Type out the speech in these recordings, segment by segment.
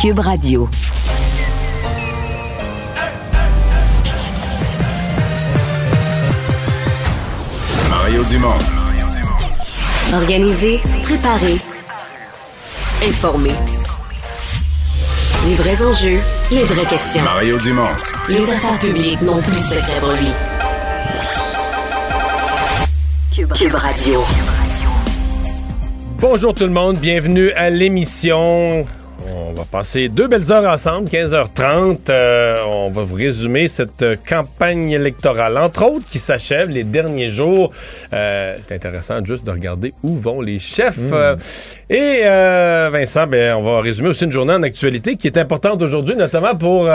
Cube Radio. Mario Dumont. Organiser, préparer, informer. Les vrais enjeux, les vraies questions. Mario Dumont. Les affaires publiques n'ont plus de secret pour lui. Cube, Cube Radio. Bonjour tout le monde, bienvenue à l'émission. On va passer deux belles heures ensemble, 15h30. Euh, on va vous résumer cette euh, campagne électorale, entre autres, qui s'achève les derniers jours. Euh, c'est intéressant juste de regarder où vont les chefs. Euh, et Vincent, ben, on va résumer aussi une journée en actualité qui est importante aujourd'hui, notamment pour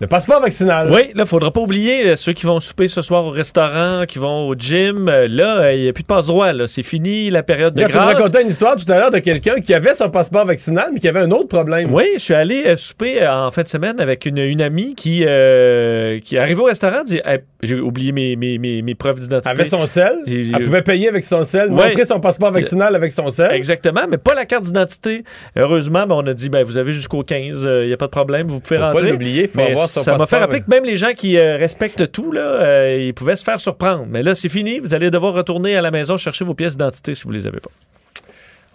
le passeport vaccinal. Oui, là, faudra pas oublier ceux qui vont souper ce soir au restaurant, qui vont au gym. là, il n'y a plus de passe-droit. C'est fini la période de Là, grâce. Tu me racontais une histoire tout à l'heure de quelqu'un qui avait son passeport vaccinal, mais qui avait un autre problème. Oui, je suis allé euh, souper euh, en fin de semaine avec une, une amie qui, euh, qui arrive au restaurant dit Hey, J'ai oublié mes, mes, mes, mes preuves d'identité. Elle avait son sel. Elle pouvait payer avec son sel, Ouais. montrer son passeport vaccinal avec son sel. Exactement, mais pas la carte d'identité. Heureusement, ben, on a dit ben, vous avez jusqu'au 15, il n'y a pas de problème, vous pouvez Faut pas rentrer. l'oublier, faut Mais avoir son ça m'a fait rappeler que même les gens qui euh, respectent tout, là, euh, ils pouvaient se faire surprendre. Mais là, c'est fini. Vous allez devoir retourner à la maison chercher vos pièces d'identité si vous les avez pas.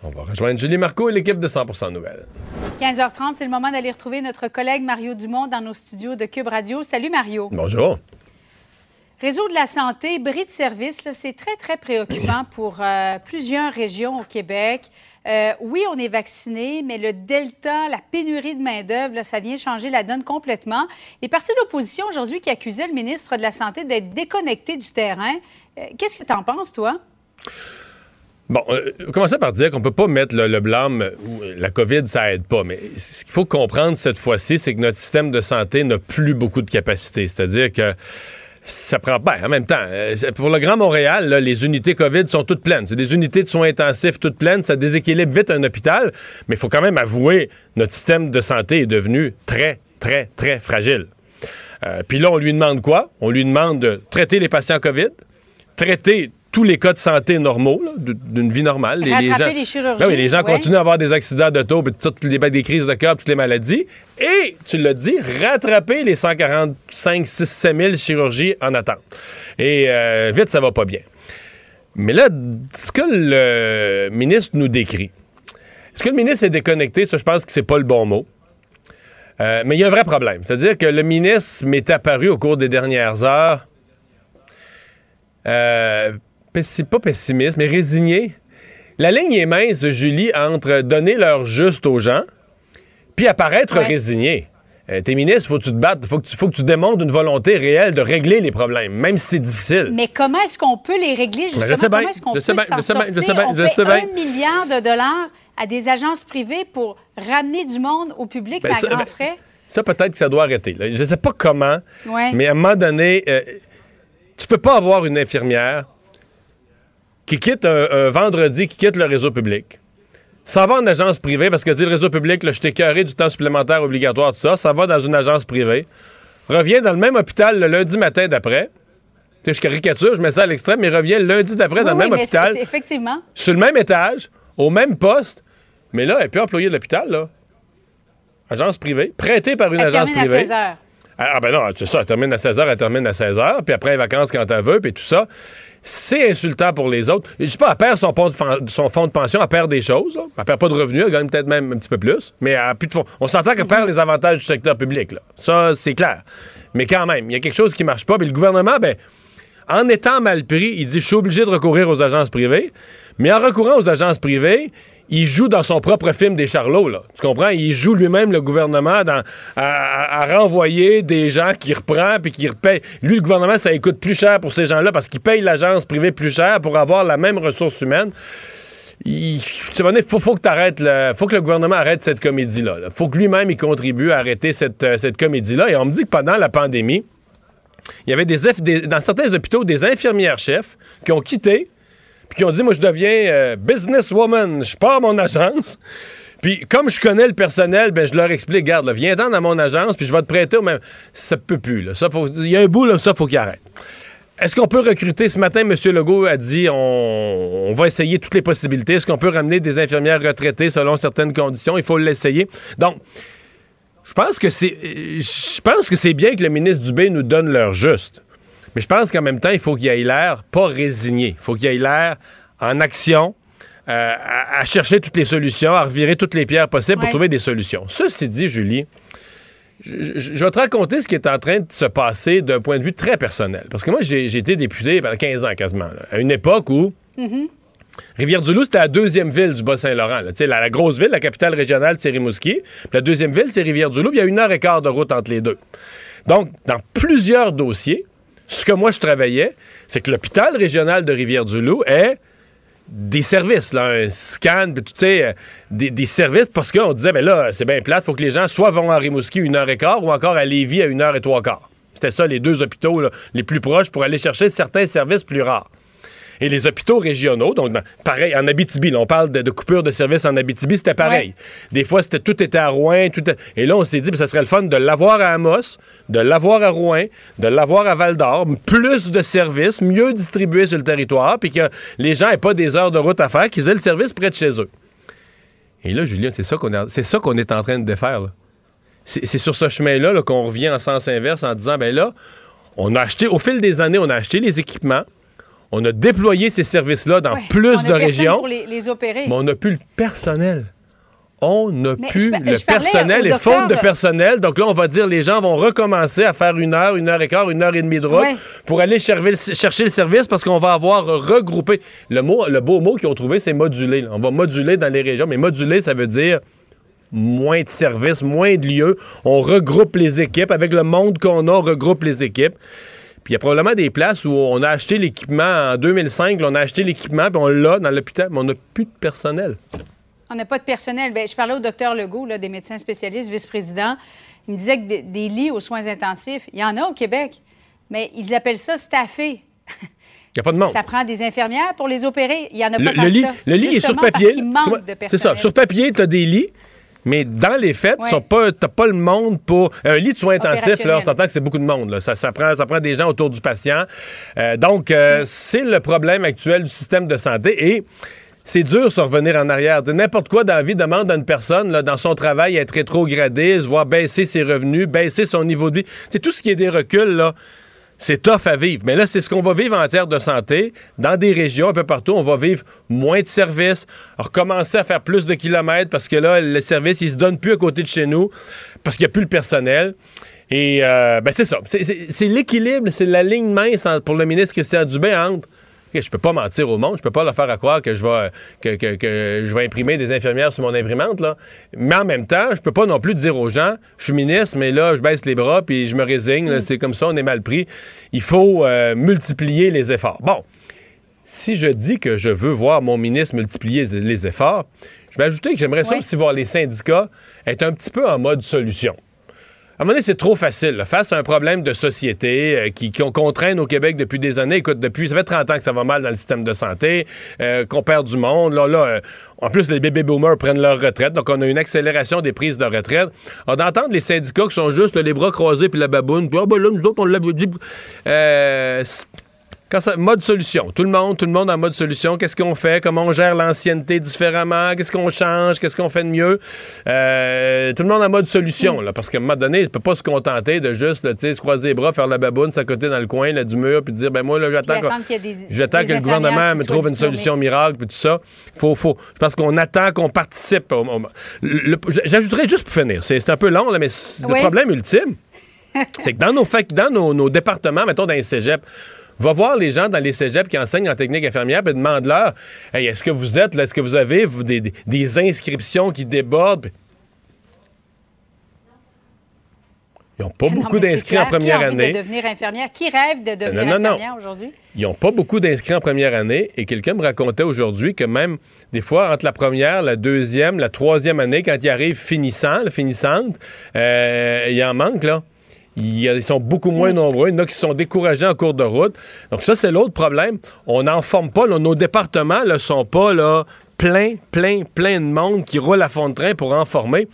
On va rejoindre Julie Marco et l'équipe de 100% Nouvelles. 15h30, c'est le moment d'aller retrouver notre collègue Mario Dumont dans nos studios de Cube Radio. Salut Mario. Bonjour. Réseau de la santé, bris de service, c'est très, très préoccupant pour euh, plusieurs régions au Québec. Euh, oui, on est vacciné, mais le delta, la pénurie de main-d'œuvre, ça vient changer la donne complètement. Les partis d'opposition aujourd'hui qui accusaient le ministre de la Santé d'être déconnecté du terrain. Euh, Qu'est-ce que tu en penses, toi? Bon, euh, commencer par dire qu'on peut pas mettre le, blâme où la COVID, ça aide pas. Mais ce qu'il faut comprendre cette fois-ci, c'est que notre système de santé n'a plus beaucoup de capacité. C'est-à-dire que ça prend pas. En même temps, euh, pour le Grand Montréal, les unités COVID sont toutes pleines. C'est des unités de soins intensifs toutes pleines. Ça déséquilibre vite un hôpital. Mais il faut quand même avouer, notre système de santé est devenu très, très, très fragile. Euh, Puis là, on lui demande quoi? On lui demande de traiter les patients COVID, traiter tous les cas de santé normaux, d'une vie normale. Rattraper les chirurgies, Ben oui, les gens ouais. continuent à avoir des accidents d'auto, puis toutes les, des crises de cœur, toutes les maladies. Et, tu l'as dit, rattraper les 145, 6, 7 000 chirurgies en attente. Et euh, vite, ça va pas bien. Mais là, ce que le ministre nous décrit, est-ce que le ministre est déconnecté? Ça, je pense que c'est pas le bon mot. Euh, mais il y a un vrai problème. C'est-à-dire que le ministre m'est apparu au cours des dernières heures, euh, pessi- pas pessimiste, mais résigné. La ligne est mince, Julie, entre donner l'heure juste aux gens, puis apparaître Ouais. résigné. Euh, t'es ministre, faut que tu te battes, faut que tu, faut que tu démontres une volonté réelle de régler les problèmes, même si c'est difficile. Mais comment est-ce qu'on peut les régler, justement? je sais bien, comment est-ce qu'on je peut sais bien, je sais bien, je sortir? sais bien, On je paie sais bien. un milliard de dollars à des agences privées pour ramener du monde au public, Ben, à ça- grands ben, frais? Ça, peut-être que ça doit arrêter. là. Je sais pas comment, Ouais. mais à un moment donné, euh, tu peux pas avoir une infirmière qui quitte un, un vendredi, qui quitte le réseau public, s'en va en agence privée, parce que dit le réseau public, là, je t'ai carré du temps supplémentaire obligatoire, tout ça, ça va dans une agence privée, revient dans le même hôpital le lundi matin d'après. Tu sais, je caricature, je mets ça à l'extrême, mais revient le lundi d'après Oui, dans le oui, même hôpital, c'est- c'est- effectivement. sur le même étage, au même poste, mais là, elle est plus employée de l'hôpital, là. Agence privée, prêtée par une Elle agence à privée. 16 heures. Ah, ah, ben non, c'est ça, elle termine à 16h, elle termine à 16h, puis après les vacances quand elle veut, puis tout ça. C'est insultant pour les autres. Je sais pas, elle perd son, de fonds de pension, elle perd des choses. Là. Elle perd pas de revenus, elle gagne peut-être même un petit peu plus. Mais elle a plus de fonds. On s'entend qu'elle perd les avantages du secteur public. Là. Ça, c'est clair. Mais quand même, il y a quelque chose qui marche pas. Puis le gouvernement, ben, en étant mal pris, il dit je suis obligé de recourir aux agences privées. Mais en recourant aux agences privées, il joue dans son propre film des charlots, là. Tu comprends? Il joue lui-même le gouvernement à, renvoyer des gens qu'il reprend puis qu'il repaye. Lui, le gouvernement, ça coûte plus cher pour ces gens-là parce qu'il paye l'agence privée plus cher pour avoir la même ressource humaine. Il faut, faut que faut que le gouvernement arrête cette comédie-là. Il faut que lui-même il contribue à arrêter cette, euh, cette comédie-là. Et on me dit que pendant la pandémie, il y avait des, des- dans certains hôpitaux des infirmières-chefs qui ont quitté puis qui ont dit moi je deviens euh, businesswoman, je pars mon agence. Puis comme je connais le personnel, ben je leur explique garde, viens-t'en dans mon agence puis je vais te prêter au même ça peut plus là. Ça il y a un bout là, ça faut qu'il arrête. Est-ce qu'on peut recruter? Ce matin M. Legault a dit on, on va essayer toutes les possibilités. Est-ce qu'on peut ramener des infirmières retraitées selon certaines conditions? Il faut l'essayer. Donc Je pense que c'est je pense que c'est bien que le ministre Dubé nous donne l'heure juste. Mais je pense qu'en même temps, il faut qu'il ait l'air pas résigné. Il faut qu'il ait l'air en action, euh, à, à chercher toutes les solutions, à revirer toutes les pierres possibles pour trouver des solutions. Ceci dit, Julie, je, je- je vais te raconter ce qui est en train de se passer d'un point de vue très personnel. Parce que moi, j'ai été député pendant 15 ans quasiment, là, à une époque où Rivière-du-Loup, c'était la deuxième ville du Bas-Saint-Laurent. La, la grosse ville, la capitale régionale, c'est Rimouski. Puis la deuxième ville, c'est Rivière-du-Loup. Il y a une heure et quart de route entre les deux. Donc, dans plusieurs dossiers, ce que moi, je travaillais, c'est que l'hôpital régional de Rivière-du-Loup est des services, un scan, tu sais, euh, des, services, parce qu'on disait, ben là, c'est bien plate, faut que les gens soit vont à Rimouski une heure et quart, ou encore à Lévis à une heure et trois quarts. C'était ça, les deux hôpitaux les plus proches pour aller chercher certains services plus rares. Et les hôpitaux régionaux, donc dans- pareil, en Abitibi, là, on parle de, de coupure de services en Abitibi, c'était pareil. Des fois, c'était tout était à Rouen, tout était- et là, on s'est dit, que ça serait le fun de l'avoir à Amos, de l'avoir à Rouen, de l'avoir à Val-d'Or, plus de services, mieux distribués sur le territoire, puis que les gens n'aient pas des heures de route à faire, qu'ils aient le service près de chez eux. Et là, Julien, c'est ça qu'on est, en train de défaire. C'est c'est sur ce chemin-là là, qu'on revient en sens inverse en disant, ben là, on a acheté, au fil des années, on a acheté les équipements, on a déployé ces services-là dans Ouais. plus de régions, Pour les, les opérer. mais on n'a plus le personnel. On n'a plus je le je personnel et faute de personnel. Donc là, on va dire les gens vont recommencer à faire une heure, une heure et quart, une heure et demie de route Ouais. pour aller chercher le, chercher le service parce qu'on va avoir regroupé. Le, mot, le beau mot qu'ils ont trouvé, c'est moduler. là. On va moduler dans les régions, mais moduler, ça veut dire moins de services, moins de lieux. On regroupe les équipes. Avec le monde qu'on a, on regroupe les équipes. Puis il y a probablement des places où on a acheté l'équipement en 2005, là, on a acheté l'équipement, puis on l'a dans l'hôpital, mais on n'a plus de personnel. On n'a pas de personnel. Ben, je parlais au docteur Legault, là, des médecins spécialistes, vice-président. Il me disait que des, des lits aux soins intensifs, il y en a au Québec, mais ils appellent ça staffé. Il n'y a pas de monde. Ça prend des infirmières pour les opérer. Il n'y en a Le, pas le lit, ça. le lit est sur papier. qu'il manque de C'est personnel. ça. Sur papier, tu as des lits, mais dans les faits, Ouais. tu n'as pas, t'as pas le monde pour. Un lit de soins intensifs, là, on s'entend que c'est beaucoup de monde. là. Ça, ça, prend, ça prend des gens autour du patient. Euh, donc, euh, c'est le problème actuel du système de santé. Et. C'est dur de revenir en arrière. N'importe quoi dans la vie demande à une personne, là, dans son travail, à être rétrogradé, se voir baisser ses revenus, baisser son niveau de vie. C'est tout ce qui est des reculs, là. C'est tough à vivre. Mais là, c'est ce qu'on va vivre en terre de santé. Dans des régions, un peu partout, on va vivre moins de services, recommencer à faire plus de kilomètres parce que là, le service, il se donne plus à côté de chez nous parce qu'il n'y a plus le personnel. Et euh, ben c'est ça. C'est- l'équilibre, c'est la ligne mince pour le ministre Christian Dubé entre je peux pas mentir au monde, je peux pas leur faire à croire que je vais que, que- que je vais imprimer des infirmières sur mon imprimante là. Mais en même temps, je peux pas non plus dire aux gens, je suis ministre, mais là je baisse les bras puis je me résigne, là, c'est comme ça, on est mal pris. Il faut euh, multiplier les efforts. Bon, si je dis que je veux voir mon ministre multiplier les- efforts, je vais ajouter que j'aimerais ça aussi voir les syndicats être un petit peu en mode solution. À un moment donné, c'est trop facile. Face à un problème de société euh, qui, qui on contraint au Québec depuis des années. Écoute, depuis, ça fait 30 ans que ça va mal dans le système de santé, euh, qu'on perd du monde. Là, là, euh, en plus, les bébés boomers prennent leur retraite. Donc, on a une accélération des prises de retraite. Alors, d'entendre les syndicats qui sont juste les bras croisés puis la baboune, puis, ah, ben là, nous autres, on l'a dit. Quand ça, mode solution. Tout le monde, tout le monde en mode solution. Qu'est-ce qu'on fait? Comment on gère l'ancienneté différemment? Qu'est-ce qu'on change? Qu'est-ce qu'on fait de mieux? Euh, tout le monde en mode solution, là, parce qu'à un moment donné, il peut pas se contenter de juste, là, tu sais, se croiser les bras, faire la baboune, s'accoter dans le coin, là, du mur, puis dire, ben moi, là, j'attends que le gouvernement me trouve une solution miracle, puis tout ça. Faut, faut, parce qu'on attend qu'on participe. J'ajouterais juste pour finir, c'est un peu long, là, mais le problème ultime, c'est que dans nos, dans nos, nos départements, mettons dans les cégeps, va voir les gens dans les cégeps qui enseignent en technique infirmière et demande-leur hey, est-ce que vous êtes là, est-ce que vous avez vous, des, inscriptions qui débordent? Ils n'ont pas beaucoup d'inscrits en première année. de devenir infirmière? Qui rêve de devenir non, non. infirmière aujourd'hui? Ils n'ont pas beaucoup d'inscrits en première année et quelqu'un me racontait aujourd'hui que même des fois, entre la première, la deuxième, la troisième année, quand ils arrivent finissant, finissante, euh, il en manque, là. Il Ils sont beaucoup moins nombreux. Il y en a qui sont découragés en cours de route. Donc ça, c'est l'autre problème. On n'en forme pas. là. Nos départements ne sont pas là, plein, plein, plein de monde qui roule à fond de train pour en former.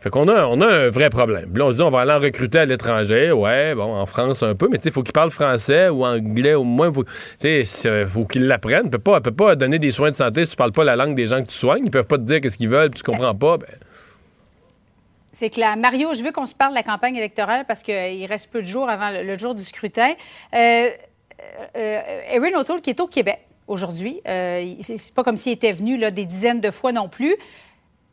Fait qu'on a, on a un vrai problème. Là, on se dit, on va aller en recruter à l'étranger. Ouais, bon, en France un peu, mais tu sais, il faut qu'ils parlent français ou anglais au moins. Faut, tu sais, c'est- faut qu'ils l'apprennent. Tu peux pas, peux pas donner des soins de santé si tu parles pas la langue des gens que tu soignes. Ils peuvent pas te dire qu'est-ce qu'ils veulent, puis tu comprends pas. Ben, C'est clair. Mario, je veux qu'on se parle de la campagne électorale parce qu'il reste peu de jours avant le, le jour du scrutin. Euh, euh, Erin O'Toole, qui est au Québec aujourd'hui, euh, c'est pas comme s'il était venu là, des dizaines de fois non plus.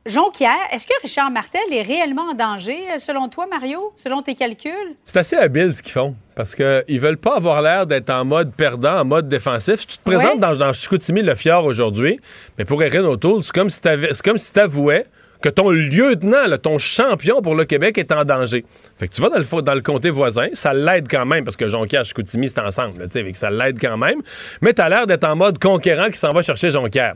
Jonquière, est-ce que Richard Martel est réellement en danger, euh, selon toi, Mario, selon tes calculs? C'est assez habile ce qu'ils font. Parce qu'ils veulent pas avoir l'air d'être en mode perdant, en mode défensif. Si tu te présentes Ouais. dans, dans Chicoutimi le Fjord aujourd'hui, mais pour Erin O'Toole, c'est comme si comme si t'avouais que ton lieutenant, ton champion pour le Québec est en danger. Fait que tu vas dans le, comté voisin, ça l'aide quand même, parce que Jonquière et Chicoutimi, c'est ensemble, tu ça l'aide quand même. Mais t'as l'air d'être en mode conquérant qui s'en va chercher Jonquière.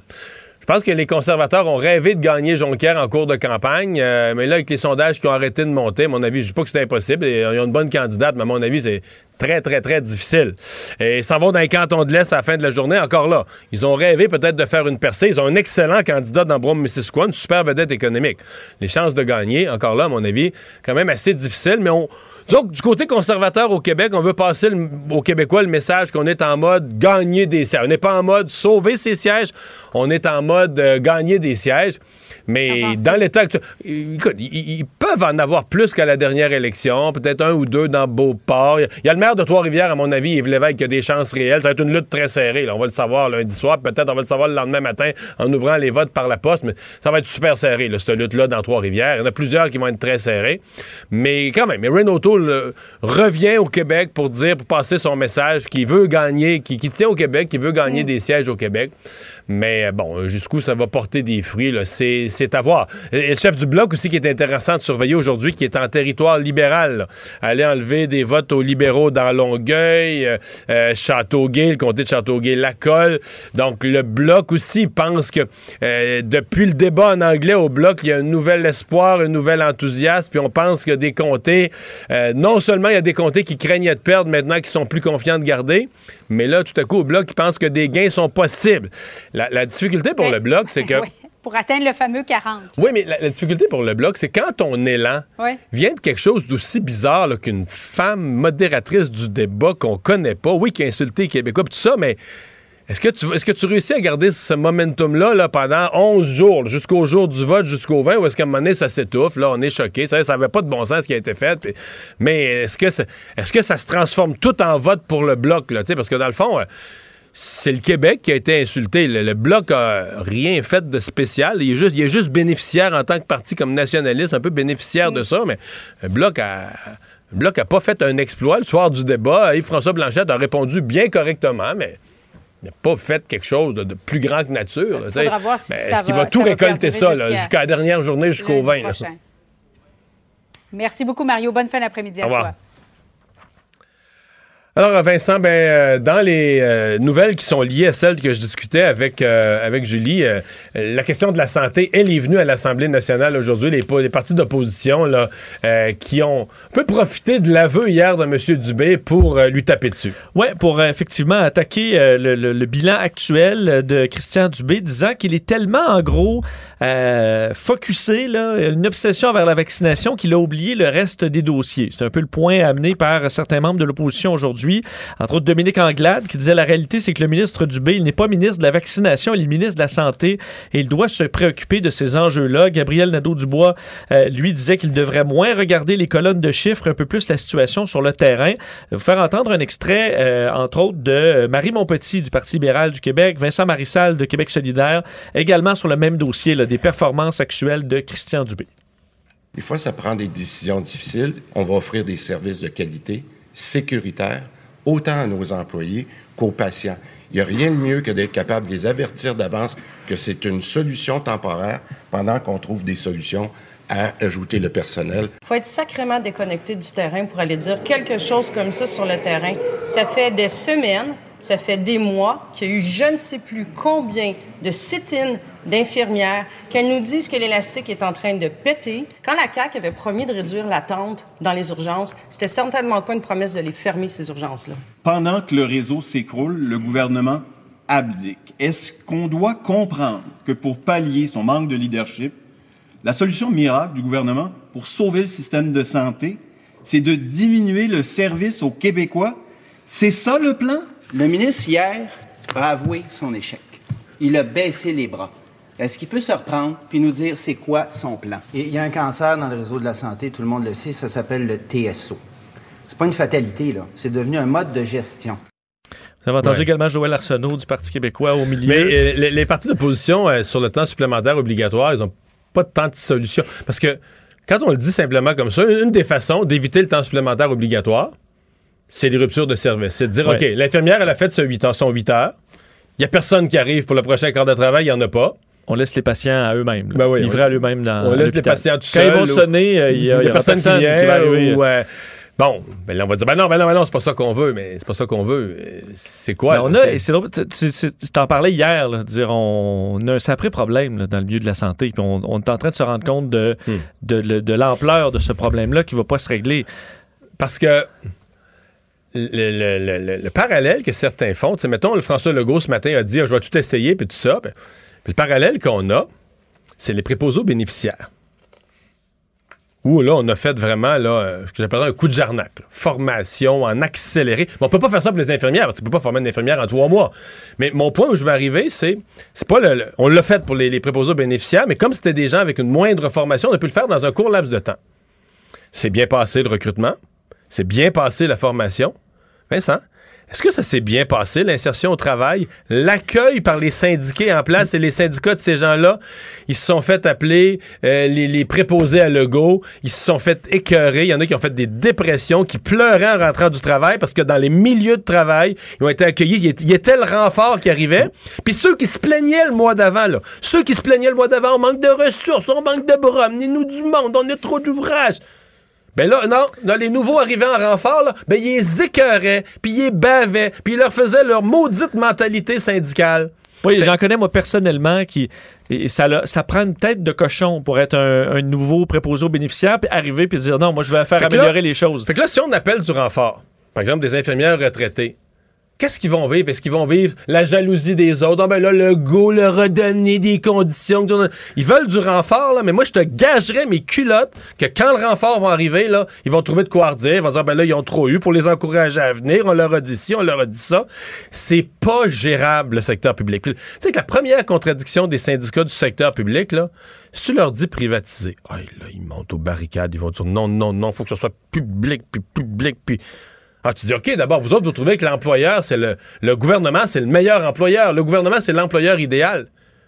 Je pense que les conservateurs ont rêvé de gagner Jonquière en cours de campagne, euh, mais là, avec les sondages qui ont arrêté de monter, mon avis, je dis pas que c'est impossible, euh, ils ont une bonne candidate, mais à mon avis, c'est très, très, très difficile. Et ils s'en vont dans les cantons de l'Est à la fin de la journée, encore là. Ils ont rêvé peut-être de faire une percée. Ils ont un excellent candidat dans Brome-Missisquoi, une super vedette économique. Les chances de gagner, encore là, à mon avis, quand même assez difficile, mais on... que du côté conservateur au Québec, on veut passer aux Québécois le message qu'on est en mode gagner des sièges. On n'est pas en mode sauver ses sièges, on est en mode euh, gagner des sièges. Mais dans l'état actuel, écoute, ils, ils peuvent en avoir plus qu'à la dernière élection, peut-être un ou deux dans Beauport. Il y a le maire de Trois-Rivières, à mon avis, Yves Lévesque, qui a des chances réelles. Ça va être une lutte très serrée. là. On va le savoir lundi soir. Peut-être on va le savoir le lendemain matin en ouvrant les votes par la poste. Mais ça va être super serré, là, cette lutte-là, dans Trois-Rivières. Il y en a plusieurs qui vont être très serrés. Mais quand même, Erin O'Toole euh, revient au Québec pour dire, pour passer son message qu'il veut gagner, qui, qui tient au Québec, qui veut gagner des sièges au Québec. Mais euh, bon, jusqu'où ça va porter des fruits, c'est, à voir. Le chef du bloc aussi qui est intéressant de surveiller aujourd'hui, qui est en territoire libéral, aller enlever des votes aux libéraux dans Longueuil, euh, euh, Châteauguay, le comté de Châteauguay-Lacolle. Donc le bloc aussi pense que euh, depuis le débat en anglais au bloc, il y a un nouvel espoir, un nouvel enthousiasme, puis on pense que des comtés, non seulement il y a des comtés qui craignaient de perdre maintenant, qui sont plus confiants de garder, mais là, tout à coup, au bloc, ils pensent que des gains sont possibles. La, la difficulté pour Ben, le bloc, c'est que... Oui, pour atteindre le fameux 40. Oui, mais la, la difficulté pour le bloc, c'est quand ton élan Oui. vient de quelque chose d'aussi bizarre qu'une femme modératrice du débat qu'on connaît pas, oui, qui a insulté les Québécois, tout ça, mais est-ce que tu est-ce que tu réussis à garder ce momentum-là là, pendant 11 jours, jusqu'au jour du vote, jusqu'au 20, ou est-ce qu'à un moment donné, ça s'étouffe, là, on est choqué, ça n'avait pas de bon sens ce qui a été fait, mais est-ce que, ça- est-ce que ça se transforme tout en vote pour le bloc, là, tu sais, parce que dans le fond... euh, c'est le Québec qui a été insulté. Le, le Bloc a rien fait de spécial. Il est, juste, il est juste bénéficiaire en tant que parti comme nationaliste, un peu bénéficiaire de ça, mais le Bloc a... Le Bloc a pas fait un exploit le soir du débat. Yves-François Blanchette a répondu bien correctement, mais il n'a pas fait quelque chose de, de plus grand que nature. là, voir si Ben, ça Est-ce qu'il va- va tout ça va récolter ça là, jusqu'à- la dernière journée, jusqu'au lundi 20? là? prochain. Merci beaucoup, Mario. Bonne fin d'après-midi à Au toi. Alors, Vincent, ben, euh, dans les euh, nouvelles qui sont liées à celles que je discutais avec, euh, avec Julie, euh, la question de la santé, elle est venue à l'Assemblée nationale aujourd'hui. Les, partis d'opposition là, euh, qui ont peu profité de l'aveu hier de M. Dubé pour euh, lui taper dessus. Oui, pour euh, effectivement attaquer euh, le, le- le bilan actuel euh, de Christian Dubé, disant qu'il est tellement, en gros, euh, focusé, là, une obsession vers la vaccination, qu'il a oublié le reste des dossiers. C'est un peu le point amené par certains membres de l'opposition aujourd'hui, entre autres Dominique Anglade, qui disait la réalité, c'est que le ministre Dubé, il n'est pas ministre de la vaccination, il est ministre de la Santé et il doit se préoccuper de ces enjeux-là. Gabriel Nadeau-Dubois, euh, lui, disait qu'il devrait moins regarder les colonnes de chiffres, un peu plus la situation sur le terrain. Je vais vous faire entendre un extrait, euh, entre autres, de Marie Montpetit du Parti libéral du Québec, Vincent Marissal de Québec solidaire, également sur le même dossier là, des performances actuelles de Christian Dubé. Des fois, ça prend des décisions difficiles. On va offrir des services de qualité, sécuritaires, autant à nos employés qu'aux patients. Il n'y a rien de mieux que d'être capable de les avertir d'avance que c'est une solution temporaire pendant qu'on trouve des solutions à ajouter le personnel. Il faut être sacrément déconnecté du terrain pour aller dire quelque chose comme ça sur le terrain. Ça fait des semaines, ça fait des mois qu'il y a eu je ne sais plus combien de sit-ins d'infirmières qu'elles nous disent que l'élastique est en train de péter. Quand la CAQ avait promis de réduire l'attente dans les urgences, c'était certainement pas une promesse de les fermer, ces urgences-là. Pendant que le réseau s'écroule, le gouvernement abdique. Est-ce qu'on doit comprendre que pour pallier son manque de leadership, la solution miracle du gouvernement pour sauver le système de santé, c'est de diminuer le service aux Québécois? C'est ça le plan? Le ministre, hier, a avoué son échec. Il a baissé les bras. est-ce qu'il peut se reprendre puis nous dire c'est quoi son plan? Il y a un cancer dans le réseau de la santé, tout le monde le sait, ça s'appelle le TSO. C'est pas une fatalité, là. C'est devenu un mode de gestion. Vous avez entendu Ouais. également Joël Arsenault du Parti québécois au milieu. Mais euh, les, les partis d'opposition euh, sur le temps supplémentaire obligatoire, ils n'ont pas tant de solutions. Parce que quand on le dit simplement comme ça, une des façons d'éviter le temps supplémentaire obligatoire, c'est les ruptures de service. C'est de dire, Ouais. OK, l'infirmière, elle a fait son 8 heures. Son 8 heures. Il n'y a personne qui arrive pour le prochain quart de travail, il n'y en a pas. on laisse les patients à eux-mêmes. Ben oui, livrés à eux-mêmes dans on laisse les patients tout Quand ils seuls vont ou- sonner, euh, il y a, y a personne, qui vient. qui va arriver. ou, euh, bon, ben là, on va dire, ben non, ben non, ben non, c'est pas ça qu'on veut, mais c'est pas ça qu'on veut. Euh, C'est quoi? Ben, on là, a, tu t'en parlais hier, là, dire on, on a un sacré problème là, dans le milieu de la santé, puis on, on est en train de se rendre compte de, Hmm. de, de l'ampleur de ce problème-là qui va pas se régler. Parce que le, le- le- le- le parallèle que certains font, tu sais, mettons, le François Legault ce matin a dit Ah, je vais tout essayer, puis tout ça. Puis le parallèle qu'on a, c'est les préposés aux bénéficiaires. Où là, on a fait vraiment là, euh, ce que j'appellerais un coup de jarnac. là. Formation en accéléré. Mais on peut pas faire ça pour les infirmières, parce qu'on peut pas former une infirmière en trois mois. Mais mon point où je vais arriver, c'est c'est pas le, le- on l'a fait pour les, les préposés aux bénéficiaires, mais comme c'était des gens avec une moindre formation, on a pu le faire dans un court laps de temps. C'est bien passé le recrutement. C'est bien passé la formation. Vincent, est-ce que ça s'est bien passé, l'insertion au travail? L'accueil par les syndiqués en place et les syndicats de ces gens-là, ils se sont fait appeler euh, les, préposés à Legault. Ils se sont fait écœurer. Il y en a qui ont fait des dépressions, qui pleuraient en rentrant du travail parce que dans les milieux de travail, ils ont été accueillis. Il y était le renfort qui arrivait. Puis ceux qui se plaignaient le mois d'avant, ceux qui se plaignaient le mois d'avant, on manque de ressources, on manque de bras, amenez-nous du monde, on a trop d'ouvrages. Ben là, non, les nouveaux arrivants en renfort, là, ben ils les écœuraient, puis ils les bavaient, puis ils leur faisaient leur maudite mentalité syndicale. Oui, j'en connais moi personnellement qui. Et ça, prend une tête de cochon pour être un, un nouveau préposé aux bénéficiaires, puis arriver puis dire non, moi je vais faire Fait que là- améliorer les choses. Fait que là, si on appelle du renfort, par exemple des infirmières retraitées, qu'est-ce qu'ils vont vivre? Est-ce qu'ils vont vivre la jalousie des autres? Ah ben là, le go leur a donné des conditions. Ils veulent du renfort, là, mais moi, je te gagerais mes culottes que quand le renfort va arriver, là, ils vont trouver de quoi redire. Ils vont dire, ben là, ils ont trop eu pour les encourager à venir. On leur a dit ci, on leur a dit ça. C'est pas gérable, le secteur public. Tu sais que la première contradiction des syndicats du secteur public, là, si tu leur dis privatiser, ah, là, ils montent aux barricades, ils vont dire non, non, non, faut que ce soit public, puis public, puis. Ah, tu dis, OK, d'abord, vous autres, vous trouvez que l'employeur, c'est le, le gouvernement, c'est le meilleur employeur. Le gouvernement, c'est l'employeur idéal.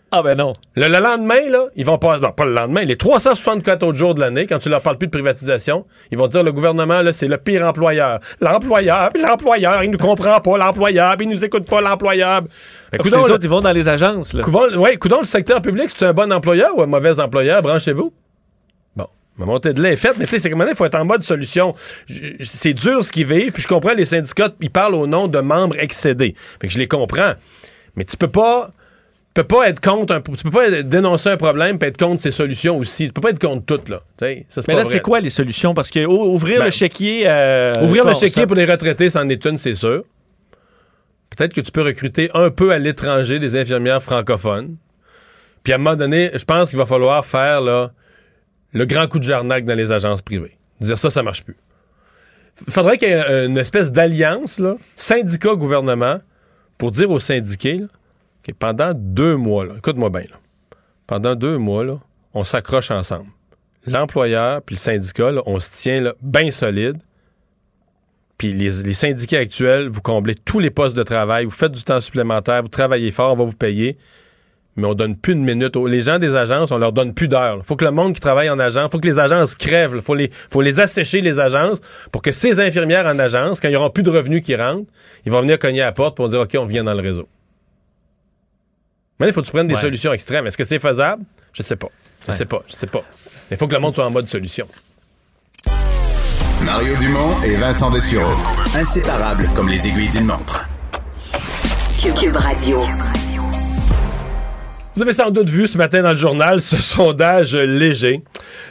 Ah ben non. Le, le lendemain, là, ils vont pas, non, pas le lendemain, les 364 autres jours de l'année, quand tu leur parles plus de privatisation, ils vont dire le gouvernement, là, c'est le pire employeur. L'employeur, puis l'employeur, il nous comprend pas, l'employeur, puis il nous écoute pas, l'employeur. Ben, que coudonc, les autres, ils vont dans les agences. Là. coudonc- ouais, coudonc, le secteur public, c'est un bon employeur ou un mauvais employeur? Branchez-vous? Ma montée de lait est faite, mais tu sais, c'est comme il faut être en mode solution. C'est dur ce qu'ils vivent, puis je comprends les syndicats, ils parlent au nom de membres excédés. Fait que je les comprends. Mais tu peux pas. Tu peux pas être contre un, tu peux pas dénoncer un problème puis être contre ses solutions aussi. Tu peux pas être contre toutes là. Ça, Mais là, c'est quoi les solutions? Parce que ou- ouvrir Ben, le chéquier. euh, Ouvrir bon, le chéquier ça- pour les retraités, c'en est une, c'est sûr. Peut-être que tu peux recruter un peu à l'étranger des infirmières francophones. Puis à un moment donné, je pense qu'il va falloir faire là, le grand coup de jarnac dans les agences privées. Dire ça, ça marche plus. Faudrait qu'il y ait une espèce d'alliance, syndicat-gouvernement, pour dire aux syndiqués que pendant deux mois, écoute-moi bien, pendant deux mois, on s'accroche ensemble. L'employeur puis le syndicat, on se tient bien solide. Puis les, les syndiqués actuels, vous comblez tous les postes de travail, vous faites du temps supplémentaire, vous travaillez fort, on va vous payer. Mais on donne plus de minutes. aux- Les gens des agences, on leur donne plus d'heures. Il faut que le monde qui travaille en agence, faut que les agences crèvent. Il faut les, faut les assécher, les agences, pour que ces infirmières en agence, quand ils n'auront plus de revenus qui rentrent, ils vont venir cogner à la porte pour dire OK, on vient dans le réseau. Mais il faut que tu prennes des Ouais. solutions extrêmes. Est-ce que c'est faisable? Je sais pas. Je sais pas. Je sais pas. Mais il faut que le monde soit en mode solution. Mario Dumont et Vincent Dessureau. Inséparables comme les aiguilles d'une montre. Cube, Cube Radio. Vous avez sans doute vu ce matin dans le journal ce sondage léger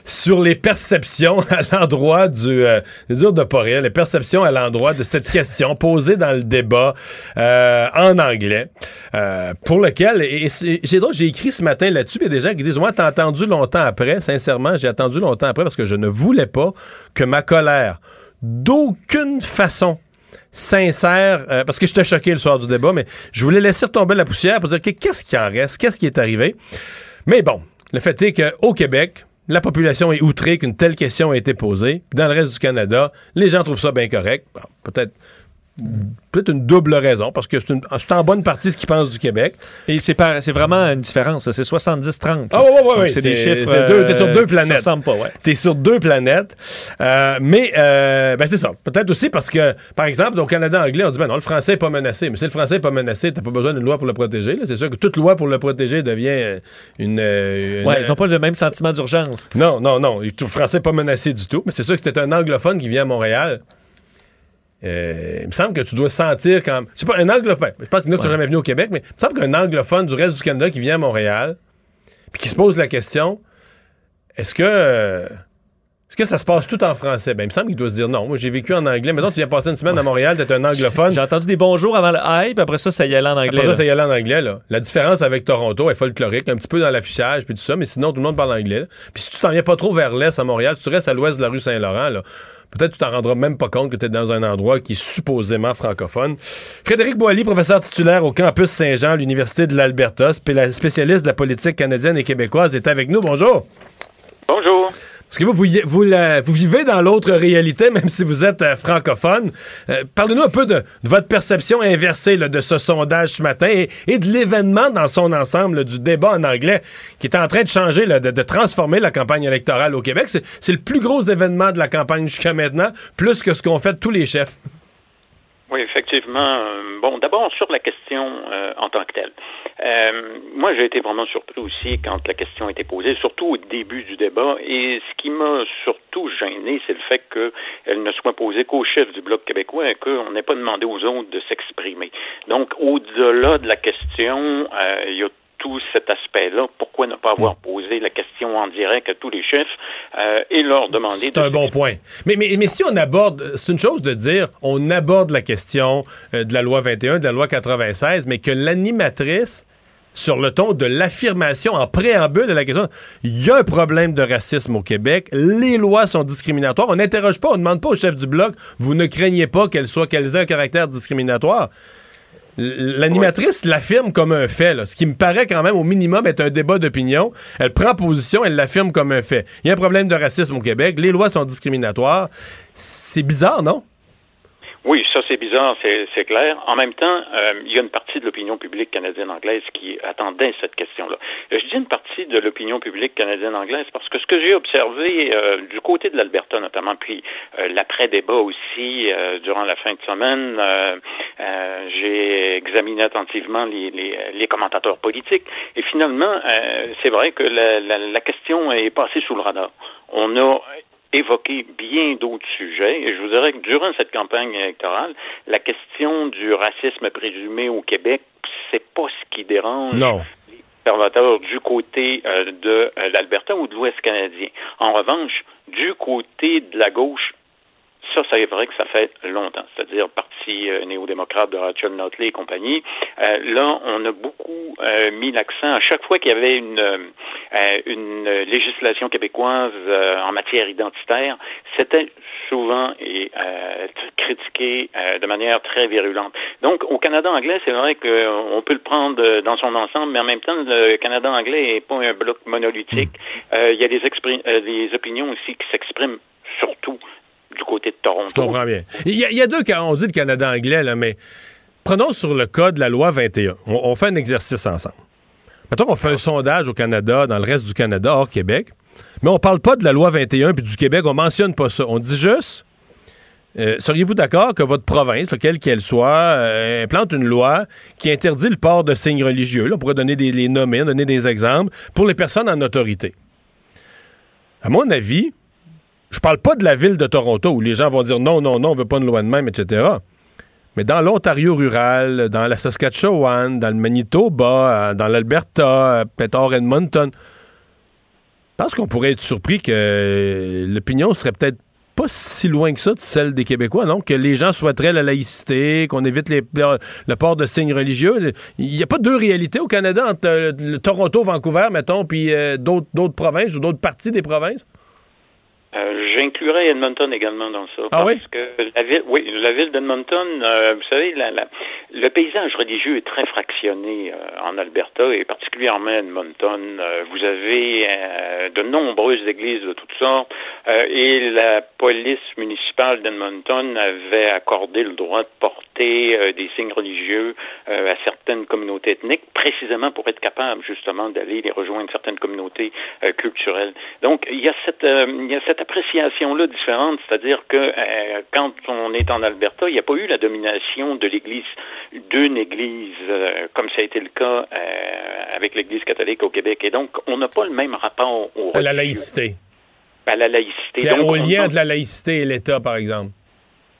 sur les perceptions à l'endroit du... Euh, de rire, les perceptions à l'endroit de cette question posée dans le débat euh, en anglais, euh, pour lequel... Et, j'ai écrit ce matin là-dessus, il y a des gens qui disent, moi, t'as attendu longtemps après, sincèrement, j'ai attendu longtemps après parce que je ne voulais pas que ma colère, d'aucune façon, sincère, euh, parce que j'étais choqué le soir du débat, mais je voulais laisser tomber la poussière pour dire que qu'est-ce qui en reste, qu'est-ce qui est arrivé. Mais bon, le fait est qu'au Québec, la population est outrée qu'une telle question ait été posée. Dans le reste du Canada, les gens trouvent ça bien correct. Peut-être peut-être une double raison, parce que c'est en bonne partie ce qu'ils pensent du Québec. Et c'est vraiment une différence. C'est 70-30. Ah ouais, Donc, ouais, C'est des chiffres. c'est deux- t'es sur deux qui se planètes. ressemblent pas, ouais. T'es sur deux planètes. Euh, mais, euh, ben c'est ça. Peut-être aussi parce que, par exemple, au Canada anglais, on dit, ben non, le français n'est pas menacé. Mais si le français n'est pas menacé, t'as pas besoin d'une loi pour le protéger. C'est sûr que toute loi pour le protéger devient euh, une... euh, une- Ouais, ils n'ont pas le même sentiment d'urgence. Non, non, non. Le français n'est pas menacé du tout. Mais c'est sûr que c'était un anglophone qui vient à Montréal. Euh, il me semble que tu dois sentir quand. Je sais pas, un anglophone. Je pense qu'il y en a qui sont jamais venus au Québec, mais il me semble qu'un anglophone du reste du Canada qui vient à Montréal, puis qui se pose la question est-ce que. euh, est-ce que ça se passe tout en français? Ben, il me semble qu'il doit se dire non. Moi, j'ai vécu en anglais. Maintenant, tu viens passer une semaine à Montréal, d'être un anglophone. J'ai entendu des bonjours avant le hype, après ça, ça y allait en anglais. Après ça, ça y allait en anglais. Là. La différence avec Toronto est folklorique, un petit peu dans l'affichage, puis tout ça, mais sinon, tout le monde parle anglais. là. Puis si tu t'en viens pas trop vers l'est à Montréal, si tu restes à l'ouest de la rue Saint-Laurent, là, peut-être que tu t'en rendras même pas compte que tu es dans un endroit qui est supposément francophone. Frédéric Boilly, professeur titulaire au campus Saint-Jean, à l'Université de l'Alberta, spé- spécialiste de la politique canadienne et québécoise, est avec nous. Bonjour. Bonjour. Parce que vous, vous, vous, vivez dans l'autre réalité, même si vous êtes euh, francophone. Euh, Parlez-nous un peu de, votre perception inversée de ce sondage ce matin et, de l'événement dans son ensemble, du débat en anglais, qui est en train de changer, de, transformer la campagne électorale au Québec. C'est le plus gros événement de la campagne jusqu'à maintenant, plus que ce qu'ont fait tous les chefs. Oui, effectivement. Euh, Bon, d'abord sur la question en tant que telle. Euh, moi, j'ai été vraiment surpris aussi quand la question a été posée, surtout au début du débat. Et ce qui m'a surtout gêné, c'est le fait qu'elle ne soit posée qu'au chef du Bloc québécois et qu'on n'ait pas demandé aux autres de s'exprimer. Donc, au-delà de la question, euh, il y a tout cet aspect-là. Pourquoi ne pas avoir posé la question en direct à tous les chefs euh, et leur demander C'est de un bon point. Mais, mais, mais si on aborde, c'est une chose de dire, on aborde la question euh, de la loi 21, de la loi 96, mais que l'animatrice, sur le ton de l'affirmation en préambule de la question, il y a un problème de racisme au Québec, les lois sont discriminatoires, on n'interroge pas, on ne demande pas au chef du bloc, vous ne craignez pas qu'elle soit, qu'elles aient un caractère discriminatoire. L'animatrice l'affirme comme un fait, là, ce qui me paraît quand même au minimum être un débat d'opinion. Elle prend position, elle l'affirme comme un fait. Il y a un problème de racisme au Québec, les lois sont discriminatoires. C'est bizarre, non? Oui, ça c'est bizarre, c'est clair. En même temps, euh, il y a une partie de l'opinion publique canadienne-anglaise qui attendait cette question-là. Je dis une partie de l'opinion publique canadienne-anglaise parce que ce que j'ai observé euh, du côté de l'Alberta notamment, puis euh, l'après-débat aussi euh, durant la fin de semaine, euh, euh, j'ai examiné attentivement les, les, les commentateurs politiques et finalement, c'est vrai que la, la, la question est passée sous le radar. On a évoqué bien d'autres sujets. Et je vous dirais que durant cette campagne électorale, la question du racisme présumé au Québec, c'est pas ce qui dérange Non. les observateurs du côté euh, de euh, l'Alberta ou de l'Ouest canadien. En revanche, du côté de la gauche, ça, c'est vrai que ça fait longtemps, c'est-à-dire Parti euh, néo-démocrate de Rachel Notley et compagnie. Euh, là, on a beaucoup euh, mis l'accent à chaque fois qu'il y avait une, euh, une législation québécoise euh, en matière identitaire, c'était souvent et euh, critiqué euh, de manière très virulente. Donc, au Canada anglais, c'est vrai qu'on peut le prendre dans son ensemble, mais en même temps, le Canada anglais n'est pas un bloc monolithique. Euh, il y a des, euh, des opinions aussi qui s'expriment surtout du côté de Toronto. Je comprends bien. Il y, a- deux cas, on dit le Canada anglais, là, mais prenons sur le cas de la loi 21. On, on fait un exercice ensemble. Mettons qu'on fait un sondage au Canada, dans le reste du Canada, hors Québec, mais on parle pas de la loi 21 puis du Québec, on mentionne pas ça. On dit juste, euh, seriez-vous d'accord que votre province, quelle qu'elle soit, euh, implante une loi qui interdit le port de signes religieux? On pourrait donner des les nommer, donner des exemples pour les personnes en autorité. À mon avis, je parle pas de la ville de Toronto où les gens vont dire non, non, non, on veut pas une loi de même, etc. Mais dans l'Ontario rural, dans la Saskatchewan, dans le Manitoba, dans l'Alberta, hors Edmonton, je pense qu'on pourrait être surpris que l'opinion serait peut-être pas si loin que ça de celle des Québécois, non? Que les gens souhaiteraient la laïcité, qu'on évite le port de signes religieux. Il n'y a pas deux réalités au Canada entre euh, le Toronto, Vancouver, mettons, puis euh, d'autres provinces ou d'autres parties des provinces? Euh, J'inclurais Edmonton également dans ça. Ah parce oui? que la ville, oui, la ville d'Edmonton, euh, vous savez, la, la- le paysage religieux est très fractionné euh, en Alberta et particulièrement à Edmonton. Vous avez de nombreuses églises de toutes sortes et la police municipale d'Edmonton avait accordé le droit de porter des signes religieux à certaines communautés ethniques, précisément pour être capable justement d'aller les rejoindre certaines communautés culturelles. Donc il y a cette il y a cette appréciation-là différente, c'est-à-dire que euh, quand on est en Alberta, il n'y a pas eu la domination de l'Église, d'une Église, euh, comme ça a été le cas euh, avec l'Église catholique au Québec. Et donc, on n'a pas le même rapport au À la laïcité. à la laïcité. Donc, au on- lien entre la laïcité et l'État, par exemple.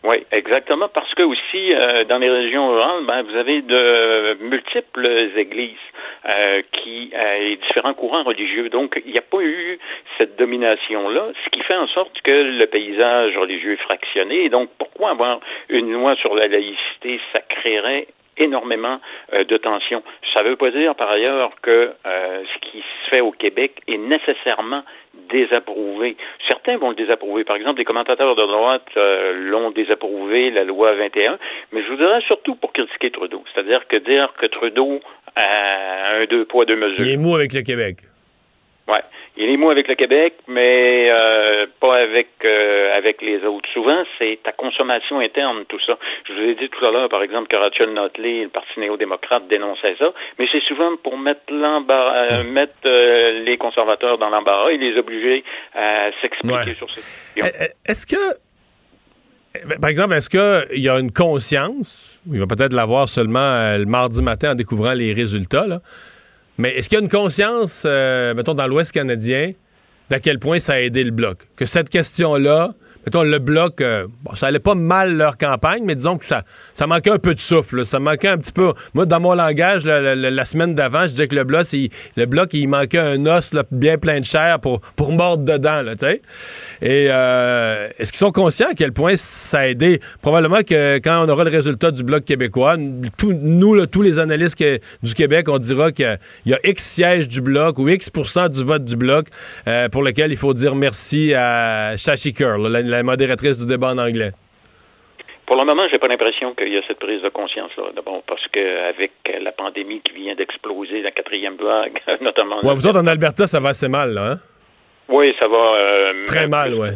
Oui, exactement, parce que aussi euh, dans les régions rurales, ben, vous avez de multiples églises euh, qui euh, et différents courants religieux. Donc, il n'y a pas eu cette domination-là, ce qui fait en sorte que le paysage religieux est fractionné. Donc, pourquoi avoir une loi sur la laïcité Ça créerait énormément euh, de tensions. Ça ne veut pas dire par ailleurs que euh, ce qui se fait au Québec est nécessairement désapprouvé. Certains vont le désapprouver. Par exemple, les commentateurs de droite euh, l'ont désapprouvé, la loi 21, mais je vous dirais surtout pour critiquer Trudeau. C'est-à-dire que dire que Trudeau a un deux poids, deux mesures. Il est mou avec le Québec. Ouais. Il est mou avec le Québec, mais euh, pas avec euh, avec les autres. Souvent, c'est ta consommation interne, tout ça. Je vous ai dit tout à l'heure, par exemple, que Rachel Notley, le Parti néo-démocrate, dénonçait ça, mais c'est souvent pour mettre l'embarras, euh, mettre euh, les conservateurs dans l'embarras et les obliger à s'expliquer Ouais. sur ces Eh, questions. eh, Est-ce que. eh, Par exemple, est-ce qu'il y a une conscience, il va peut-être l'avoir seulement le mardi matin en découvrant les résultats, là, mais est-ce qu'il y a une conscience, euh, mettons, dans l'Ouest canadien, d'à quel point ça a aidé le Bloc? Que cette question-là, le Bloc, euh, bon, ça allait pas mal leur campagne, mais disons que ça, ça manquait un peu de souffle, ça manquait un petit peu. Moi, dans mon langage, la, semaine d'avant, je disais que le Bloc, il, le bloc, il manquait un os bien plein de chair pour, pour mordre dedans. Et euh, est-ce qu'ils sont conscients à quel point ça a aidé? Probablement que quand on aura le résultat du Bloc québécois, nous, tous les analystes du Québec, on dira qu'il y a X sièges du Bloc ou X du vote du Bloc euh, pour lequel il faut dire merci à Shashi la, la modératrice du débat en anglais. Pour le moment, j'ai pas l'impression qu'il y a cette prise de conscience-là. D'abord, parce que avec la pandémie qui vient d'exploser, la quatrième vague, notamment. Ouais, vous autres, en Alberta, ça va assez mal, là, hein? Oui, ça va. euh, Très mal, ouais.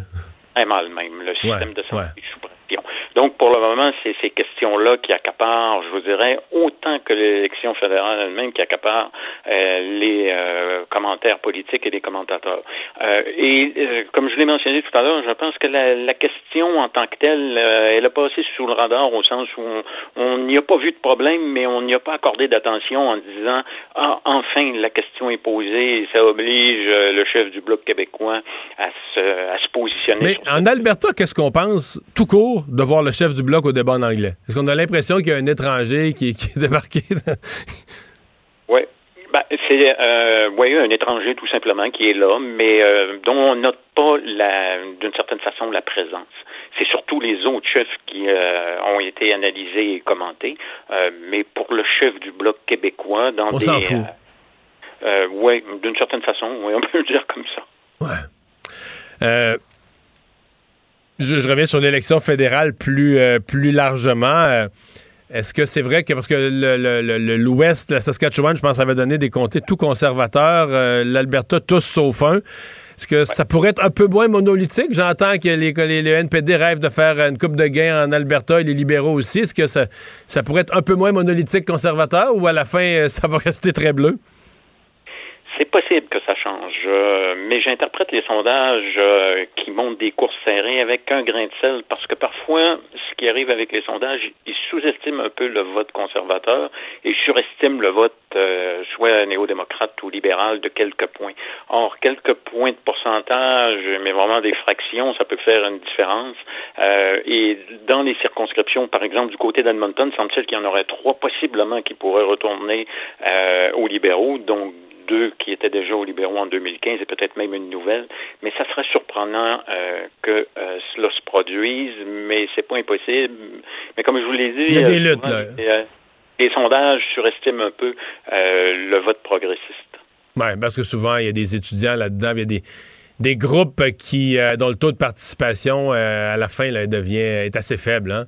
Très mal même. Le système Ouais, de santé ouais. est sous pression. Donc, pour le moment, c'est ces questions-là qui accaparent, je vous dirais, autant que l'élection fédérale elle-même qui accapare euh, les euh, commentaires politiques et les commentateurs. Euh, et euh, comme je l'ai mentionné tout à l'heure, je pense que la, la question en tant que telle, euh, elle a passé sous le radar au sens où on- n'y a pas vu de problème, mais on n'y a pas accordé d'attention en disant ah enfin la question est posée et ça oblige euh, le chef du bloc québécois à se, à se positionner. Mais en Alberta, qu'est-ce qu'on pense, tout court, de voir le chef du bloc au débat en anglais? Est-ce qu'on a l'impression qu'il y a un étranger qui, qui est débarqué? Oui. Ben, c'est euh, ouais, un étranger tout simplement qui est là, mais euh, dont on note pas d'une certaine façon la présence. C'est surtout les autres chefs qui euh, ont été analysés et commentés, euh, mais pour le chef du bloc québécois, dans On des, s'en fout. ouais, d'une certaine façon, oui, on peut le dire comme ça. Euh, je, reviens sur l'élection fédérale plus, euh, largement. Euh, Est-ce que c'est vrai que, parce que le- le- le- le- l'Ouest, la Saskatchewan, je pense, avait donné des comtés tout conservateurs, euh, l'Alberta, tous sauf un. Est-ce que ça pourrait être un peu moins monolithique? J'entends que les, les- le NPD rêvent de faire une coupe de gains en Alberta et les libéraux aussi. Est-ce que ça, ça pourrait être un peu moins monolithique conservateur ou à la fin, ça va rester très bleu? C'est possible que ça change, euh, mais j'interprète les sondages euh, qui montrent des courses serrées avec un grain de sel, parce que parfois, ce qui arrive avec les sondages, ils sous-estiment un peu le vote conservateur et surestiment le vote euh, soit néo-démocrate ou libéral de quelques points. Or, quelques points de pourcentage, mais vraiment des fractions, ça peut faire une différence. Euh, et dans les circonscriptions, par exemple, du côté d'Edmonton, semble-t-il qu'il y en aurait trois possiblement qui pourraient retourner euh, aux libéraux, donc deux qui étaient déjà aux libéraux en 2015 et peut-être même une nouvelle. Mais ça serait surprenant euh, que euh, cela se produise, mais c'est pas impossible. Mais comme je vous l'ai dit, Il y a des euh, luttes, souvent, là. les, sondages surestiment un peu le vote progressiste. Oui, parce que souvent, il y a des étudiants là-dedans, il y a des, des groupes qui dont le taux de participation à la fin là, devient est assez faible, hein?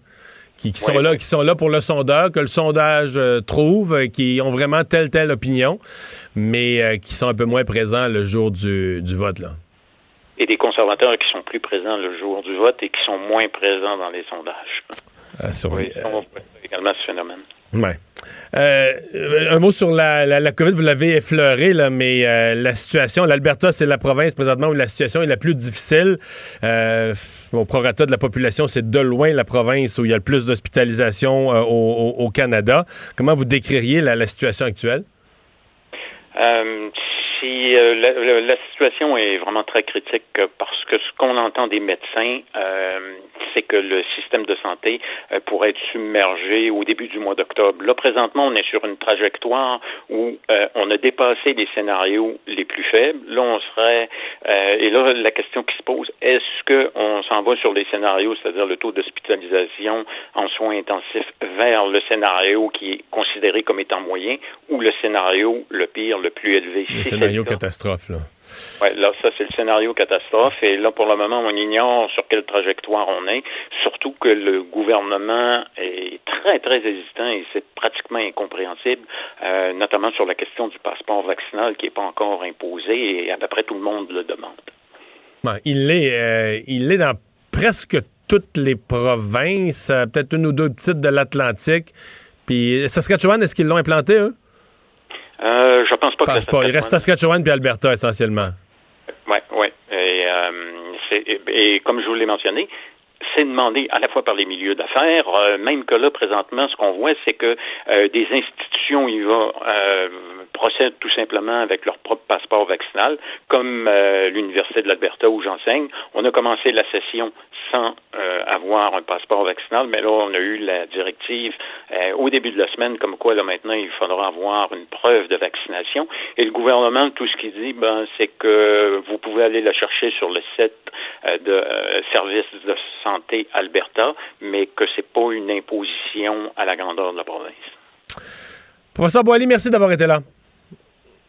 Qui, qui sont là, qui sont là pour le sondeur, que le sondage euh, trouve, euh, qui ont vraiment telle telle opinion, mais euh, qui sont un peu moins présents le jour du, du vote là. Et des conservateurs qui sont plus présents le jour du vote et qui sont moins présents dans les sondages. Ah, Oui, on également ce phénomène. Ouais. Euh, un mot sur la, COVID, vous l'avez effleuré, là, mais euh, la situation, l'Alberta, c'est la province présentement où la situation est la plus difficile. Euh, au prorata de la population, c'est de loin la province où il y a le plus d'hospitalisation euh, au, Canada. Comment vous décririez la situation actuelle? Si euh, la, la- la situation est vraiment très critique euh, parce que ce qu'on entend des médecins, euh, c'est que le système de santé euh, pourrait être submergé au début du mois d'octobre. Là, présentement, on est sur une trajectoire où euh, on a dépassé les scénarios les plus faibles. Là, on serait euh, et là, la question qui se pose, est-ce qu'on s'en va sur les scénarios, c'est-à-dire le taux d'hospitalisation en soins intensifs vers le scénario qui est considéré comme étant moyen ou le scénario le pire, le plus élevé? Le c'est scénario catastrophe, là. Ouais, là, ça, c'est le scénario catastrophe. Et là, pour le moment, on ignore sur quelle trajectoire on est. Surtout que le gouvernement est très, très hésitant et c'est pratiquement incompréhensible, euh, notamment sur la question du passeport vaccinal qui n'est pas encore imposé et à peu près tout le monde le demande. Il l'est euh, il l'est dans presque toutes les provinces, euh, peut-être une ou deux petites de l'Atlantique. Puis Saskatchewan, est-ce qu'ils l'ont implanté, eux? Euh, je pense pas Pense que pas. Il reste Saskatchewan puis Alberta, essentiellement. Oui, oui. Et, euh, et comme je vous l'ai mentionné, c'est demandé à la fois par les milieux d'affaires, euh, même que là, présentement, ce qu'on voit, c'est que euh, des institutions y vont, euh, procèdent tout simplement avec leur propre passeport vaccinal, comme euh, l'Université de l'Alberta où j'enseigne. On a commencé la session sans avoir un passeport vaccinal, mais là, on a eu la directive au début de la semaine, comme quoi, là, maintenant, il faudra avoir une preuve de vaccination. Et le gouvernement, tout ce qu'il dit, ben, c'est que vous pouvez aller la chercher sur le site de Service de santé Alberta, mais que c'est pas une imposition à la grandeur de la province. Professeur Boily, merci d'avoir été là.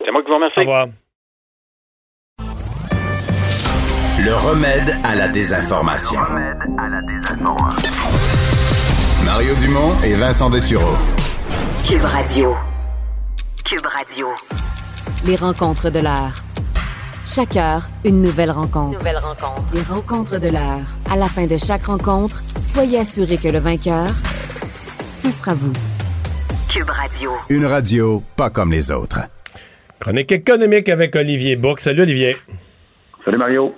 C'est moi qui vous remercie. Au revoir. Le remède à la désinformation. Mario Dumont et Vincent Dessureau. Cube Radio. Cube Radio. Les rencontres de l'heure. Chaque heure, une nouvelle rencontre. Nouvelle rencontre. Les rencontres de l'heure. À la fin de chaque rencontre, soyez assurés que le vainqueur, ce sera vous. Cube Radio. Une radio pas comme les autres. Chronique économique avec Olivier Bourque. Salut, Olivier. Salut Mario.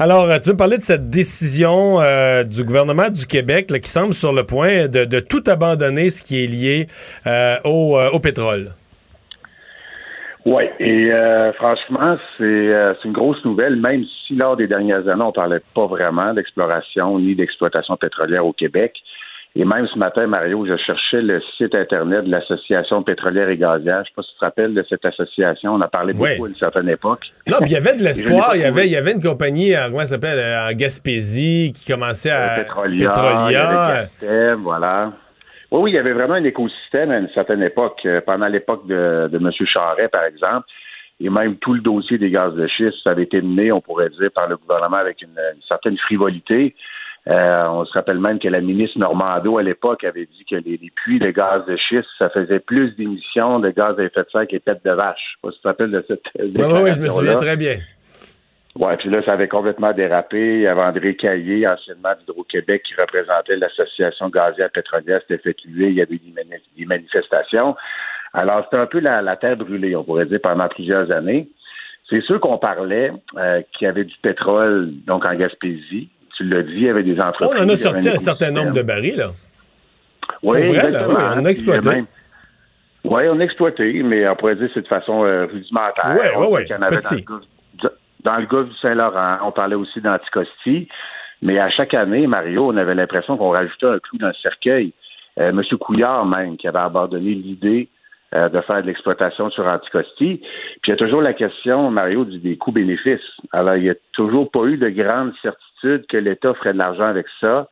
Alors, euh, tu veux parler de cette décision euh, du gouvernement du Québec là, qui semble sur le point de, de tout abandonner ce qui est lié euh, au, euh, au pétrole? Oui, et euh, franchement, c'est euh, c'est une grosse nouvelle, même si lors des dernières années, on parlait pas vraiment d'exploration ni d'exploitation pétrolière au Québec. Et même ce matin, Mario, je cherchais le site Internet de l'Association pétrolière et gazière. Je sais pas si tu te rappelles de cette association. On a parlé Oui. beaucoup à une certaine époque. Non, puis il y avait de l'espoir. Il y avait, il y avait une compagnie, en, comment ça s'appelle, euh, en Gaspésie, qui commençait à. Pétrolia, il y Petrolia. avait Castem, voilà. Oui, oui, il y avait vraiment un écosystème à une certaine époque. Euh, Pendant l'époque de, de M. Charret, par exemple, et même tout le dossier des gaz de schiste, ça avait été mené, on pourrait dire, par le gouvernement avec une, une certaine frivolité. Euh, on se rappelle même que la ministre Normando, à l'époque, avait dit que les, les puits de gaz de schiste, ça faisait plus d'émissions de gaz à effet de serre que les têtes de vache. Je sais pas si tu te rappelles de cette Oui, oui, oui, je me souviens très bien. Ouais, puis là, ça avait complètement dérapé. Il y avait André Caillé, anciennement d'Hydro-Québec, qui représentait l'association gazière pétrolière, tuer. Il y avait eu des, mani- des manifestations. Alors, c'était un peu la, la terre brûlée, on pourrait dire, pendant plusieurs années. C'est sûr qu'on parlait euh, qu'il y avait du pétrole, donc en Gaspésie. Tu l'as dit, il y avait des entreprises. On en a sorti un certain nombre de barils, là. Oui, vrai, là, oui, on a exploité. Oui, on a exploité, mais on pourrait dire que c'est de façon euh, rudimentaire. Ouais, On ouais, Dans le, golfe, du Saint-Laurent, on parlait aussi d'Anticosti, mais à chaque année, Mario, on avait l'impression qu'on rajoutait un clou dans le cercueil. Euh, Monsieur Couillard, même, qui avait abandonné l'idée euh, de faire de l'exploitation sur Anticosti. Puis il y a toujours la question, Mario, du, des coûts-bénéfices. Alors, il n'y a toujours pas eu de grande certitude que l'État ferait de l'argent avec ça.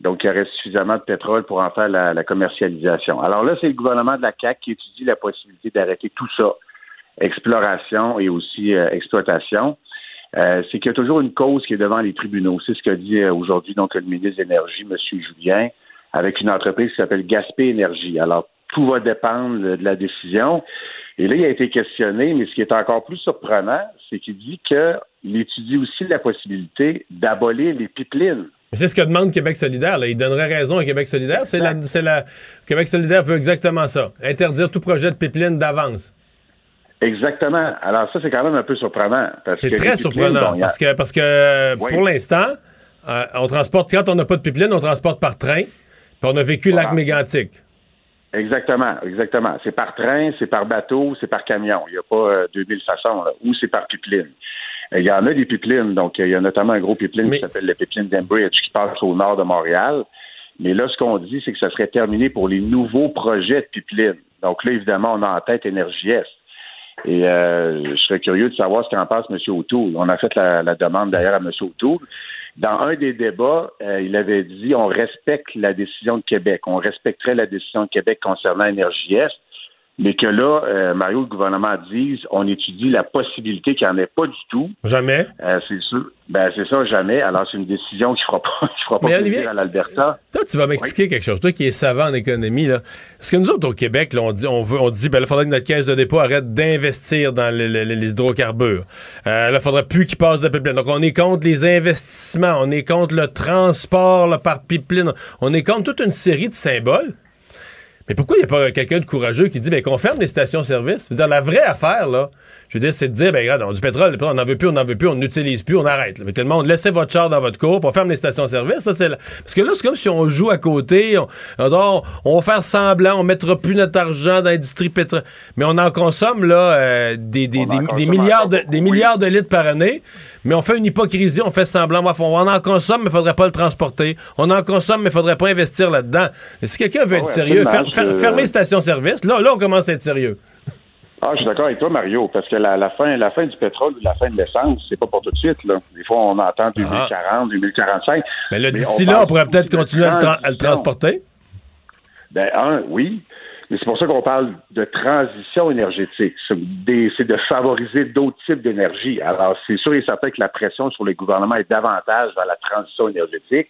Donc, il y aurait suffisamment de pétrole pour en faire la, commercialisation. Alors là, c'est le gouvernement de la CAQ qui étudie la possibilité d'arrêter tout ça, exploration et aussi euh, exploitation. Euh, c'est qu'il y a toujours une cause qui est devant les tribunaux. C'est ce qu'a dit euh, aujourd'hui donc le ministre de l'Énergie, M. Julien, avec une entreprise qui s'appelle Gaspé Énergie. Alors, tout va dépendre de la décision. Et là, il a été questionné, mais ce qui est encore plus surprenant, c'est qu'il dit qu'il étudie aussi la possibilité d'abolir les pipelines. C'est ce que demande Québec solidaire. Là. Il donnerait raison à Québec solidaire. C'est la, c'est la... Québec solidaire veut exactement ça. Interdire tout projet de pipeline d'avance. Exactement. Alors ça, c'est quand même un peu surprenant. C'est très surprenant. parce que, parce que pour l'instant, euh, on transporte, quand on n'a pas de pipeline, on transporte par train. Puis on a vécu le lac mégantique. Exactement, exactement. C'est par train, c'est par bateau, c'est par camion. Il n'y a pas 2000 façons. Là. Ou c'est par pipeline. Il y en a des pipelines. Donc, il y a notamment un gros pipeline qui s'appelle le pipeline d'Embridge qui passe au nord de Montréal. Mais là, ce qu'on dit, c'est que ça serait terminé pour les nouveaux projets de pipeline. Donc là, évidemment, on a en tête Énergie Est. Et euh, je serais curieux de savoir ce qu'en pense M. O'Toole. On a fait la, demande d'ailleurs à M. O'Toole. Dans un des débats, euh, il avait dit on respecte la décision de Québec, on respecterait la décision de Québec concernant Énergie Est mais que là, euh, Mario, le gouvernement dise, on étudie la possibilité qu'il n'y en ait pas du tout. Jamais. Euh, c'est sûr. Ben, c'est ça, jamais. Alors, c'est une décision qui ne fera pas, qui fera pas plaisir à l'Alberta. Toi, tu vas m'expliquer quelque chose. Toi qui es savant en économie, là. Parce que nous autres, au Québec, là, on dit, on veut, on dit, ben, il faudrait que notre caisse de dépôt arrête d'investir dans les, hydrocarbures. Euh, là, il faudrait plus qu'ils passent de pipeline. Donc, on est contre les investissements. On est contre le transport, là, par pipeline. On est contre toute une série de symboles. Mais pourquoi il n'y a pas quelqu'un de courageux qui dit ben, qu'on ferme les stations-service? Je veux dire, la vraie affaire, là, je veux dire, c'est de dire, ben, regarde, on a du pétrole, on n'en veut plus, on n'en veut plus, on n'utilise plus, on arrête. Mais tout le monde, laissez votre char dans votre cour, on ferme les stations-service. Ça, c'est Parce que là, c'est comme si on joue à côté, on, on, va faire semblant, on mettra plus notre argent dans l'industrie pétrole. Mais on en consomme, là, euh, des, des, des, milliards de, des milliards de litres par année mais on fait une hypocrisie, on fait semblant. On en consomme, mais il faudrait pas le transporter. On en consomme, mais il faudrait pas investir là-dedans. Et si quelqu'un veut être sérieux, fermer les stations-service, là, là, on commence à être sérieux. Ah, je suis d'accord avec toi, Mario, parce que la, fin, la fin du pétrole ou la fin de l'essence, c'est pas pour tout de suite. Là. Des fois, on entend 2040, 2045. Mais là, d'ici là, on pourrait peut-être continuer à le, transporter. Ben, un, oui. C'est pour ça qu'on parle de transition énergétique. C'est de favoriser d'autres types d'énergie. Alors, c'est sûr et certain que la pression sur les gouvernements est davantage vers la transition énergétique.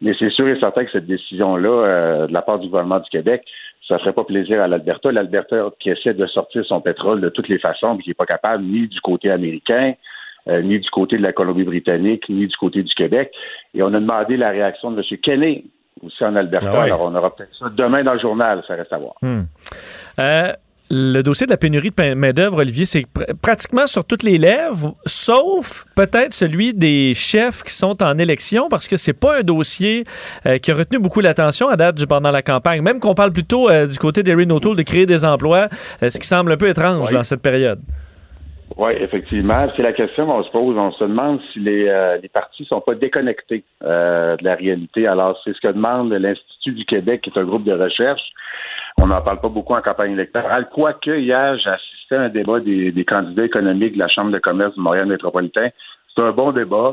Mais c'est sûr et certain que cette décision-là, euh, de la part du gouvernement du Québec, ça ne ferait pas plaisir à l'Alberta. L'Alberta qui essaie de sortir son pétrole de toutes les façons, mais qui n'est pas capable ni du côté américain, euh, ni du côté de la Colombie-Britannique, ni du côté du Québec. Et on a demandé la réaction de M. Kenney, aussi en Alberta. Ah Alors, on aura peut-être ça demain dans le journal, ça reste à voir. Hmm. Euh, le dossier de la pénurie de main-d'œuvre, Olivier, c'est pratiquement sur toutes les lèvres, sauf peut-être celui des chefs qui sont en élection, parce que c'est pas un dossier euh, qui a retenu beaucoup l'attention à date pendant la campagne. Même qu'on parle plutôt euh, du côté d'Erin O'Toole de créer des emplois, ce qui semble un peu étrange dans cette période. Oui, effectivement. C'est la question qu'on se pose. On se demande si les, euh, les partis sont pas déconnectés euh, de la réalité. Alors, c'est ce que demande l'Institut du Québec, qui est un groupe de recherche. On n'en parle pas beaucoup en campagne électorale. Quoique, hier, j'ai assisté à un débat des, des, candidats économiques de la Chambre de commerce du Montréal métropolitain. C'est un bon débat.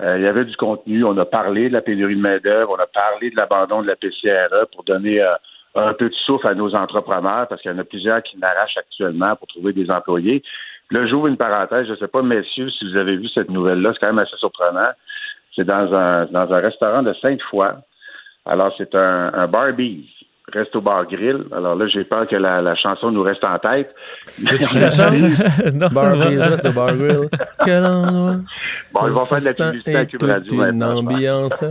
Euh, il y avait du contenu. On a parlé de la pénurie de main-d'œuvre. On a parlé de l'abandon de la PCRE pour donner un peu de souffle à nos entrepreneurs parce qu'il y en a plusieurs qui n'arrachent actuellement pour trouver des employés. Là, j'ouvre une parenthèse. Je ne sais pas, messieurs, si vous avez vu cette nouvelle-là. C'est quand même assez surprenant. C'est dans un, dans un restaurant de Sainte-Foy. Alors, c'est un, un Barbie. Resto Bar Grill. Alors là, j'ai peur que la, la, chanson nous reste en tête. Tu la chantes? non, Barbie's Resto Bar Grill. Quel endroit? Bon, ils vont faire de la publicité à Cube Radio. Une ambiance.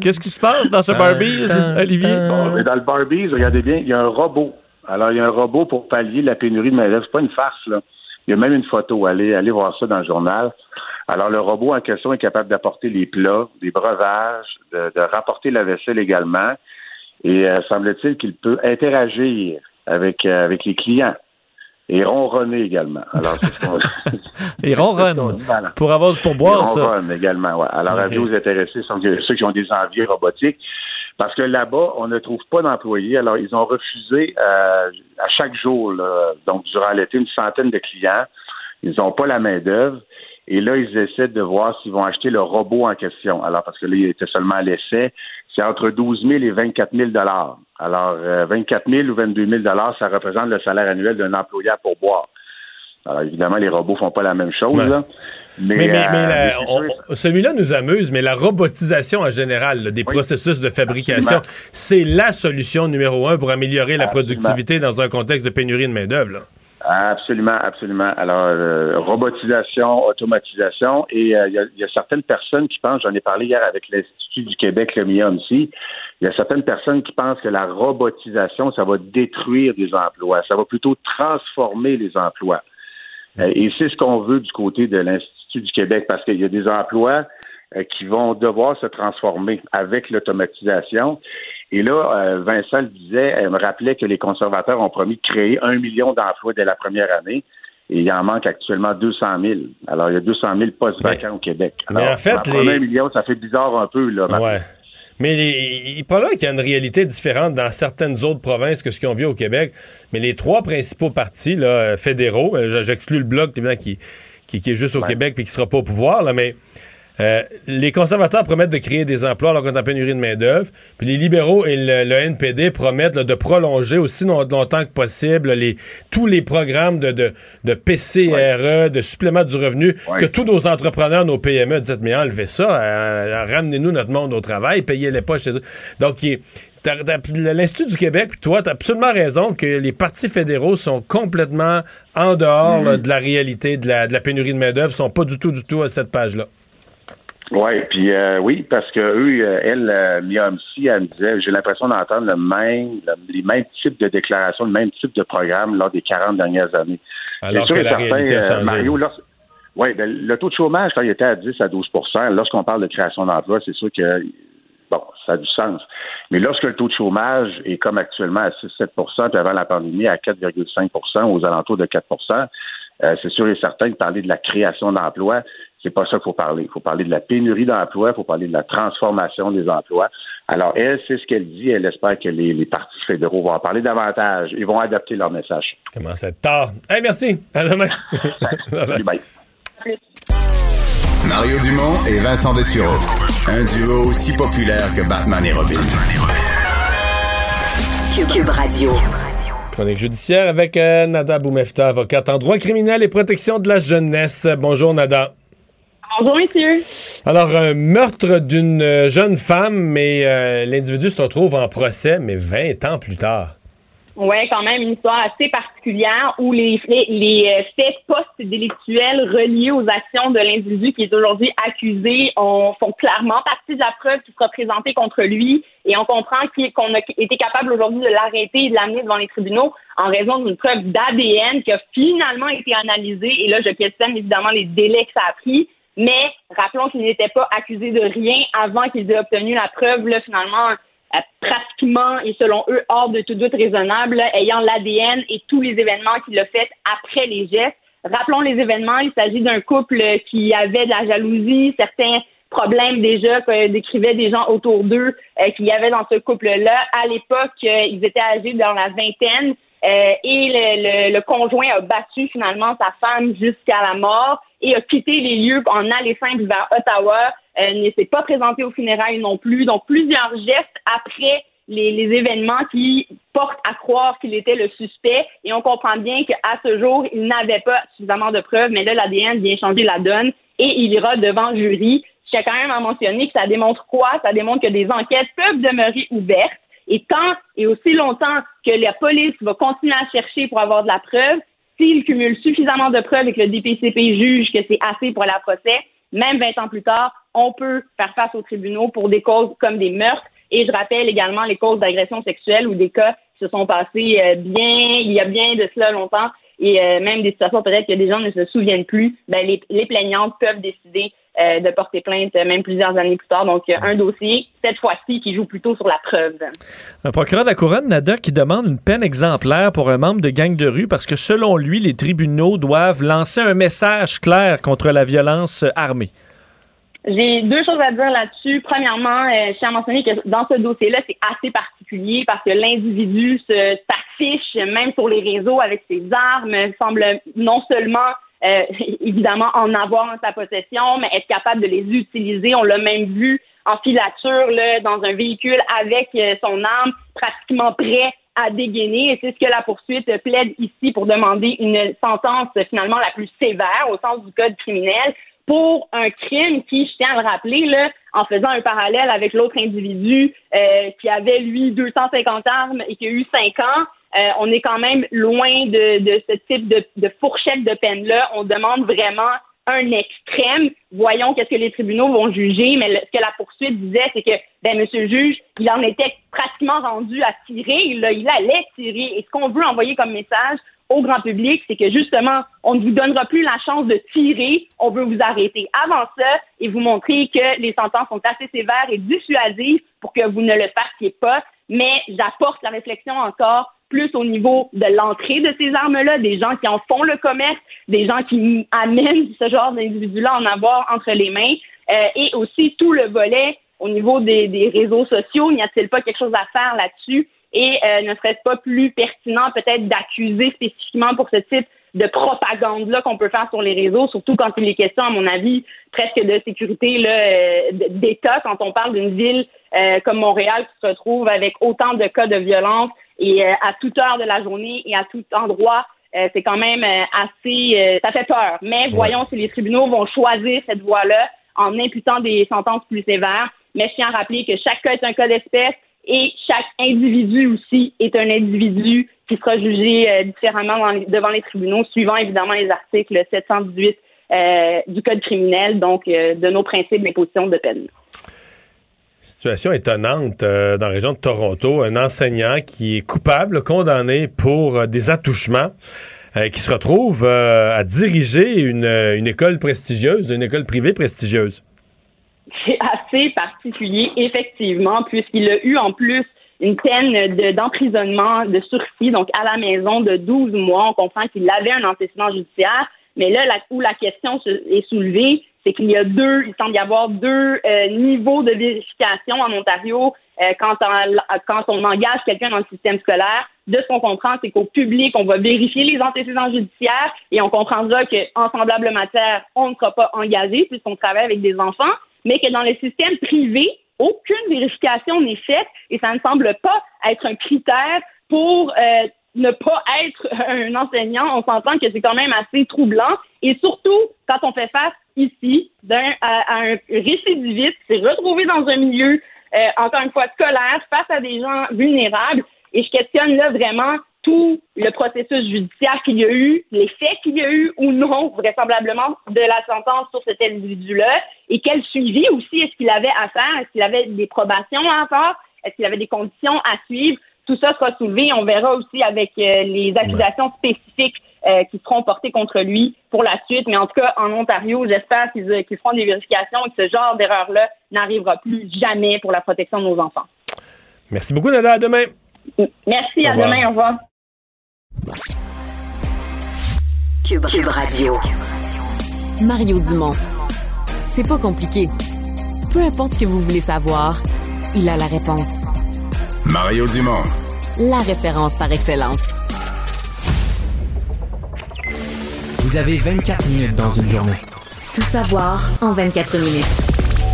Qu'est-ce qui se passe dans ce Barbie's, Olivier? Bon, mais dans le Barbie's, regardez bien, il y a un robot. Alors, il y a un robot pour pallier la pénurie de main-d'œuvre. C'est pas une farce, là. Il y a même une photo. Allez, allez voir ça dans le journal. Alors, le robot en question est capable d'apporter les plats, des breuvages, de, rapporter la vaisselle également. Et euh, semble-t-il qu'il peut interagir avec, euh, avec les clients. Et ronronner également. Alors, Et ronronne. Pour avoir du pourboire, ça. Ronronne également, ouais. Alors, okay. vous intéressés ceux qui ont des envies robotiques. Parce que là-bas, on ne trouve pas d'employés. Alors, ils ont refusé euh, à chaque jour, donc durant l'été, une centaine de clients. Ils n'ont pas la main-d'œuvre. Et là, ils essaient de voir s'ils vont acheter le robot en question. Alors, parce que là, il était seulement à l'essai. C'est entre 12 000 et 24 000 Alors, euh, 24 000 ou 22 000 ça représente le salaire annuel d'un employé pour boire. Alors évidemment, les robots font pas la même chose. Ouais. là. Mais, Mais, mais- euh, mais celui-là nous amuse, mais la robotisation en général là, des processus de fabrication, c'est la solution numéro un pour améliorer la productivité dans un contexte de pénurie de main-d'œuvre. Absolument, absolument. Alors, euh, robotisation, automatisation, et euh, il y, a- il y a certaines personnes qui pensent, j'en ai parlé hier avec l'Institut du Québec, le MIA aussi, il y a certaines personnes qui pensent que la robotisation, ça va détruire des emplois, ça va plutôt transformer les emplois. Euh, et c'est ce qu'on veut du côté de l'Institut du Québec, parce qu'il y a des emplois euh, qui vont devoir se transformer avec l'automatisation. Et là, euh, Vincent le disait, elle me rappelait que les conservateurs ont promis de créer un million d'emplois dès la première année. Et il en manque actuellement 200 000. Alors, il y a 200 000 postes vacants au Québec. mais Alors, en fait, en prendre les- un million, ça fait bizarre un peu, là. Ouais. Mais les- il probablement qu'il y a une réalité différente dans certaines autres provinces que ce qu'on vit au Québec. Mais les trois principaux partis là, fédéraux, euh, j'exclus le bloc qui, qui, qui est juste au Québec et qui sera pas au pouvoir, là, mais euh, les conservateurs promettent de créer des emplois alors qu'on est en pénurie de main-d'œuvre. Puis les libéraux et le, le NPD promettent là, de prolonger aussi longtemps que possible les, tous les programmes de, de, de PCRE, de supplément du revenu, que tous nos entrepreneurs, nos PME disent Mais enlevez ça, euh, ramenez-nous notre monde au travail, payez-les pas chez eux. Donc, il- l'Institut du Québec, puis toi, tu as absolument raison que les partis fédéraux sont complètement en dehors là, de la réalité de la, de la pénurie de main-d'œuvre, sont pas du tout, du tout à cette page-là. Ouais, puis euh, oui, parce que eux, euh, elle, euh, Mia elle me disait, j'ai l'impression d'entendre le même, le- les mêmes types de déclarations, le même type de programme lors des 40 dernières années. Alors sûr que la réalité a euh. Mario, ouais, ben, le taux de chômage, quand il était à 10 à 12% lorsqu'on parle de création d'emplois, c'est sûr que bon, ça a du sens. Mais lorsque le taux de chômage est comme actuellement à 6-7 puis avant la pandémie à 4,5% aux alentours de 4% euh, c'est sûr et certain que parler de la création d'emplois, c'est pas ça qu'il faut parler. Il faut parler de la pénurie d'emplois, il faut parler de la transformation des emplois. Alors, elle, c'est ce qu'elle dit. Elle espère que les, les partis fédéraux vont en parler davantage. Ils vont adapter leur message. Comment c'est tard? Hey, merci. À demain. Salut, bye. Mario Dumont et Vincent Dessureau. Un duo aussi populaire que Batman et Robin. Cube Radio. Chronique judiciaire avec euh, Nada Boumefta, avocate en droit criminel et protection de la jeunesse. Bonjour Nada. Bonjour, messieurs. Alors, un meurtre d'une euh, jeune femme, mais euh, l'individu se retrouve en procès, mais 20 ans plus tard. Oui, quand même une histoire assez particulière où les faits, les euh, faits post-délictuels reliés aux actions de l'individu qui est aujourd'hui accusé ont, font clairement partie de la preuve qui sera présentée contre lui. Et on comprend qu'il- qu'on a été capable aujourd'hui de l'arrêter et de l'amener devant les tribunaux en raison d'une preuve d'ADN qui a finalement été analysée. Et là je questionne évidemment les délais que ça a pris. Mais rappelons qu'il n'était pas accusé de rien avant qu'ils aient obtenu la preuve. Là finalement pratiquement et selon eux hors de tout doute raisonnable, ayant l'ADN et tous les événements qu'il a fait après les gestes. Rappelons les événements, il s'agit d'un couple qui avait de la jalousie, certains problèmes déjà que décrivaient des gens autour d'eux euh, qu'il y avait dans ce couple-là. À l'époque, euh, ils étaient âgés dans la vingtaine euh, et le, le- le conjoint a battu finalement sa femme jusqu'à la mort et a quitté les lieux en aller simple vers Ottawa, euh, ne s'est pas présenté aux funérailles non plus. Donc plusieurs gestes après les, les événements qui portent à croire qu'il était le suspect et on comprend bien qu'à ce jour, il n'avait pas suffisamment de preuves, mais là, l'ADN vient changer la donne et il ira devant le jury. Je tiens quand même à mentionner que ça démontre quoi? Ça démontre que des enquêtes peuvent demeurer ouvertes et tant et aussi longtemps que la police va continuer à chercher pour avoir de la preuve, s'il cumule suffisamment de preuves et que le DPCP juge que c'est assez pour la procès, même 20 ans plus tard, on peut faire face aux tribunaux pour des causes comme des meurtres. Et je rappelle également les causes d'agression sexuelle ou des cas qui se sont passés euh, bien, il y a bien de cela longtemps, et euh, même des situations peut-être que des gens ne se souviennent plus, ben, les, plaignantes peuvent décider euh, de porter plainte même plusieurs années plus tard. Donc, un dossier, cette fois-ci, qui joue plutôt sur la preuve. Un procureur de la couronne, Nada, qui demande une peine exemplaire pour un membre de gang de rue parce que selon lui, les tribunaux doivent lancer un message clair contre la violence armée. J'ai deux choses à dire là-dessus. Premièrement, euh, je tiens à mentionner que dans ce dossier-là, c'est assez particulier parce que l'individu s'affiche même sur les réseaux avec ses armes, semble non seulement euh, évidemment en avoir en sa possession, mais être capable de les utiliser. On l'a même vu en filature là, dans un véhicule avec euh, son arme, pratiquement prêt à dégainer et c'est ce que la poursuite plaide ici pour demander une sentence finalement la plus sévère au sens du code criminel pour un crime qui, je tiens à le rappeler, là, en faisant un parallèle avec l'autre individu euh, qui avait, lui, 250 armes et qui a eu 5 ans, euh, on est quand même loin de, de ce type de, de fourchette de peine-là. On demande vraiment un extrême. Voyons qu'est-ce que les tribunaux vont juger, mais ce que la poursuite disait, c'est que, ben, monsieur le juge, il en était pratiquement rendu à tirer, il, il allait tirer. Et ce qu'on veut envoyer comme message au grand public, c'est que justement, on ne vous donnera plus la chance de tirer, on veut vous arrêter avant ça et vous montrer que les sentences sont assez sévères et dissuasives pour que vous ne le fassiez pas. Mais j'apporte la réflexion encore plus au niveau de l'entrée de ces armes-là, des gens qui en font le commerce, des gens qui amènent ce genre d'individus-là en avoir entre les mains, euh, et aussi tout le volet au niveau des, des réseaux sociaux. N'y a-t-il pas quelque chose à faire là-dessus? Et euh, ne serait-ce pas plus pertinent peut-être d'accuser spécifiquement pour ce type de propagande-là qu'on peut faire sur les réseaux, surtout quand il est question, à mon avis, presque de sécurité là, euh, d'État, quand on parle d'une ville euh, comme Montréal qui se retrouve avec autant de cas de violence et euh, à toute heure de la journée et à tout endroit. c'est quand même assez... ça fait peur. Mais voyons si les tribunaux vont choisir cette voie-là en imputant des sentences plus sévères. Mais je tiens à rappeler que chaque cas est un cas d'espèce et chaque individu aussi est un individu qui sera jugé euh, différemment devant les tribunaux, suivant évidemment les articles 718 euh, du Code criminel, donc euh, de nos principes d'imposition de peine. Situation étonnante dans la région de Toronto. Un enseignant qui est coupable, condamné pour des attouchements, qui se retrouve à diriger une, une école prestigieuse, une école privée prestigieuse. C'est assez particulier, effectivement, puisqu'il a eu en plus une peine d'emprisonnement de, sursis, donc à la maison de 12 mois. On comprend qu'il avait un antécédent judiciaire, mais là, où la question est soulevée, c'est qu'il y a deux, il semble y avoir deux euh, niveaux de vérification en Ontario euh, quand, on, quand on engage quelqu'un dans le système scolaire. De ce qu'on comprend, c'est qu'au public, on va vérifier les antécédents judiciaires et on comprendra qu'en semblable matière, on ne sera pas engagé puisqu'on travaille avec des enfants mais que dans le système privé, aucune vérification n'est faite et ça ne semble pas être un critère pour euh, ne pas être un enseignant. On s'entend que c'est quand même assez troublant et surtout quand on fait face ici d'un, à, un récidiviste qui s'est retrouvé dans un milieu, euh, encore une fois, scolaire, face à des gens vulnérables. Et je questionne là vraiment tout le processus judiciaire qu'il y a eu, les faits qu'il y a eu ou non, vraisemblablement, de la sentence sur cet individu-là, et quel suivi aussi est-ce qu'il avait à faire, est-ce qu'il avait des probations à faire, est-ce qu'il avait des conditions à suivre? Tout ça sera soulevé. On verra aussi avec euh, les accusations spécifiques euh, qui seront portées contre lui pour la suite. Mais en tout cas, en Ontario, j'espère qu'ils euh, feront des vérifications et que ce genre d'erreur-là n'arrivera plus jamais pour la protection de nos enfants. Merci beaucoup, Nada. À demain. Merci. à demain. Au revoir. Cube, Radio. Mario Dumont. C'est pas compliqué. Peu importe ce que vous voulez savoir, il a la réponse. Mario Dumont. La référence par excellence. Vous avez 24 minutes dans une journée. Tout savoir en 24 minutes.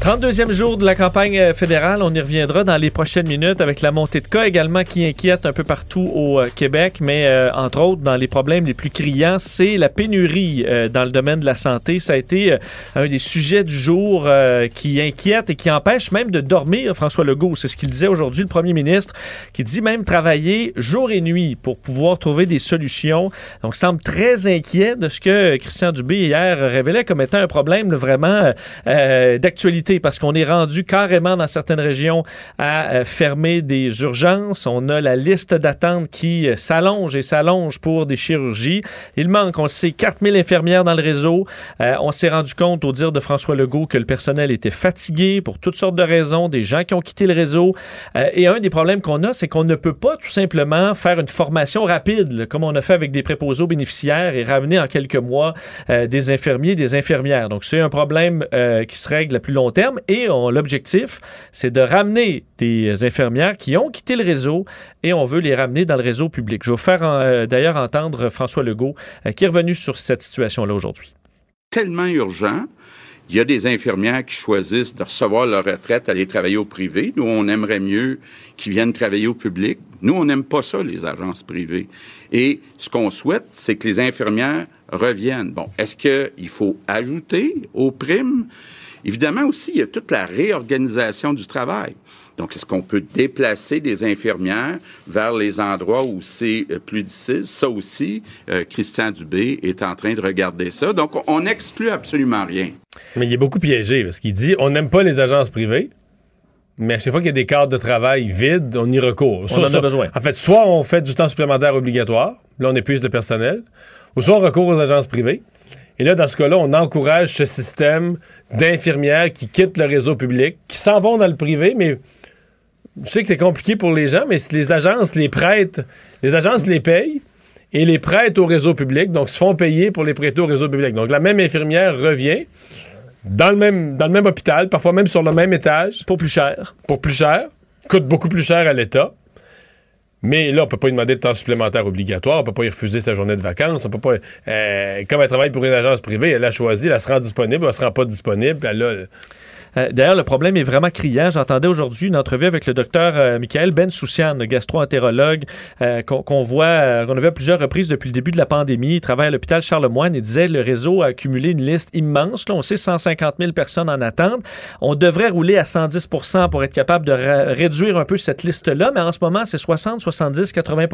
32e jour de la campagne euh, fédérale, on y reviendra dans les prochaines minutes avec la montée de cas également qui inquiète un peu partout au euh, Québec, mais euh, entre autres dans les problèmes les plus criants, c'est la pénurie dans le domaine de la santé. Ça a été un des sujets du jour qui inquiète et qui empêche même de dormir François Legault. C'est ce qu'il disait aujourd'hui le premier ministre, qui dit même travailler jour et nuit pour pouvoir trouver des solutions. Donc, semble très inquiet de ce que Christian Dubé hier révélait comme étant un problème vraiment d'actualité parce qu'on est rendu carrément dans certaines régions à euh, fermer des urgences. On a la liste d'attente qui euh, s'allonge et s'allonge pour des chirurgies. Il manque, on le sait, 4000 infirmières dans le réseau. Euh, on s'est rendu compte, au dire de François Legault, que le personnel était fatigué pour toutes sortes de raisons, des gens qui ont quitté le réseau. et un des problèmes qu'on a, c'est qu'on ne peut pas tout simplement faire une formation rapide, comme on a fait avec des préposés aux bénéficiaires et ramener en quelques mois des infirmiers, des infirmières. Donc, c'est un problème qui se règle à plus long terme Et l'objectif, c'est de ramener des infirmières qui ont quitté le réseau et on veut les ramener dans le réseau public. Je vais vous faire euh, d'ailleurs entendre François Legault euh, qui est revenu sur cette situation-là aujourd'hui. tellement urgent. Il y a des infirmières qui choisissent de recevoir leur retraite, aller travailler au privé. Nous, on aimerait mieux qu'ils viennent travailler au public. Nous, on n'aime pas ça, les agences privées. Et ce qu'on souhaite, c'est que les infirmières reviennent. Bon, est-ce qu'il faut ajouter aux primes? Évidemment aussi, il y a toute la réorganisation du travail. Donc, est-ce qu'on peut déplacer des infirmières vers les endroits où c'est euh, plus difficile? Ça aussi, euh, Christian Dubé est en train de regarder ça. Donc, on n'exclut absolument rien. Mais il est beaucoup piégé parce qu'il dit on n'aime pas les agences privées, mais à chaque fois qu'il y a des cadres de travail vides, on y recourt. On en a besoin. En fait, soit on fait du temps supplémentaire obligatoire, là on épuise le personnel, ou soit on recourt aux agences privées. Et là, dans ce cas-là, on encourage ce système d'infirmières qui quittent le réseau public, qui s'en vont dans le privé, mais je sais que c'est compliqué pour les gens, mais les agences les prêtent, les agences les payent et les prêtent au réseau public, donc se font payer pour les prêter au réseau public. Donc la même infirmière revient dans le même, dans le même hôpital, parfois même sur le même étage. Pour plus cher. Pour plus cher. Coûte beaucoup plus cher à l'État. Mais là, on peut pas lui demander de temps supplémentaire obligatoire, on peut pas y refuser sa journée de vacances, on peut pas. euh, comme elle travaille pour une agence privée, elle a choisi, elle se rend disponible, elle se rend pas disponible, elle a. Euh, D'ailleurs, le problème est vraiment criant. J'entendais aujourd'hui une entrevue avec le docteur euh, Michael Bensoussian, gastro-entérologue, euh, qu'on voit, qu'on a vu à plusieurs reprises depuis le début de la pandémie. Il travaille à l'hôpital Charlemagne et disait le réseau a accumulé une liste immense. Là, on sait 150 000 personnes en attente. On devrait rouler à 110% pour être capable de réduire un peu cette liste-là, mais en ce moment, c'est 60, 70, 80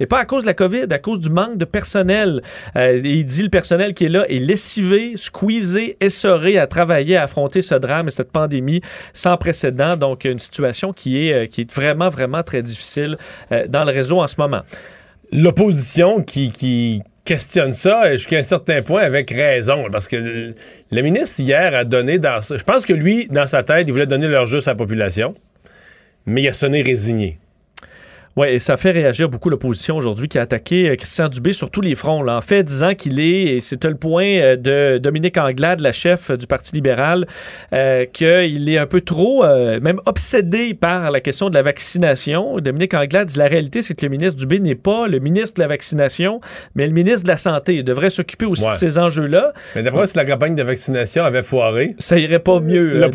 et pas à cause de la COVID, à cause du manque de personnel. Il dit le personnel qui est là est lessivé, squeezé, essoré à travailler, à affronter ce drame et cette pandémie sans précédent. Donc, une situation qui est, euh, qui est vraiment, vraiment très difficile euh, dans le réseau en ce moment. L'opposition qui, questionne ça jusqu'à un certain point avec raison. Parce que le, le ministre, hier, a donné dans. Je pense que lui, dans sa tête, il voulait donner leur juste à la population, mais il a sonné résigné. Oui, et ça fait réagir beaucoup l'opposition aujourd'hui qui a attaqué euh, Christian Dubé sur tous les fronts. Là. En fait, disant qu'il est, et c'est le point euh, de Dominique Anglade, la chef du Parti libéral, euh, qu'il est un peu trop, euh, même obsédé par la question de la vaccination. Dominique Anglade dit la réalité, c'est que le ministre Dubé n'est pas le ministre de la vaccination, mais le ministre de la Santé. Il devrait s'occuper aussi Ouais. de ces enjeux-là. Mais d'après moi, si la campagne de vaccination avait foiré. Ça irait pas mieux. euh,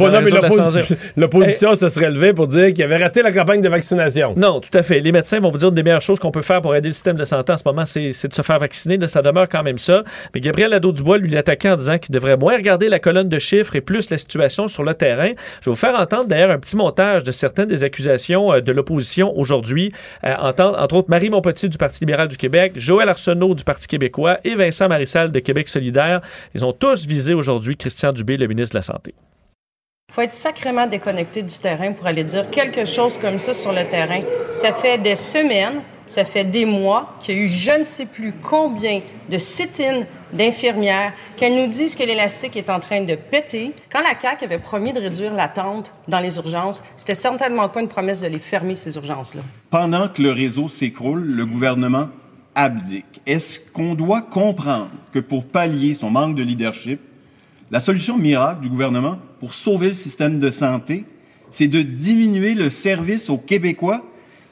l'opposition se serait levée pour dire qu'il avait raté la campagne de vaccination. Non, tout à fait. Les médecins vont vous dire une des meilleures choses qu'on peut faire pour aider le système de santé en ce moment, c'est de se faire vacciner. Ça demeure quand même ça. Mais Gabriel Nadeau-Dubois, lui, l'attaquait en disant qu'il devrait moins regarder la colonne de chiffres et plus la situation sur le terrain. Je vais vous faire entendre d'ailleurs un petit montage de certaines des accusations euh, de l'opposition aujourd'hui. Euh, entre autres, Marie Montpetit du Parti libéral du Québec, Joël Arsenault du Parti québécois et Vincent Marissal de Québec solidaire. Ils ont tous visé aujourd'hui Christian Dubé, le ministre de la Santé. Il faut être sacrément déconnecté du terrain pour aller dire quelque chose comme ça sur le terrain. Ça fait des semaines, ça fait des mois qu'il y a eu je ne sais plus combien de sit-ins d'infirmières qu'elles nous disent que l'élastique est en train de péter. Quand la CAQ avait promis de réduire l'attente dans les urgences, c'était certainement pas une promesse de les fermer, ces urgences-là. Pendant que le réseau s'écroule, le gouvernement abdique. Est-ce qu'on doit comprendre que pour pallier son manque de leadership, la solution miracle du gouvernement pour sauver le système de santé, c'est de diminuer le service aux Québécois?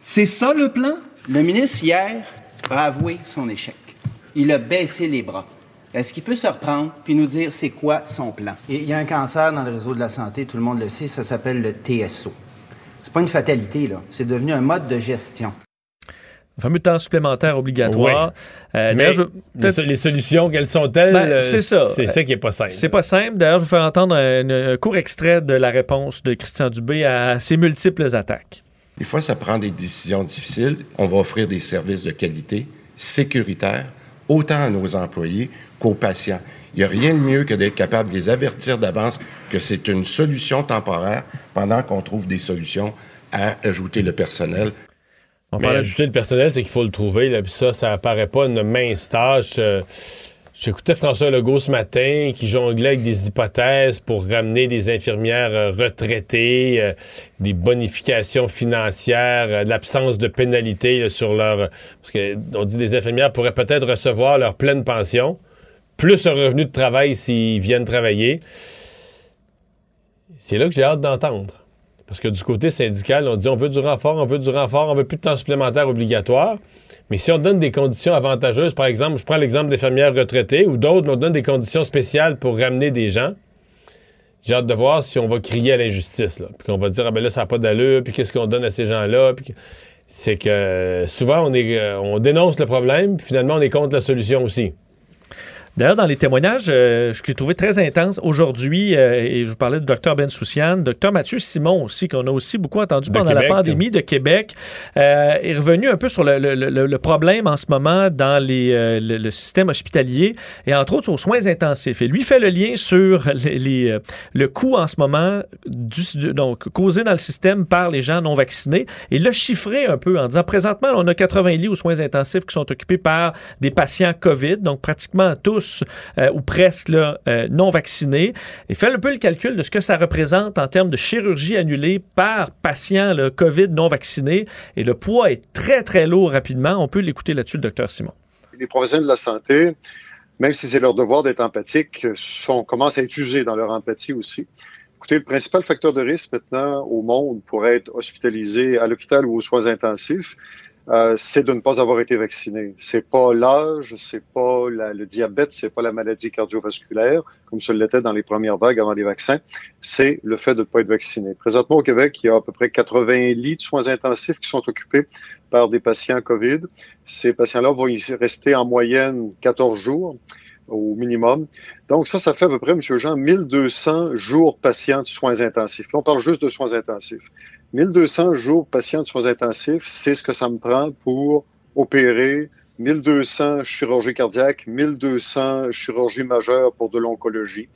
C'est ça le plan? Le ministre, hier, a avoué son échec. Il a baissé les bras. Est-ce qu'il peut se reprendre puis nous dire c'est quoi son plan? Il y a un cancer dans le réseau de la santé, tout le monde le sait, ça s'appelle le TSO. C'est pas une fatalité, là. C'est devenu un mode de gestion. Le fameux temps supplémentaire obligatoire. Euh, Mais je- les, peut-être- so- les solutions, quelles sont-elles? Ben, euh, c'est ça. C'est ça qui est pas simple. C'est pas simple. D'ailleurs, je vais faire entendre un, un court extrait de la réponse de Christian Dubé à ses multiples attaques. Des fois, ça prend des décisions difficiles. On va offrir des services de qualité, sécuritaires, autant à nos employés qu'aux patients. Il n'y a rien de mieux que d'être capable de les avertir d'avance que c'est une solution temporaire pendant qu'on trouve des solutions à ajouter le personnel. Mais ajouter le personnel, c'est qu'il faut le trouver. Là, puis ça, ça apparaît pas une mince tâche. Euh, J'écoutais François Legault ce matin qui jonglait avec des hypothèses pour ramener des infirmières euh, retraitées, euh, des bonifications financières, euh, l'absence de pénalité là, sur leur... Parce que on dit des infirmières pourraient peut-être recevoir leur pleine pension, plus un revenu de travail s'ils viennent travailler. C'est là que j'ai hâte d'entendre. Parce que du côté syndical, on dit on veut du renfort, on veut du renfort, on veut plus de temps supplémentaire obligatoire. Mais si on donne des conditions avantageuses, par exemple, je prends l'exemple des fermières retraitées ou d'autres, on donne des conditions spéciales pour ramener des gens. J'ai hâte de voir si on va crier à l'injustice. Puis qu'on va dire, ah ben là, ça n'a pas d'allure, puis qu'est-ce qu'on donne à ces gens-là. Puis c'est que euh, souvent, euh, on dénonce le problème, puis finalement, on est contre la solution aussi. D'ailleurs, dans les témoignages, euh, je l'ai trouvé très intense aujourd'hui, euh, et je vous parlais du docteur Ben Souciane, docteur Mathieu Simon aussi, qu'on a aussi beaucoup entendu pendant Québec. la pandémie de Québec, euh, est revenu un peu sur le, le- le- le problème en ce moment dans les, le, système hospitalier, et entre autres aux soins intensifs. Et lui fait le lien sur les, les, le coût en ce moment du, du- donc, causé dans le système par les gens non vaccinés, et l'a chiffré un peu en disant, présentement, on a 80 lits aux soins intensifs qui sont occupés par des patients COVID, donc pratiquement tous euh, ou presque euh, non vaccinés. Et fait un peu le calcul de ce que ça représente en termes de chirurgie annulée par patient là, COVID non vacciné. Et le poids est très, très lourd rapidement. On peut l'écouter là-dessus, le docteur Simon. les professionnels de la santé, même si c'est leur devoir d'être empathiques, sont, commencent à être usés dans leur empathie aussi. Écoutez, le principal facteur de risque maintenant au monde pour être hospitalisé à l'hôpital ou aux soins intensifs, euh, c'est de ne pas avoir été vacciné. C'est pas l'âge, c'est pas la- le diabète, c'est pas la maladie cardiovasculaire, comme ce l'était dans les premières vagues avant les vaccins. C'est le fait de ne pas être vacciné. Présentement au Québec, il y a à peu près 80 lits de soins intensifs qui sont occupés par des patients COVID. Ces patients-là vont y rester en moyenne 14 jours au minimum. Donc ça, ça fait à peu près, M. Jean, 1200 jours patients de soins intensifs. Là, on parle juste de soins intensifs. 1200 jours patients de soins intensifs, c'est ce que ça me prend pour opérer 1200 chirurgies cardiaques, 1200 chirurgies majeures pour de l'oncologie.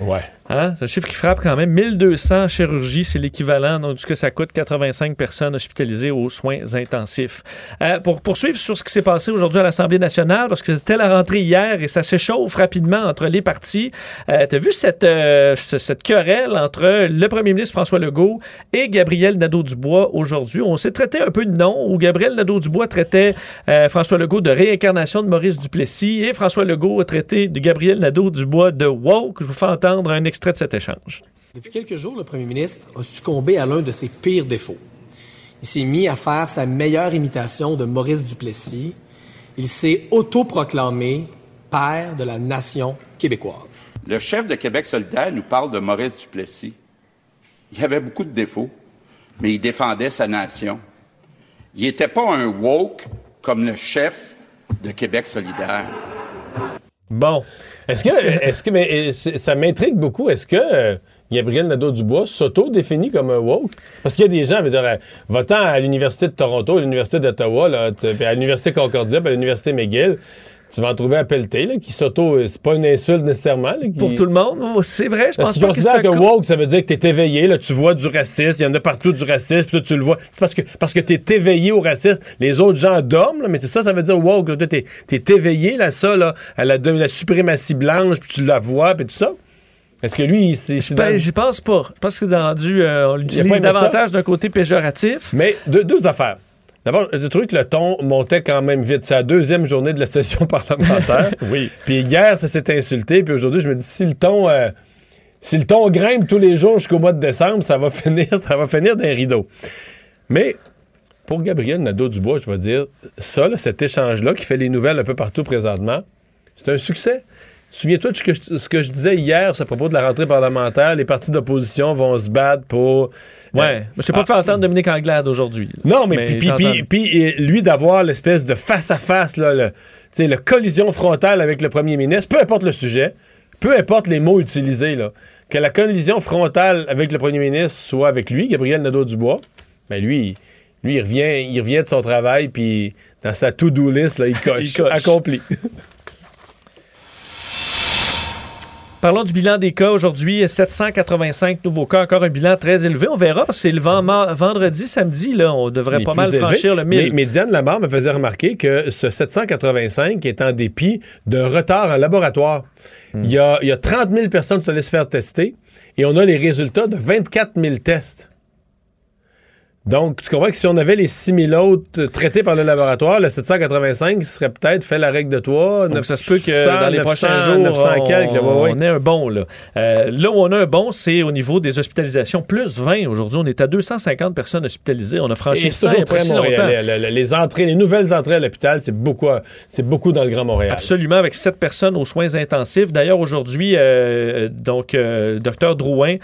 Ouais. Hein? C'est un chiffre qui frappe quand même. 1200 chirurgies, c'est l'équivalent donc, que ça coûte 85 personnes hospitalisées aux soins intensifs. Euh, pour poursuivre sur ce qui s'est passé aujourd'hui à l'Assemblée nationale, parce que c'était la rentrée hier et ça s'échauffe rapidement entre les partis. Euh, tu as vu cette, euh, ce- cette querelle entre le premier ministre François Legault et Gabriel Nadeau-Dubois aujourd'hui? On s'est traité un peu de nom, où Gabriel Nadeau-Dubois traitait euh, François Legault de réincarnation de Maurice Duplessis et François Legault a traité de Gabriel Nadeau-Dubois de woke. Je vous fais entendre un extrait de cet échange. Depuis quelques jours, le premier ministre a succombé à l'un de ses pires défauts. Il s'est mis à faire sa meilleure imitation de Maurice Duplessis. Il s'est autoproclamé père de la nation québécoise. Le chef de Québec solidaire nous parle de Maurice Duplessis. Il avait beaucoup de défauts, mais il défendait sa nation. Il n'était pas un woke comme le chef de Québec solidaire. Bon. Est-ce que, est-ce que, mais euh, ça m'intrigue beaucoup. Est-ce que euh, Gabriel Nadeau-Dubois s'auto-définit comme un woke? Parce qu'il y a des gens, je veux dire, euh, votant à l'Université de Toronto, à l'Université d'Ottawa, à l'Université Concordia, puis à l'Université McGill, tu vas en trouver à pelleter, là, qui s'auto. C'est pas une insulte nécessairement. là, qui- Pour tout le monde, c'est vrai, je pense qu'ils que considèrent ça que compte. woke, ça veut dire que t'es éveillé, là, tu vois du racisme, il y en a partout du racisme, puis toi, tu le vois. Parce que, parce que t'es éveillé au racisme. Les autres gens dorment, là, mais c'est ça, ça veut dire woke. T'es, t'es éveillé, là, ça, là, à la, la suprématie blanche, puis tu la vois, puis tout ça. Est-ce que lui, c'est. c'est Ben, dans- j'y pense pas. Je pense que c'est rendu, euh, on l'utilise davantage d'un côté péjoratif. Mais deux, deux affaires. D'abord, j'ai trouvé que le ton montait quand même vite. C'est la deuxième journée de la session parlementaire. oui. Puis hier, ça s'est insulté. Puis aujourd'hui, je me dis, si le ton, euh, si le ton grimpe tous les jours jusqu'au mois de décembre, ça va finir, ça va finir d'un rideau. Mais pour Gabriel Nadeau-Dubois, je vais dire, ça, là, cet échange-là qui fait les nouvelles un peu partout présentement, c'est un succès. Souviens-toi de ce que, je, ce que je disais hier à propos de la rentrée parlementaire. Les partis d'opposition vont se battre pour. Ouais. Je t'ai pas fait entendre Dominique Anglade aujourd'hui. Non, mais, puis, euh, lui d'avoir l'espèce de face-à-face, là, le, le collision frontale avec le premier ministre, peu importe le sujet, peu importe les mots utilisés, là, que la collision frontale avec le premier ministre soit avec lui, Gabriel Nadeau-Dubois, ben lui, lui il, revient, il revient de son travail, puis dans sa to-do list, là, il coche, Il coche. accompli. Parlons du bilan des cas aujourd'hui. 785 nouveaux cas, encore un bilan très élevé. On verra parce que c'est le vendredi, samedi, là, on devrait pas mal franchir le 1000. Mais, mais Diane Lamar me faisait remarquer que ce 785 est en dépit d'un retard en laboratoire. Hmm. Il, y a, il y a 30 000 personnes qui se faire tester et on a les résultats de 24 000 tests. Donc, tu comprends que si on avait les 6000 autres traités par le laboratoire, le 785 serait peut-être fait la règle de toi. Donc, ça se peut que dans les prochains jours, 900 on, quelques, ouais, ouais. on ait un bon. Là. Euh, là où on a un bon, c'est au niveau des hospitalisations. Plus 20 aujourd'hui. On est à 250 personnes hospitalisées. On a franchi ça il pas si longtemps. Les, les, entrées, les nouvelles entrées à l'hôpital, c'est beaucoup, c'est beaucoup dans le Grand Montréal. Absolument, avec 7 personnes aux soins intensifs. D'ailleurs, aujourd'hui, euh, donc, euh, docteur Drouin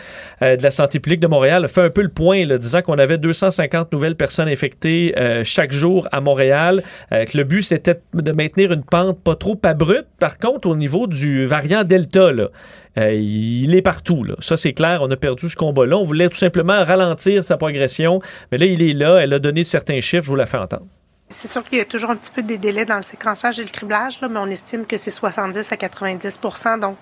euh, de la santé publique de Montréal a fait un peu le point, là, disant qu'on avait 250 nouvelles personnes infectées euh, chaque jour à Montréal. Euh, le but, c'était de maintenir une pente pas trop abrupte. Par contre, au niveau du variant Delta, euh, il est partout. Ça, c'est clair. On a perdu ce combat-là. On voulait tout simplement ralentir sa progression. Mais là, il est là. Elle a donné certains chiffres. Je vous la fais entendre. C'est sûr qu'il y a toujours un petit peu des délais dans le séquençage et le criblage, mais on estime que c'est 70 à 90 Donc,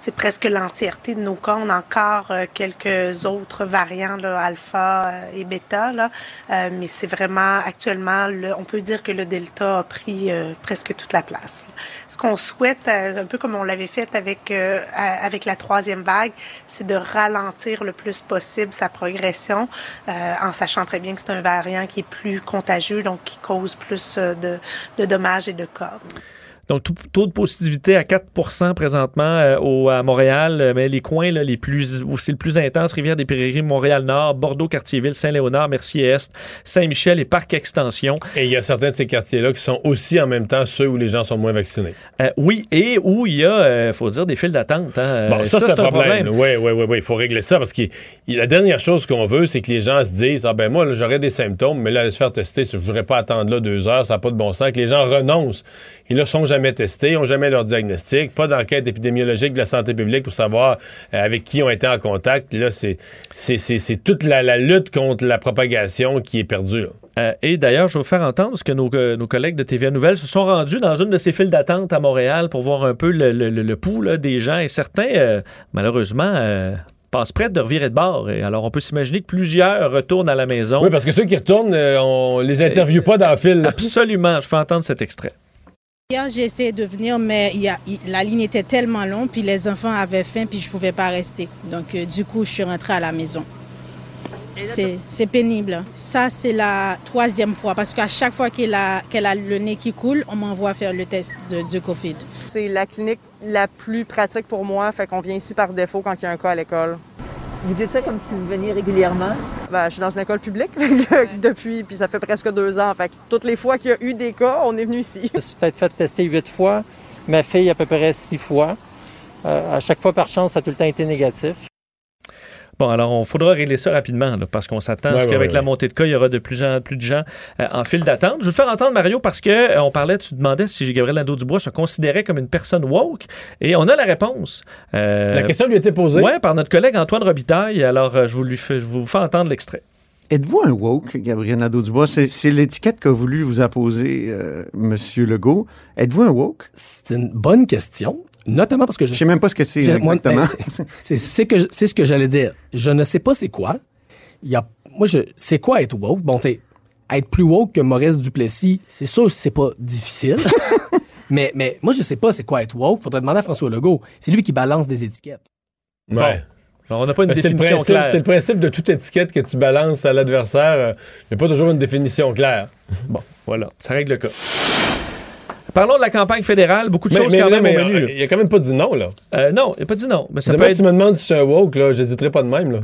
c'est presque l'entièreté de nos cas. On a encore euh, quelques autres variants, là, alpha euh, et bêta, là, euh, mais c'est vraiment actuellement, le, on peut dire que le delta a pris presque toute la place. Ce qu'on souhaite, un peu comme on l'avait fait avec avec la troisième vague, c'est de ralentir le plus possible sa progression, en sachant très bien que c'est un variant qui est plus contagieux, donc qui cause plus de, de dommages et de cas. Donc, taux de positivité à 4% présentement euh, au, à Montréal, euh, mais les coins là, les plus, où c'est le plus intense, Rivière-des-Prairies, Montréal-Nord, Bordeaux, Quartier-Ville, Saint-Léonard, Mercier-Est, Saint-Michel et Parc-Extension. Et il y a certains de ces quartiers-là qui sont aussi en même temps ceux où les gens sont moins vaccinés. Euh, oui, et où il y a, il faut dire, des files d'attente. Hein. Bon, ça, c'est un, problème. Oui, oui, oui, il faut régler ça parce que la dernière chose qu'on veut, c'est que les gens se disent, ah ben moi, j'aurais des symptômes, mais là, se faire tester, je ne voudrais pas attendre là deux heures, ça n'a pas de bon sens, que les gens renoncent. Ils ne sont jamais testés, ils n'ont jamais leur diagnostic, pas d'enquête épidémiologique de la santé publique pour savoir euh, avec qui ont été en contact. Là, c'est, c'est, toute la, lutte contre la propagation qui est perdue. Euh, et d'ailleurs, je vais vous faire entendre ce que nos, euh, nos, collègues de TVA Nouvelles se sont rendus dans une de ces files d'attente à Montréal pour voir un peu le, le, pouls des gens. Et certains, malheureusement, passent près de revirer de bord. Et alors, on peut s'imaginer que plusieurs retournent à la maison. Oui, parce que ceux qui retournent, on les interviewe pas dans la file. Absolument. Je fais entendre cet extrait. Hier, j'ai essayé de venir, mais il y a, la ligne était tellement longue, puis les enfants avaient faim, puis je ne pouvais pas rester. Donc, euh, du coup, je suis rentrée à la maison. C'est pénible. Ça, c'est la troisième fois, parce qu'à chaque fois qu'elle a, qu'elle a le nez qui coule, on m'envoie faire le test de, de COVID. C'est la clinique la plus pratique pour moi, fait qu'on vient ici par défaut quand il y a un cas à l'école. Vous dites ça comme si vous veniez régulièrement? Ben, je suis dans une école publique depuis, puis ça fait presque deux ans. Fait toutes les fois qu'il y a eu des cas, on est venu ici. Je me suis peut-être fait tester huit fois. Ma fille, à peu près six fois. Euh, à chaque fois, par chance, ça a tout le temps été négatif. Bon, alors, on faudra régler ça rapidement, parce qu'on s'attend à ce qu'avec la montée de cas, il y aura de plus en plus de gens euh, en file d'attente. Je veux te faire entendre, Mario, parce que euh, on parlait, tu demandais si Gabriel Nadeau-Dubois se considérait comme une personne woke, et on a la réponse. Euh, la question lui a été posée. Oui, par notre collègue Antoine Robitaille. Alors, je vous, lui fais, je vous fais entendre l'extrait. Êtes-vous un woke, Gabriel Nadeau-Dubois? C'est l'étiquette qu'a voulu vous apposer M. Legault. Êtes-vous un woke? C'est une bonne question. Notamment parce que je. Je sais même pas ce que c'est exactement. C'est ce que j'allais dire. Je ne sais pas c'est quoi. Il y a, moi, je, c'est quoi être woke? Bon, tu être plus woke que Maurice Duplessis, c'est sûr c'est pas difficile. mais, mais moi, je sais pas c'est quoi être woke. Faudrait demander à François Legault. C'est lui qui balance des étiquettes. Ouais. on n'a pas une définition claire. C'est le principe de toute étiquette que tu balances à l'adversaire. Il n'y a pas toujours une définition claire. bon, voilà. Ça règle le cas. Parlons de la campagne fédérale. Beaucoup de choses quand même au menu. Il a quand même pas dit non, là. Euh, non, il a pas dit non. Mais ça peut être... Si tu me demandes si je suis un woke, là, j'hésiterai pas de même, là.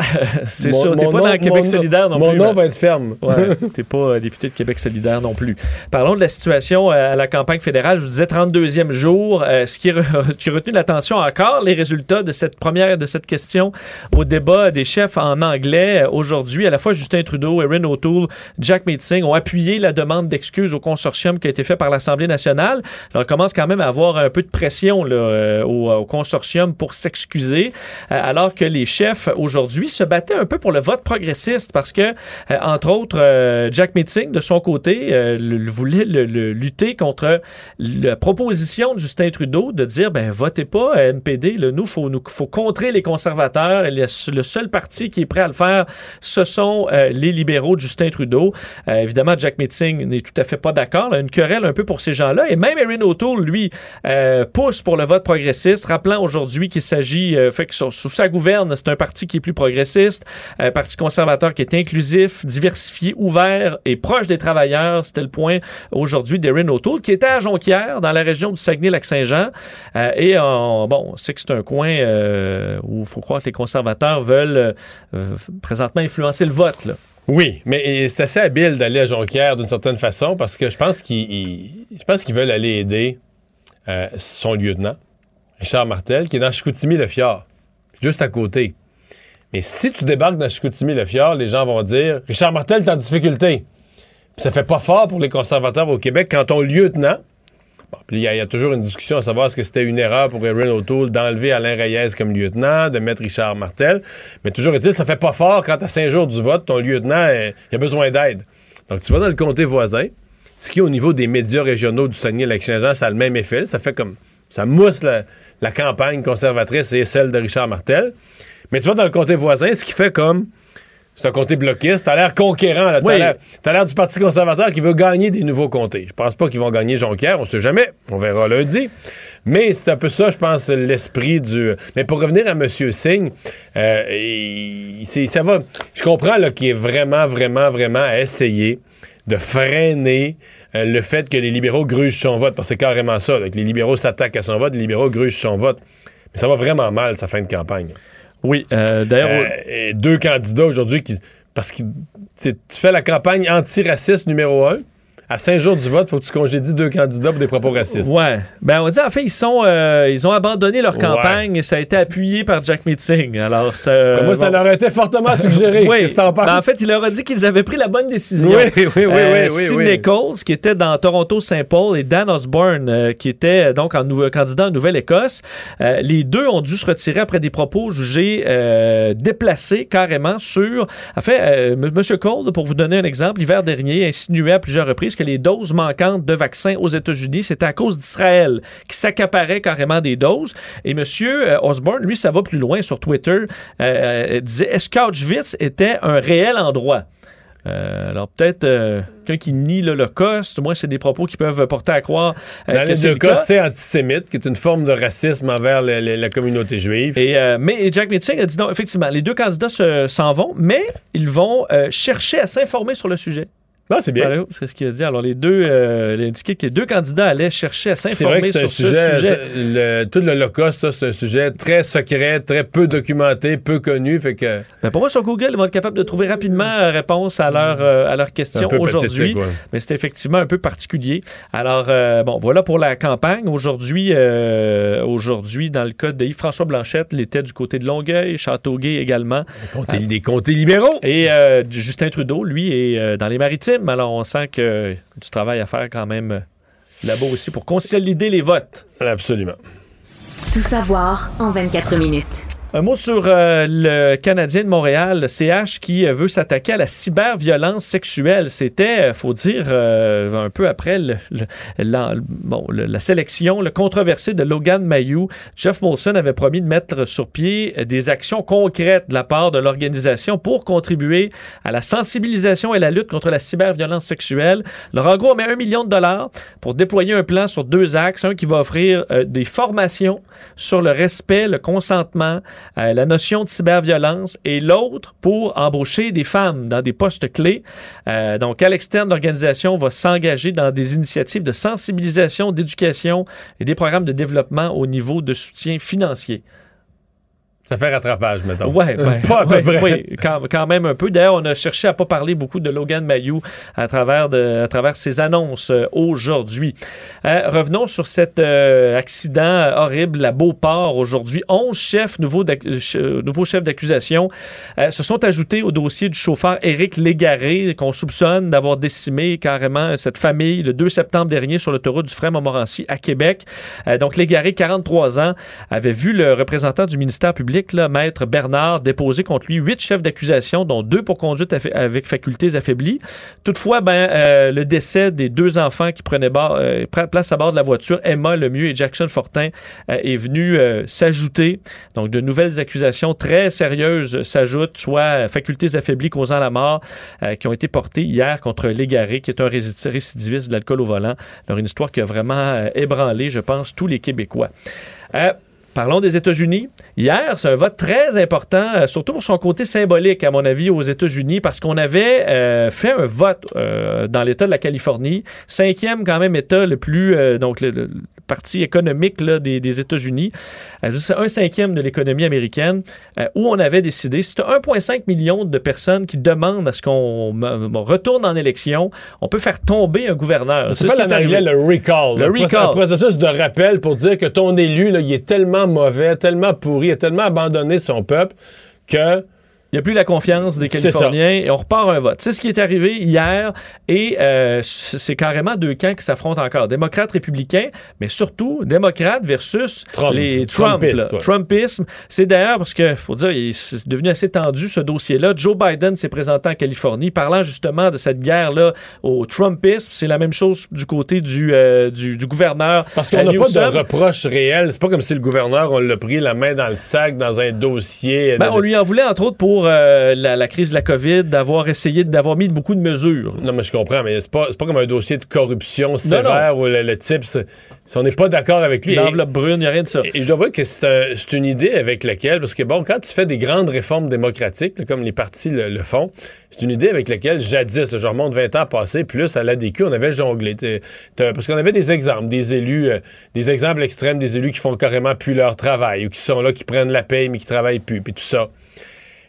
c'est sûr, t'es pas dans Québec solidaire non plus. Mon nom va être ferme. Ouais, t'es pas euh, député de Québec solidaire non plus. Parlons de la situation euh, à la campagne fédérale. Je vous disais 32e jour. Euh, ce qui, a retenu l'attention encore, les résultats de cette première, de cette question au débat des chefs en anglais. Aujourd'hui, à la fois Justin Trudeau, Erin O'Toole, Jack Meeting ont appuyé la demande d'excuses au consortium qui a été fait par l'Assemblée nationale. Alors, on commence quand même à avoir un peu de pression là, au, au, consortium pour s'excuser, alors que les chefs aujourd'hui se battait un peu pour le vote progressiste parce que, euh, entre autres, euh, Jack Meeting, de son côté, euh, voulait lutter contre la proposition de Justin Trudeau de dire ben votez pas à NPD, là, nous, faut, nous, faut contrer les conservateurs le, seul parti qui est prêt à le faire, ce sont les libéraux de Justin Trudeau. évidemment, Jack Meeting n'est tout à fait pas d'accord. Une querelle un peu pour ces gens-là. Et même Erin O'Toole, lui, pousse pour le vote progressiste, rappelant aujourd'hui qu'il s'agit, fait que sous, sa gouverne, c'est un parti qui est plus progressiste progressiste, un parti conservateur qui est inclusif, diversifié, ouvert et proche des travailleurs. C'était le point aujourd'hui d'Erin O'Toole, qui était à Jonquière, dans la région du Saguenay-Lac-Saint-Jean. Euh, et on, bon, on sait que c'est un coin euh, où il faut croire que les conservateurs veulent euh, présentement influencer le vote. Oui, mais c'est assez habile d'aller à Jonquière d'une certaine façon parce que je pense qu'ils veulent aller aider euh, son lieutenant, Richard Martel, qui est dans Chicoutimi-le-Fjord, juste à côté. Mais si tu débarques dans Chicoutimi-le-Fjord, les gens vont dire Richard Martel est en difficulté. Puis ça fait pas fort pour les conservateurs au Québec quand ton lieutenant, Bon, puis il y, a- toujours une discussion à savoir est-ce que c'était une erreur pour Erin O'Toole d'enlever Alain Reyes comme lieutenant, de mettre Richard Martel. Mais toujours est-il, ça fait pas fort quand à cinq jours du vote, ton lieutenant, euh, a besoin d'aide. Donc tu vas dans le comté voisin, ce qui au niveau des médias régionaux du Saguenay-Lac-Saint-Jean, ça a le même effet. Ça fait comme, ça mousse la campagne conservatrice et celle de Richard Martel. Mais tu vas dans le comté voisin, ce qui fait comme, c'est un comté bloquiste. T'as l'air conquérant. là. T'as Oui. l'air- du Parti conservateur qui veut gagner des nouveaux comtés. Je pense pas qu'ils vont gagner Jonquière. On sait jamais. On verra lundi. Mais c'est un peu ça, je pense, l'esprit du... Mais pour revenir à M. Singh, euh, il- ça va... Je comprends qu'il est vraiment, vraiment, vraiment à essayer de freiner euh, le fait que les libéraux grugent son vote. Parce que c'est carrément ça, là, que les libéraux s'attaquent à son vote, les libéraux grugent son vote. Mais ça va vraiment mal, sa fin de campagne. Oui, euh, d'ailleurs... Euh, deux candidats aujourd'hui qui. Parce que tu fais la campagne antiraciste numéro un. À cinq jours du vote, faut que tu congédies deux candidats pour des propos racistes. Ouais. Ben, on dit, en fait, ils sont, euh, ils ont abandonné leur Ouais. campagne et ça a été appuyé par Jack Meeting. Alors, ça. Moi, ça bon. leur a été fortement suggéré. Oui. Que penses? Ben, en fait, il leur a dit qu'ils avaient pris la bonne décision. Oui, oui, oui, Euh, oui, oui, Sidney oui. Coles, qui était dans Toronto-Saint Paul, et Dan Osborne, euh, qui était donc en nouveau candidat en Nouvelle-Écosse. Euh, les deux ont dû se retirer après des propos jugés euh, déplacés carrément sur. En fait, euh, M. Cole, pour vous donner un exemple, l'hiver dernier, insinuait à plusieurs reprises que les doses manquantes de vaccins aux États-Unis, c'était à cause d'Israël qui s'accaparait carrément des doses. Et M. Osborne, lui, ça va plus loin sur Twitter, euh, euh, disait est-ce qu'Auschwitz était un réel endroit? Euh, alors peut-être euh, quelqu'un qui nie l'Holocauste, au moins c'est des propos qui peuvent porter à croire euh, Dans que les c'est deux cas, c'est antisémite, qui est une forme de racisme envers le- le- la communauté juive. Et, euh, mais Jack Metzing a dit non, effectivement, les deux candidats se- s'en vont, mais ils vont euh, chercher à s'informer sur le sujet. C'est bien. C'est ce qu'il a dit. Alors, les deux, euh, il a indiqué que les deux candidats allaient chercher à s'informer sur un ce sujet, sujet. le- tout l'Holocauste, c'est un sujet très secret, très peu documenté, peu connu, fait que... Ben, pour moi, sur Google, ils vont être capables de trouver rapidement euh, réponse à leur, euh, à leur question Un peu aujourd'hui. ouais. Mais c'est effectivement un peu particulier. Alors, euh, bon, voilà pour la campagne. Aujourd'hui, aujourd'hui dans le cas de Yves-François Blanchette, il était du côté de Longueuil, Châteauguay également. Comtés- des comtés libéraux. Et Justin Trudeau, lui, est dans les maritimes. Alors, on sent que du travail à faire quand même euh, là-bas aussi pour consolider les votes. Absolument. Tout savoir en 24 minutes. Un mot sur euh, le Canadien de Montréal, le CH, qui euh, veut s'attaquer à la cyberviolence sexuelle. C'était, euh, faut dire, un peu après la, sélection, le controversé de Logan Mayou. Jeff Molson avait promis de mettre sur pied des actions concrètes de la part de l'organisation pour contribuer à la sensibilisation et la lutte contre la cyberviolence sexuelle. Alors, en gros, met un million de dollars pour déployer un plan sur deux axes. Un qui va offrir des formations sur le respect, le consentement, euh, la notion de cyberviolence et l'autre pour embaucher des femmes dans des postes clés. Euh, donc, à l'externe, l'organisation va s'engager dans des initiatives de sensibilisation, d'éducation et des programmes de développement au niveau de soutien financier. Ça fait rattrapage, mettons. Ouais, ouais, Pas à peu ouais, près. oui, quand, quand même un peu. D'ailleurs, on a cherché à pas parler beaucoup de Logan Mayou à travers, de, à travers ses annonces euh, aujourd'hui. Euh, revenons sur cet euh, accident horrible à Beauport aujourd'hui. 11 chefs, nouveaux, nouveaux chefs d'accusation euh, se sont ajoutés au dossier du chauffeur Éric Légaré, qu'on soupçonne d'avoir décimé carrément cette famille le 2 septembre dernier sur l'autoroute du Frère Montmorency à Québec. Donc, Légaré, 43 ans, avait vu le représentant du ministère public, Maître Bernard, déposer contre lui huit chefs d'accusation, dont deux pour conduite avec facultés affaiblies. Toutefois, ben, euh, le décès des deux enfants qui prenaient euh, place à bord de la voiture, Emma Lemieux et Jackson Fortin, euh, est venu s'ajouter. Donc, de nouvelles accusations très sérieuses s'ajoutent, soit facultés affaiblies causant la mort, qui ont été portées hier contre Légaré, qui est un réci- récidiviste de l'alcool au volant. Alors, une histoire qui a vraiment ébranlé, je pense, tous les Québécois. Parlons des États-Unis. Hier, c'est un vote très important, euh, surtout pour son côté symbolique, à mon avis, aux États-Unis, parce qu'on avait euh, fait un vote euh, dans l'État de la Californie, cinquième quand même État le plus, euh, donc le, le- le parti économique là, des, des États-Unis, un cinquième de l'économie américaine, où on avait décidé, c'est 1,5 million de personnes qui demandent à ce qu'on retourne en élection, on peut faire tomber un gouverneur. Ça s'appelle en anglais le recall. Le recall. Un processus de rappel pour dire que ton élu, là, il est tellement mauvais, tellement pourri, a tellement abandonné son peuple que. Il n'y a plus la confiance des. Californiens et on repart un vote. C'est ce qui est arrivé hier et euh, c'est carrément deux camps qui s'affrontent encore. Démocrates, républicains, mais surtout démocrates versus Trump. les Trump. Ouais. Trumpisme. C'est d'ailleurs parce que, faut dire, c'est devenu assez tendu ce dossier-là. Joe Biden s'est présenté en Californie parlant justement de cette guerre-là au Trumpisme. C'est la même chose du côté du, euh, du, du gouverneur. Parce qu'on n'a pas de reproche réel. C'est pas comme si le gouverneur, on l'a pris la main dans le sac, dans un dossier. Ben, on lui en voulait, entre autres, pour euh, la, la crise de la COVID, d'avoir essayé d'avoir mis beaucoup de mesures. Non, mais je comprends, mais c'est pas, pas comme un dossier de corruption sévère où le, le type, si on n'est pas d'accord avec lui. L'enveloppe brune, il n'y a rien de ça. Et je dois que c'est un- c'est une idée avec laquelle, parce que bon, quand tu fais des grandes réformes démocratiques, là, comme les partis le, le font, c'est une idée avec laquelle jadis, là, je remonte 20 ans passés, plus à l'ADQ, on avait jonglé. Parce qu'on avait des exemples, des élus, euh, des exemples extrêmes, des élus qui font carrément plus leur travail, ou qui sont là, qui prennent la paye, mais qui travaillent plus, puis tout ça.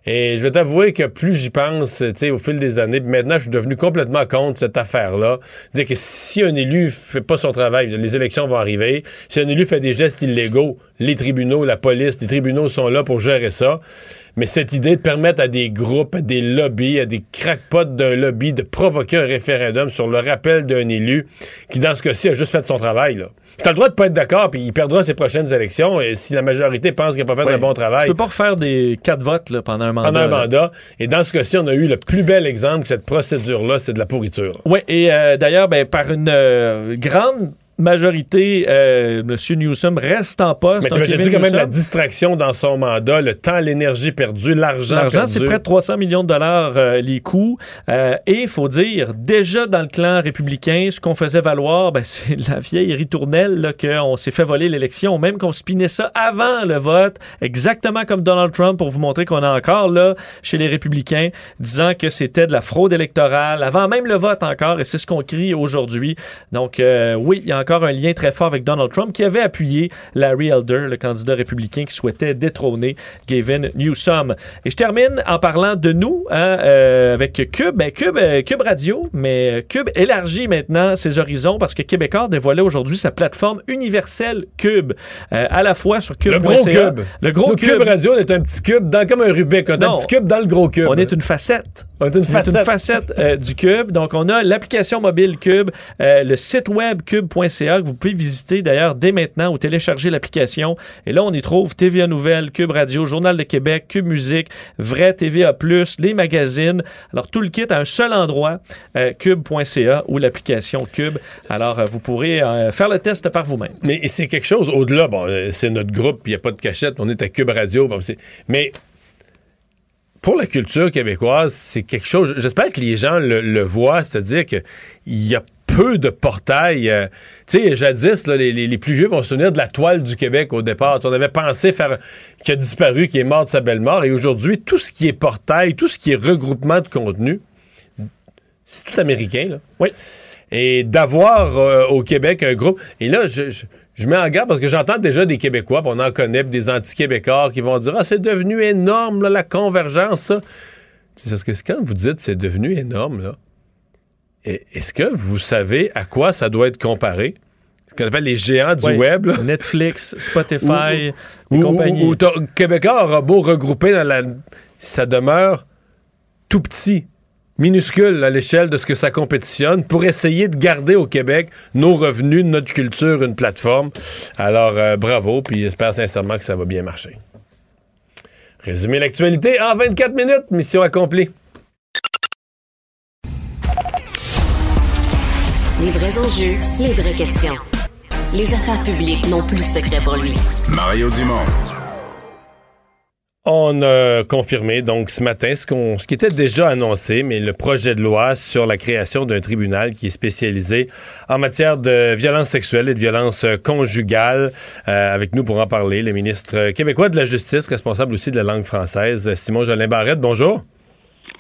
Et je vais t'avouer que plus j'y pense, tu sais, au fil des années, maintenant, je suis devenu complètement contre cette affaire-là. Dire que si un élu fait pas son travail, les élections vont arriver. Si un élu fait des gestes illégaux, les tribunaux, la police, les tribunaux sont là pour gérer ça. Mais cette idée de permettre à des groupes, à des lobbies, à des crackpots d'un lobby de provoquer un référendum sur le rappel d'un élu qui, dans ce cas-ci, a juste fait son travail, là. T'as le droit de pas être d'accord, puis il perdra ses prochaines élections, et si la majorité pense qu'il n'a pas fait Ouais. un bon travail. Tu peux pas refaire des quatre votes là, pendant un mandat. pendant un là. mandat. Et dans ce cas-ci, on a eu le plus bel exemple que cette procédure-là, c'est de la pourriture. Oui, et euh, d'ailleurs, ben, par une euh, grande majorité, euh, M. Newsom reste en poste. Mais tu Kevin dit quand même la distraction dans son mandat, le temps, l'énergie perdue, l'argent L'argent, c'est près de 300 millions de dollars euh, les coûts. Euh, et il faut dire, déjà dans le clan républicain, ce qu'on faisait valoir, ben, c'est la vieille ritournelle qu'on s'est fait voler l'élection, même qu'on spinait ça avant le vote, exactement comme Donald Trump, pour vous montrer qu'on est encore là chez les républicains, disant que c'était de la fraude électorale, avant même le vote encore, et c'est ce qu'on crie aujourd'hui. Donc oui, il y a encore un lien très fort avec Donald Trump qui avait appuyé Larry Elder, le candidat républicain qui souhaitait détrôner Gavin Newsom. Et je termine en parlant de nous hein, euh, avec Cube. Ben, Cube, euh, Cube Radio, mais Cube élargit maintenant ses horizons parce que Québécois dévoilait aujourd'hui sa plateforme universelle Cube, euh, à la fois sur Cube. Le gros cube. Le gros Nous, cube. cube radio, on est un petit cube, dans, comme un Rubik. On est un petit cube dans le gros cube. On est une facette. On est une On est facette. une facette euh, du Cube. Donc, on a l'application mobile Cube, euh, le site web cube.ca que vous pouvez visiter d'ailleurs dès maintenant ou télécharger l'application. Et là, on y trouve TVA Nouvelles, Cube Radio, Journal de Québec, Cube Musique, Vrai TVA+, les magazines. Alors, tout le kit à un seul endroit, euh, cube.ca ou l'application Cube. Alors, euh, vous pourrez euh, faire le test par vous-même. Mais c'est quelque chose au-delà. Bon, c'est notre groupe, il n'y a pas de cachette, on est à Cube Radio. mais pour la culture québécoise, c'est quelque chose. J'espère que les gens le, voient, c'est-à-dire qu'il y a peu de portails. euh, tu sais, jadis, là, les, plus vieux vont se souvenir de la toile du Québec au départ. On avait pensé faire. qui a disparu, qui est mort de sa belle mort. Et aujourd'hui, tout ce qui est portail, tout ce qui est regroupement de contenu, c'est tout américain, là. Oui. Et d'avoir euh, au Québec un groupe. Et là, je, je- je mets en garde parce que j'entends déjà des Québécois, on en connaît, des anti-Québécois qui vont dire Ah, c'est devenu énorme, là, la convergence, ça. C'est parce que quand vous dites c'est devenu énorme, là, est-ce que vous savez à quoi ça doit être comparé? Ce qu'on appelle les géants du web, là. Netflix, Spotify, Ou- ou- compagnie. ou- Québécois aura beau regrouper dans la. Ça demeure tout petit, minuscule à l'échelle de ce que ça compétitionne pour essayer de garder au Québec nos revenus, notre culture, une plateforme. Alors, euh, bravo, puis j'espère sincèrement que ça va bien marcher. Résumer l'actualité en 24 minutes, mission accomplie. Les vrais enjeux, les vraies questions. Les affaires publiques n'ont plus de secret pour lui. Mario Dumont. On a confirmé donc ce matin ce, qu'on, ce qui était déjà annoncé, mais le projet de loi sur la création d'un tribunal qui est spécialisé en matière de violence sexuelle et de violence conjugale. Euh, avec nous pour en parler, le ministre québécois de la Justice, responsable aussi de la langue française, Simon Jolin Barrette. Bonjour.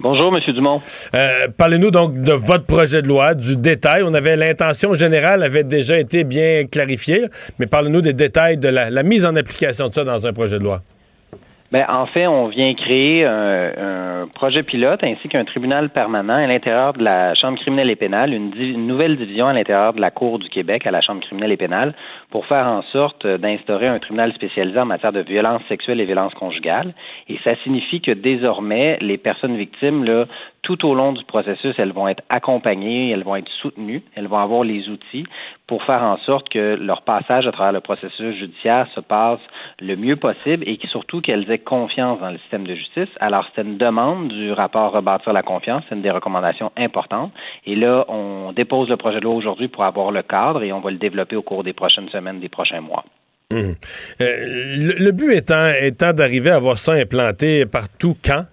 Bonjour, M. Dumont. Euh, parlez-nous donc de votre projet de loi, du détail. On avait l'intention générale avait déjà été bien clarifiée, mais parlez-nous des détails de la, la mise en application de ça dans un projet de loi. Ben, en fait, on vient créer un, un projet pilote ainsi qu'un tribunal permanent à l'intérieur de la Chambre criminelle et pénale, une, une, nouvelle division à l'intérieur de la Cour du Québec à la Chambre criminelle et pénale pour faire en sorte d'instaurer un tribunal spécialisé en matière de violence sexuelle et violence conjugale. Et ça signifie que désormais, les personnes victimes là, tout au long du processus, elles vont être accompagnées, elles vont être soutenues, elles vont avoir les outils pour faire en sorte que leur passage à travers le processus judiciaire se passe le mieux possible et surtout qu'elles aient confiance dans le système de justice. Alors, c'est une demande du rapport Rebâtir la confiance, c'est une des recommandations importantes. Et là, on dépose le projet de loi aujourd'hui pour avoir le cadre et on va le développer au cours des prochaines semaines, des prochains mois. Mmh. Euh, le, le, but étant, étant d'arriver à avoir ça implanté partout quand?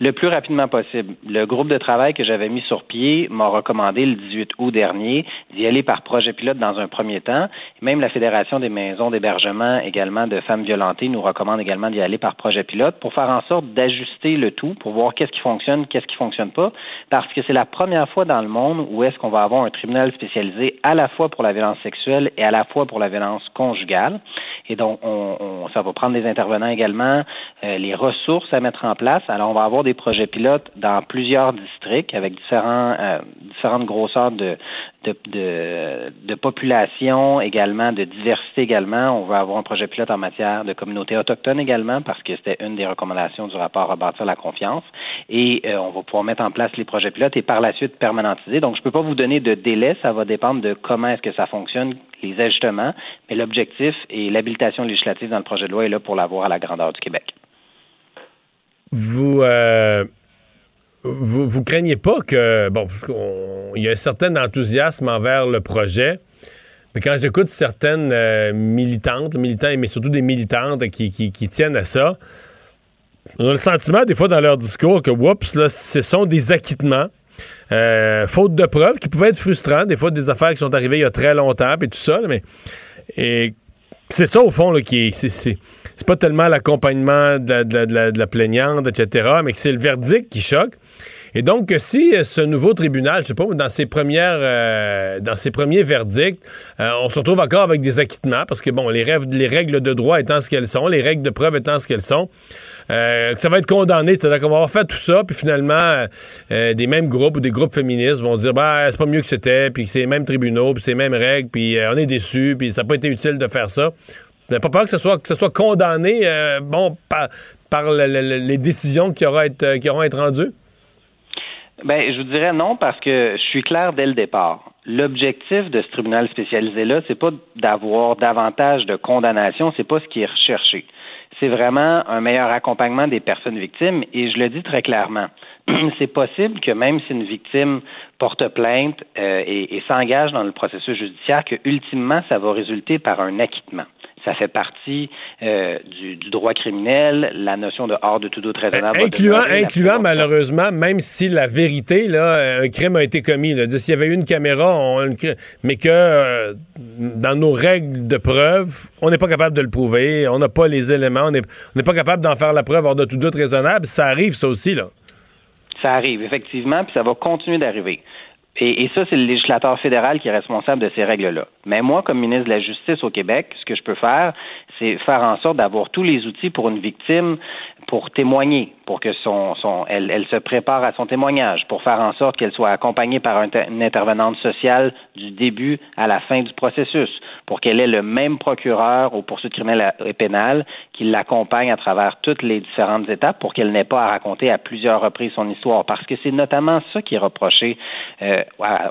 Le plus rapidement possible. Le groupe de travail que j'avais mis sur pied m'a recommandé le 18 août dernier d'y aller par projet pilote dans un premier temps. Même la Fédération des maisons d'hébergement également de femmes violentées nous recommande également d'y aller par projet pilote pour faire en sorte d'ajuster le tout, pour voir qu'est-ce qui fonctionne, qu'est-ce qui fonctionne pas, parce que c'est la première fois dans le monde où est-ce qu'on va avoir un tribunal spécialisé à la fois pour la violence sexuelle et à la fois pour la violence conjugale. Et donc, on, on ça va prendre des intervenants également, euh, les ressources à mettre en place. Alors, on va avoir des projets pilotes dans plusieurs districts avec euh, différentes grosseurs de, de, population également, de diversité également. On va avoir un projet pilote en matière de communauté autochtone également parce que c'était une des recommandations du rapport Rebâtir la confiance. Et euh, on va pouvoir mettre en place les projets pilotes et par la suite permanentiser. Donc, je ne peux pas vous donner de délai. Ça va dépendre de comment est-ce que ça fonctionne, les ajustements. Mais l'objectif et l'habilitation législative dans le projet de loi est là pour l'avoir à la grandeur du Québec vous, euh, vous, vous craignez pas que bon, il y a un certain enthousiasme envers le projet, mais quand j'écoute certaines euh, militantes, militants, mais surtout des militantes qui, qui, tiennent à ça, on a le sentiment des fois dans leur discours que whoops, là, ce sont des acquittements. Euh, faute de preuves qui pouvaient être frustrants, des fois des affaires qui sont arrivées il y a très longtemps et tout ça, mais c'est ça au fond là, qui est, c'est, pas tellement l'accompagnement de, de, de, de, la plaignante, etc., mais que c'est le verdict qui choque. Et donc, si ce nouveau tribunal, je sais pas, dans ses premières, euh, dans ses premiers verdicts, euh, on se retrouve encore avec des acquittements, parce que bon, les, règles, les règles de droit étant ce qu'elles sont, les règles de preuve étant ce qu'elles sont, euh, que ça va être condamné, c'est-à-dire qu'on va avoir fait tout ça, puis finalement, euh, des mêmes groupes ou des groupes féministes vont dire, bah, c'est pas mieux que c'était, puis c'est les mêmes tribunaux, puis c'est les mêmes règles, puis on est déçus, puis ça n'a pas été utile de faire ça. Vous n'avez pas peur que ce soit, que soit condamné euh, bon, par, par le, le, les décisions qui, auront à rendues? Ben, je vous dirais non parce que je suis clair dès le départ. L'objectif de ce tribunal spécialisé-là, c'est pas d'avoir davantage de condamnation, c'est pas ce qui est recherché. C'est vraiment un meilleur accompagnement des personnes victimes et je le dis très clairement. c'est possible que même si une victime porte plainte euh, et, et s'engage dans le processus judiciaire, que ultimement ça va résulter par un acquittement ça fait partie euh, du, du, droit criminel, la notion de hors de tout doute raisonnable. Incluant, incluant malheureusement, même si la vérité, là, un crime a été commis. S'il y avait eu une caméra, on, mais que euh, dans nos règles de preuve, on n'est pas capable de le prouver, on n'a pas les éléments, on n'est pas capable d'en faire la preuve hors de tout doute raisonnable. Ça arrive, ça aussi, là. Ça arrive, effectivement, puis ça va continuer d'arriver. Et, ça, c'est le législateur fédéral qui est responsable de ces règles-là. Mais moi, comme ministre de la Justice au Québec, ce que je peux faire, c'est faire en sorte d'avoir tous les outils pour une victime pour témoigner, pour que son, son elle, elle, se prépare à son témoignage, pour faire en sorte qu'elle soit accompagnée par un, une intervenante sociale du début à la fin du processus, pour qu'elle ait le même procureur aux poursuites criminelles et pénales qui l'accompagne à travers toutes les différentes étapes pour qu'elle n'ait pas à raconter à plusieurs reprises son histoire. Parce que c'est notamment ça qui est reproché euh,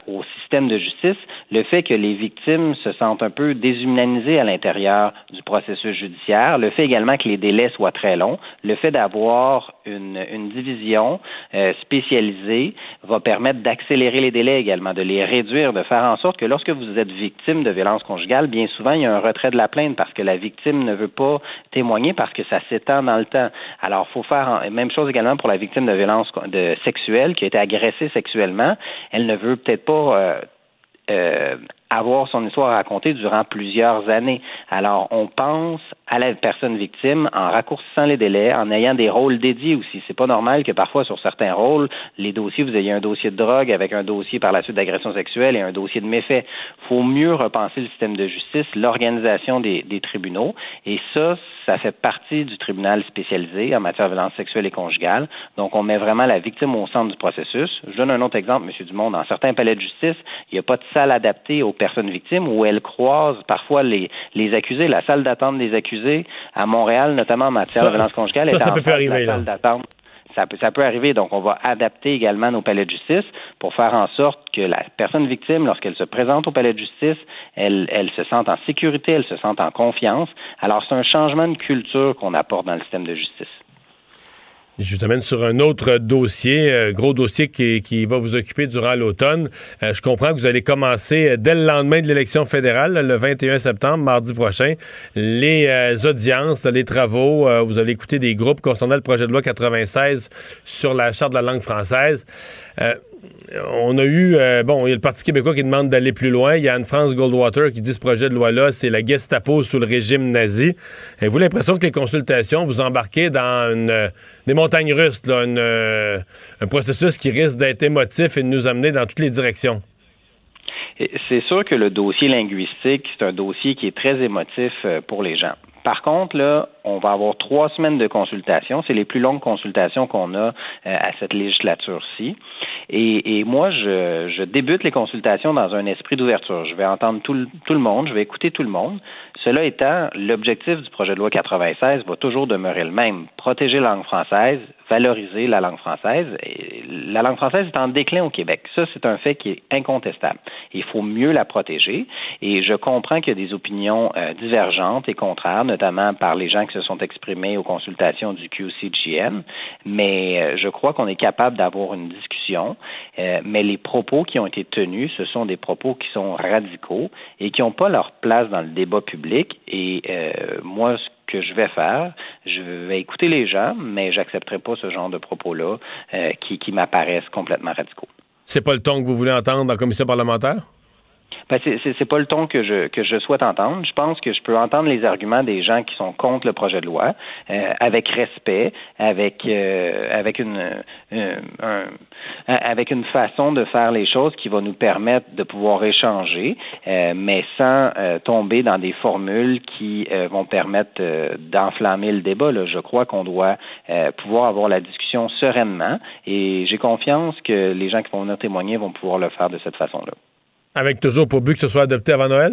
au système de justice, le fait que les victimes se sentent un peu déshumanisées à l'intérieur du processus judiciaire, le fait également que les délais soient très longs, le fait d'avoir une, une, division euh, spécialisée va permettre d'accélérer les délais également, de les réduire, de faire en sorte que lorsque vous êtes victime de violence conjugale, bien souvent, il y a un retrait de la plainte parce que la victime ne veut pas témoigner parce que ça s'étend dans le temps. Alors, faut faire même chose également pour la victime de violence de sexuelle qui a été agressée sexuellement. Elle ne veut peut-être pas euh, euh, avoir son histoire racontée durant plusieurs années. Alors, on pense à la personne victime en raccourcissant les délais, en ayant des rôles dédiés aussi. C'est pas normal que parfois sur certains rôles, les dossiers, vous ayez un dossier de drogue avec un dossier par la suite d'agression sexuelle et un dossier de méfait. Faut mieux repenser le système de justice, l'organisation des, tribunaux, et ça, ça fait partie du tribunal spécialisé en matière de violence sexuelle et conjugale. Donc, on met vraiment la victime au centre du processus. Je donne un autre exemple, Monsieur Dumont. Dans certains palais de justice, il n'y a pas de salle adaptée aux personnes victimes où elles croisent parfois les, les accusés. La salle d'attente des accusés à Montréal, notamment en matière de violence conjugale, ça, est ça en peut plus de la arriver, salle d'attente. Ça peut, ça peut arriver. Donc, on va adapter également nos palais de justice pour faire en sorte que la personne victime, lorsqu'elle se présente au palais de justice, elle, elle se sente en sécurité, elle se sente en confiance. Alors, c'est un changement de culture qu'on apporte dans le système de justice. Je vous amène sur un autre dossier, euh, gros dossier qui, qui, va vous occuper durant l'automne. Euh, je comprends que vous allez commencer euh, dès le lendemain de l'élection fédérale, le 21 septembre, mardi prochain, les euh, audiences, les travaux. Vous allez écouter des groupes concernant le projet de loi 96 sur la charte de la langue française. On a eu, euh, bon, il y a le Parti québécois qui demande d'aller plus loin. Il y a Anne-France Goldwater qui dit ce projet de loi-là, c'est la Gestapo sous le régime nazi. Avez-vous l'impression que les consultations, vous embarquez dans une, euh, des montagnes russes, euh, un processus qui risque d'être émotif et de nous amener dans toutes les directions? C'est sûr que le dossier linguistique, c'est un dossier qui est très émotif pour les gens. Par contre, là, on va avoir trois semaines de consultation. C'est les plus longues consultations qu'on a euh, à cette législature-ci. Et, et moi, je, je débute les consultations dans un esprit d'ouverture. Je vais entendre tout tout le monde, je vais écouter tout le monde. Cela étant, l'objectif du projet de loi 96 va toujours demeurer le même. Protéger la langue française, valoriser la langue française. La langue française est en déclin au Québec. Ça, c'est un fait qui est incontestable. Il faut mieux la protéger. Et je comprends qu'il y a des opinions euh, divergentes et contraires, notamment par les gens qui se sont exprimés aux consultations du QCGN. Mais euh, je crois qu'on est capable d'avoir une discussion. Euh, mais les propos qui ont été tenus, ce sont des propos qui sont radicaux et qui n'ont pas leur place dans le débat public. Et euh, moi, ce que je vais faire, je vais écouter les gens, mais j'accepterai pas ce genre de propos-là euh, qui, m'apparaissent complètement radicaux. C'est pas le ton que vous voulez entendre en commission parlementaire? Ben, c'est- pas le ton que je que je souhaite entendre. Je pense que je peux entendre les arguments des gens qui sont contre le projet de loi euh, avec respect, avec euh, avec une euh, un- avec une façon de faire les choses qui va nous permettre de pouvoir échanger, euh, mais sans euh, tomber dans des formules qui euh, vont permettre d'enflammer le débat. Là. Je crois qu'on doit pouvoir avoir la discussion sereinement et j'ai confiance que les gens qui vont venir témoigner vont pouvoir le faire de cette façon-là. Avec toujours pour but que ce soit adopté avant Noël?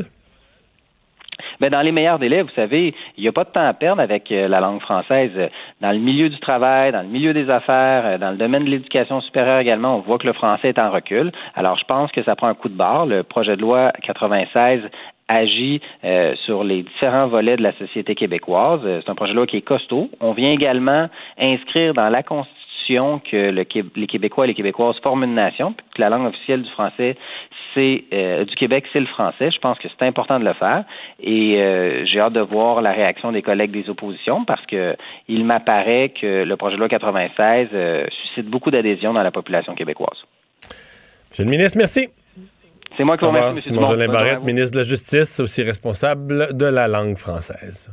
Ben, dans les meilleurs délais, vous savez, il n'y a pas de temps à perdre avec euh, la langue française. Euh, Dans le milieu du travail, dans le milieu des affaires, euh, dans le domaine de l'éducation supérieure également, on voit que le français est en recul. Alors, je pense que ça prend un coup de barre. Le projet de loi 96 agit sur les différents volets de la société québécoise. C'est un projet de loi qui est costaud. On vient également inscrire dans la Constitution que le les Québécois et les Québécoises forment une nation, puis que la langue officielle du français, c'est euh, du Québec, c'est le français. Je pense que c'est important de le faire. Et euh, j'ai hâte de voir la réaction des collègues des oppositions parce que il m'apparaît que le projet de loi 96 euh, suscite beaucoup d'adhésion dans la population québécoise. Monsieur le ministre, merci. C'est moi qui vous remercie, M. Simon Dumont. Jolin Bonne journée à Barrette, ministre de la Justice, aussi responsable de la langue française.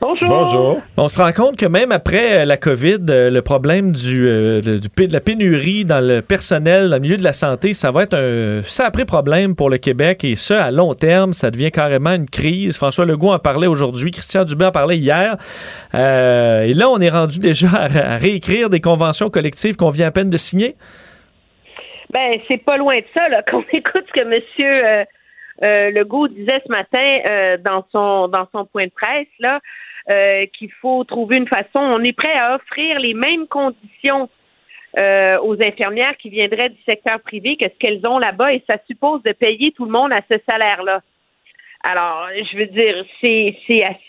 Bonjour. Bonjour. On se rend compte que même après euh, la COVID, euh, le problème du, euh, de, du pé- de la pénurie dans le personnel, dans le milieu de la santé, ça va être un sacré problème pour le Québec et ça, à long terme, ça devient carrément une crise. François Legault en parlait aujourd'hui, Christian Dubé en parlait hier. Euh, et là, on est rendu déjà à, à réécrire des conventions collectives qu'on vient à peine de signer? Ben, c'est pas loin de ça, là. Quand on écoute ce que Monsieur euh, euh, Legault disait ce matin euh, dans son dans son point de presse, là, euh, qu'il faut trouver une façon. On est prêt à offrir les mêmes conditions euh, aux infirmières qui viendraient du secteur privé que ce qu'elles ont là-bas, et ça suppose de payer tout le monde à ce salaire-là. Alors, je veux dire, c'est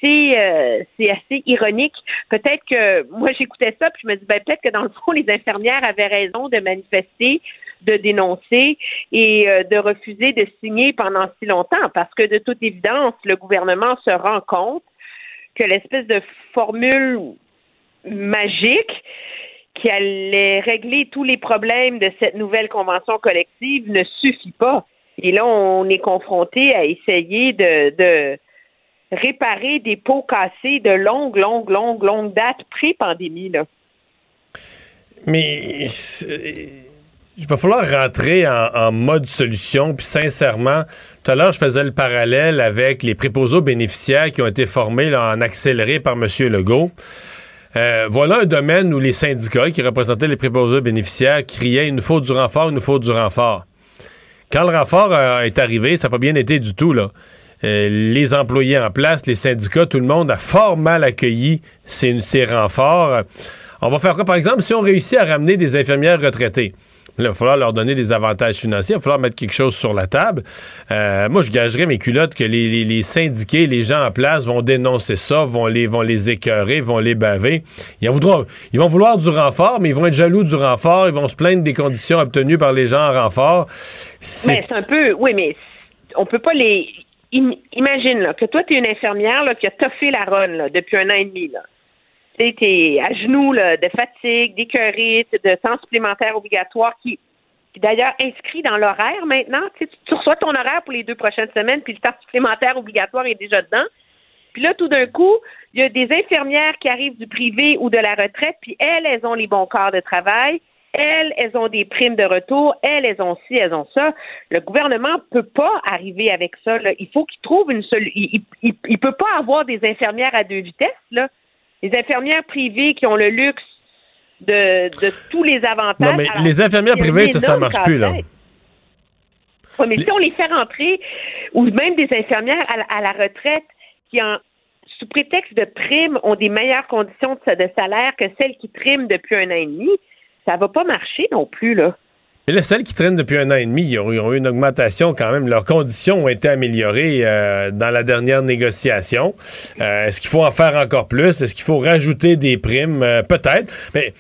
euh, assez ironique. Peut-être que moi j'écoutais ça puis je me dis ben peut-être que dans le fond les infirmières avaient raison de manifester, de dénoncer et de refuser de signer pendant si longtemps parce que de toute évidence le gouvernement se rend compte que l'espèce de formule magique qui allait régler tous les problèmes de cette nouvelle convention collective ne suffit pas. Et là, on est confronté à essayer de, réparer des pots cassés de longue, longue, longue, longue date pré-pandémie. Là. Mais il va falloir rentrer en, mode solution. Puis sincèrement, tout à l'heure, je faisais le parallèle avec les préposés aux bénéficiaires qui ont été formés là, en accéléré par M. Legault. Euh, voilà un domaine où les syndicats qui représentaient les préposés aux bénéficiaires criaient il nous faut du renfort, il nous faut du renfort. Quand le renfort euh, est arrivé, ça n'a pas bien été du tout. Là. Euh, les employés en place, les syndicats, tout le monde a fort mal accueilli ces, ces renforts. On va faire quoi, par exemple, si on réussit à ramener des infirmières retraitées? Il va falloir leur donner des avantages financiers, il va falloir mettre quelque chose sur la table. Euh, moi, je gagerais mes culottes que les, syndiqués, les gens en place vont dénoncer ça, vont les, vont écœurer, vont les baver. Ils, vont vouloir du renfort, mais ils vont être jaloux du renfort, ils vont se plaindre des conditions obtenues par les gens en renfort. C'est Mais c'est un peu, oui, mais on peut pas les. im- Imagine que toi, tu es une infirmière qui a toffé la là, depuis un an et demi. Là. Tu t'es à genoux de fatigue, d'écœurite, de temps supplémentaire obligatoire qui, qui d'ailleurs inscrit dans l'horaire maintenant. Tu, reçois ton horaire pour les deux prochaines semaines, puis le temps supplémentaire obligatoire est déjà dedans. Puis là, tout d'un coup, il y a des infirmières qui arrivent du privé ou de la retraite, puis elles, elles ont les bons corps de travail. Elles, elles ont des primes de retour. Elles, elles ont ci, elles ont ça. Le gouvernement peut pas arriver avec ça. Il faut qu'il trouve une solution. Il, il- il peut pas avoir des infirmières à deux vitesses. Là. Les infirmières privées qui ont le luxe de, de tous les avantages. Non, mais Alors, les infirmières privées, ça, ça marche plus, là. Oui, mais si on les fait rentrer, ou même des infirmières à la, à la retraite qui, en, sous prétexte de prime, ont des meilleures conditions de, de salaire que celles qui triment depuis un an et demi, ça va pas marcher non plus, là. Et là, celles qui traînent depuis un an et demi, ils ont, eu une augmentation quand même. Leurs conditions ont été améliorées euh, dans la dernière négociation. Euh, Est-ce qu'il faut en faire encore plus? Est-ce qu'il faut rajouter des primes? Euh, Peut-être. Mais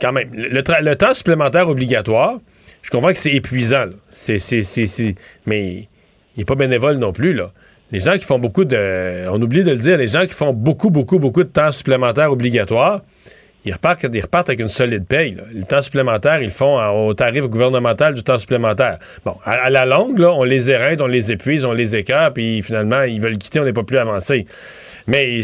quand même, le, temps supplémentaire obligatoire, je comprends que c'est épuisant. c'est- mais il n'est pas bénévole non plus. Là. Les gens qui font beaucoup de... On oublie de le dire, les gens qui font beaucoup, beaucoup, beaucoup de temps supplémentaire obligatoire, ils repartent, avec une solide paye. Le temps supplémentaire, ils font au tarif gouvernemental du temps supplémentaire. Bon, à, la longue, on les éreinte, on les épuise, on les écœure, puis finalement, ils veulent quitter, on n'est pas plus avancé. Mais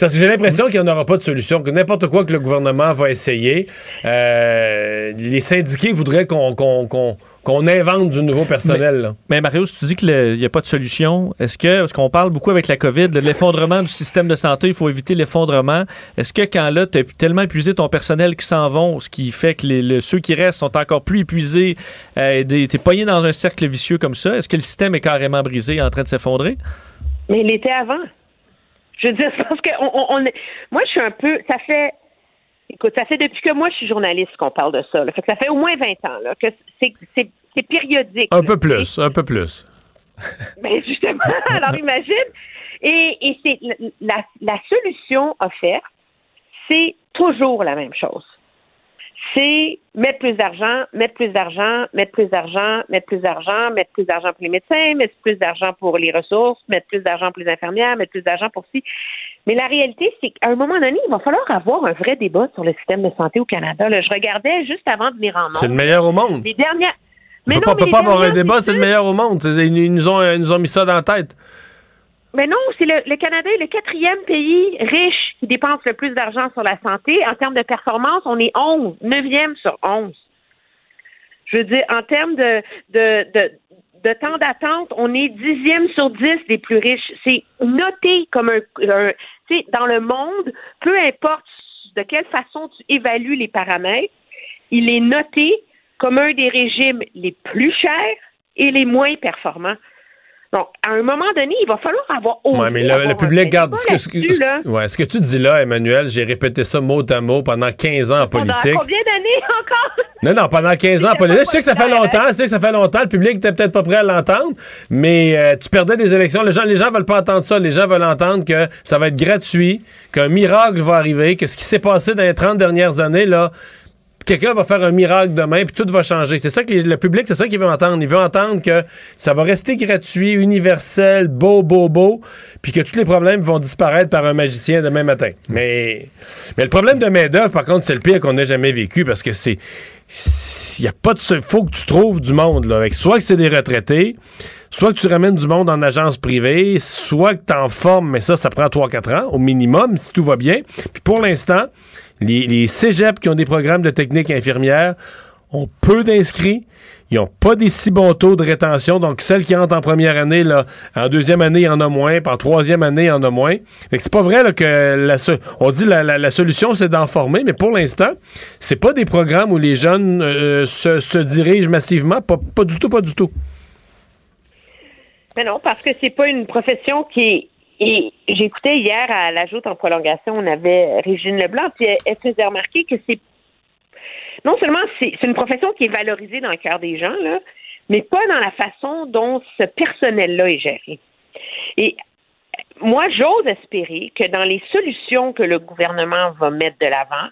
parce que j'ai l'impression qu'il n'y en aura pas de solution, que n'importe quoi que le gouvernement va essayer, euh, les syndiqués voudraient qu'on- qu'on- invente du nouveau personnel. là. Mais Mario, si tu dis qu'il n'y a pas de solution, est-ce que, parce qu'on parle beaucoup avec la COVID, de l'effondrement du système de santé, il faut éviter l'effondrement. Est-ce que quand là, tu as tellement épuisé ton personnel qui s'en vont, ce qui fait que les, le- ceux qui restent sont encore plus épuisés, euh, t'es pogné dans un cercle vicieux comme ça, est-ce que le système est carrément brisé, en train de s'effondrer? Mais il était avant. Je veux dire, parce que on, on- on est- moi, je suis un peu. Ça fait. Écoute, ça fait depuis que moi, je suis journaliste qu'on parle de ça. là. Fait que ça fait au moins 20 ans là, que c'est, périodique. Un là, peu plus, un peu plus. Ben justement, alors imagine. Et, et c'est la, la solution offerte, c'est toujours la même chose. C'est mettre plus d'argent, mettre plus d'argent, mettre plus d'argent, mettre plus d'argent, mettre plus d'argent pour les médecins, mettre plus d'argent pour les ressources, mettre plus d'argent pour les infirmières, mettre plus d'argent pour ci. Mais la réalité, c'est qu'à un moment donné, il va falloir avoir un vrai débat sur le système de santé au Canada. Là, je regardais juste avant de venir en C'est le monde. meilleur au monde. Les dernières. On Mais peut non, pas, mais peut pas avoir un débat, c'est le meilleur au monde. Ils, ils nous ont, ils nous ont mis ça dans la tête. mais non, c'est le, le Canada est le quatrième pays riche qui dépense le plus d'argent sur la santé. En termes de performance, on est 11, neuvième sur 11. Je veux dire, en termes de, de, de, de temps d'attente, on est dixième sur dix des plus riches. C'est noté comme un, un tu sais, dans le monde, peu importe de quelle façon tu évalues les paramètres, il est noté comme un des régimes les plus chers et les moins performants. Donc, à un moment donné, il va falloir avoir osé Ouais, mais le, le public garde. Ce que, ce que- ouais, ce que tu dis là, Emmanuel, j'ai répété ça mot à mot pendant 15 ans en Pendant politique. combien d'années encore? Non, non, pendant 15 ans en politique. Je sais que ça fait longtemps, je sais que ça fait longtemps. Le public n'était peut-être pas prêt à l'entendre, mais euh, tu perdais des élections. Les gens, les gens veulent pas entendre ça. Les gens veulent entendre que ça va être gratuit, qu'un miracle va arriver, que ce qui s'est passé dans les 30 dernières années, là, quelqu'un va faire un miracle demain, puis tout va changer. C'est ça que le public, c'est ça qu'il veut entendre. Il veut entendre que ça va rester gratuit, universel, beau, beau, beau, puis que tous les problèmes vont disparaître par un magicien demain matin. Mais, mais le problème de main-d'œuvre, par contre, c'est le pire qu'on ait jamais vécu parce que c'est. Il y a pas de. faut que tu trouves du monde, là. Avec, soit que c'est des retraités, soit que tu ramènes du monde en agence privée, soit que tu en formes, mais ça, ça prend 3-4 ans au minimum, si tout va bien. Puis pour l'instant, les, les cégeps qui ont des programmes de technique infirmière ont peu d'inscrits. Ils n'ont pas des si bons taux de rétention. Donc, celles qui entrent en première année, là, en deuxième année, il y en a moins. Puis en troisième année, il y en a moins. Fait que c'est pas vrai que la, on dit la, la, solution, c'est d'en former. Mais pour l'instant, c'est pas des programmes où les jeunes euh, se, dirigent massivement. Pas, pas du tout, pas du tout. Mais non, parce que c'est pas une profession qui est. Et j'écoutais hier à la joute en prolongation, on avait Régine Leblanc, puis elle, faisait remarquer que c'est non seulement c'est une profession qui est valorisée dans le cœur des gens, là, mais pas dans la façon dont ce personnel-là est géré. Et moi, j'ose espérer que dans les solutions que le gouvernement va mettre de l'avant,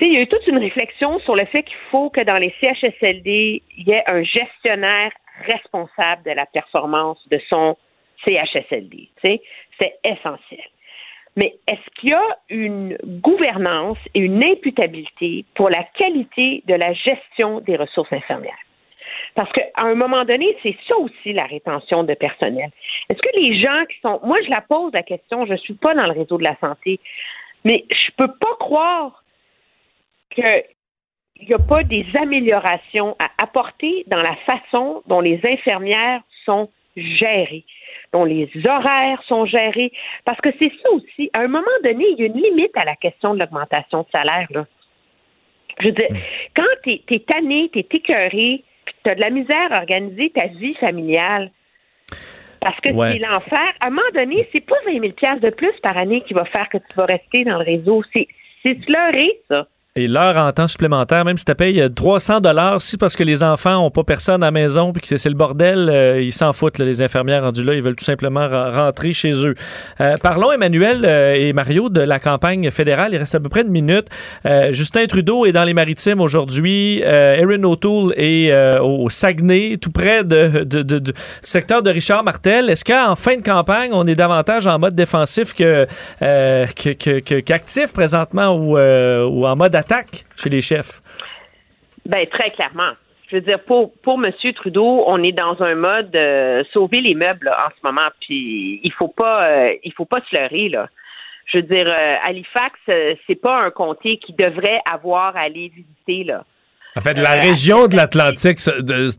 il y a eu toute une réflexion sur le fait qu'il faut que dans les CHSLD, il y ait un gestionnaire responsable de la performance de son CHSLD. C'est essentiel. Mais est-ce qu'il y a une gouvernance et une imputabilité pour la qualité de la gestion des ressources infirmières? Parce qu'à un moment donné, c'est ça aussi la rétention de personnel. Est-ce que les gens qui sont. Moi, je la pose la question, je ne suis pas dans le réseau de la santé, mais je ne peux pas croire qu'il n'y a pas des améliorations à apporter dans la façon dont les infirmières sont gérées, dont les horaires sont gérés. Parce que c'est ça aussi. À un moment donné, il y a une limite à la question de l'augmentation de salaire. Là. Je veux dire, quand tu es, tanné, tu es écœuré, puis tu as de la misère à organiser ta vie familiale, parce que Ouais. c'est l'enfer, à un moment donné, c'est pas 20 000 piastres de plus par année qui va faire que tu vas rester dans le réseau. C'est c'est fleuré, ça. Et l'heure en temps supplémentaire, même si tu payes euh, 300 dollars, si parce que les enfants ont pas personne à la maison puis que c'est le bordel, euh, ils s'en foutent, là, les infirmières rendus là, ils veulent tout simplement rentrer chez eux. Euh, parlons, Emmanuel euh, et Mario, de la campagne fédérale. Il reste à peu près une minute. Justin Trudeau est dans les maritimes aujourd'hui. Erin O'Toole est au Saguenay, tout près de, du secteur de Richard Martel. Est-ce qu'en fin de campagne, on est davantage en mode défensif que, que- que- que- qu'actif présentement ou, ou en mode attaque chez les chefs? Ben très clairement. Je veux dire, pour pour M. Trudeau, on est dans un mode euh, sauver les meubles là, en ce moment. Puis il faut pas euh, il faut pas se leurrer là. Je veux dire, euh, Halifax, euh, c'est pas un comté qui devrait avoir à aller visiter là. En fait, la région de l'Atlantique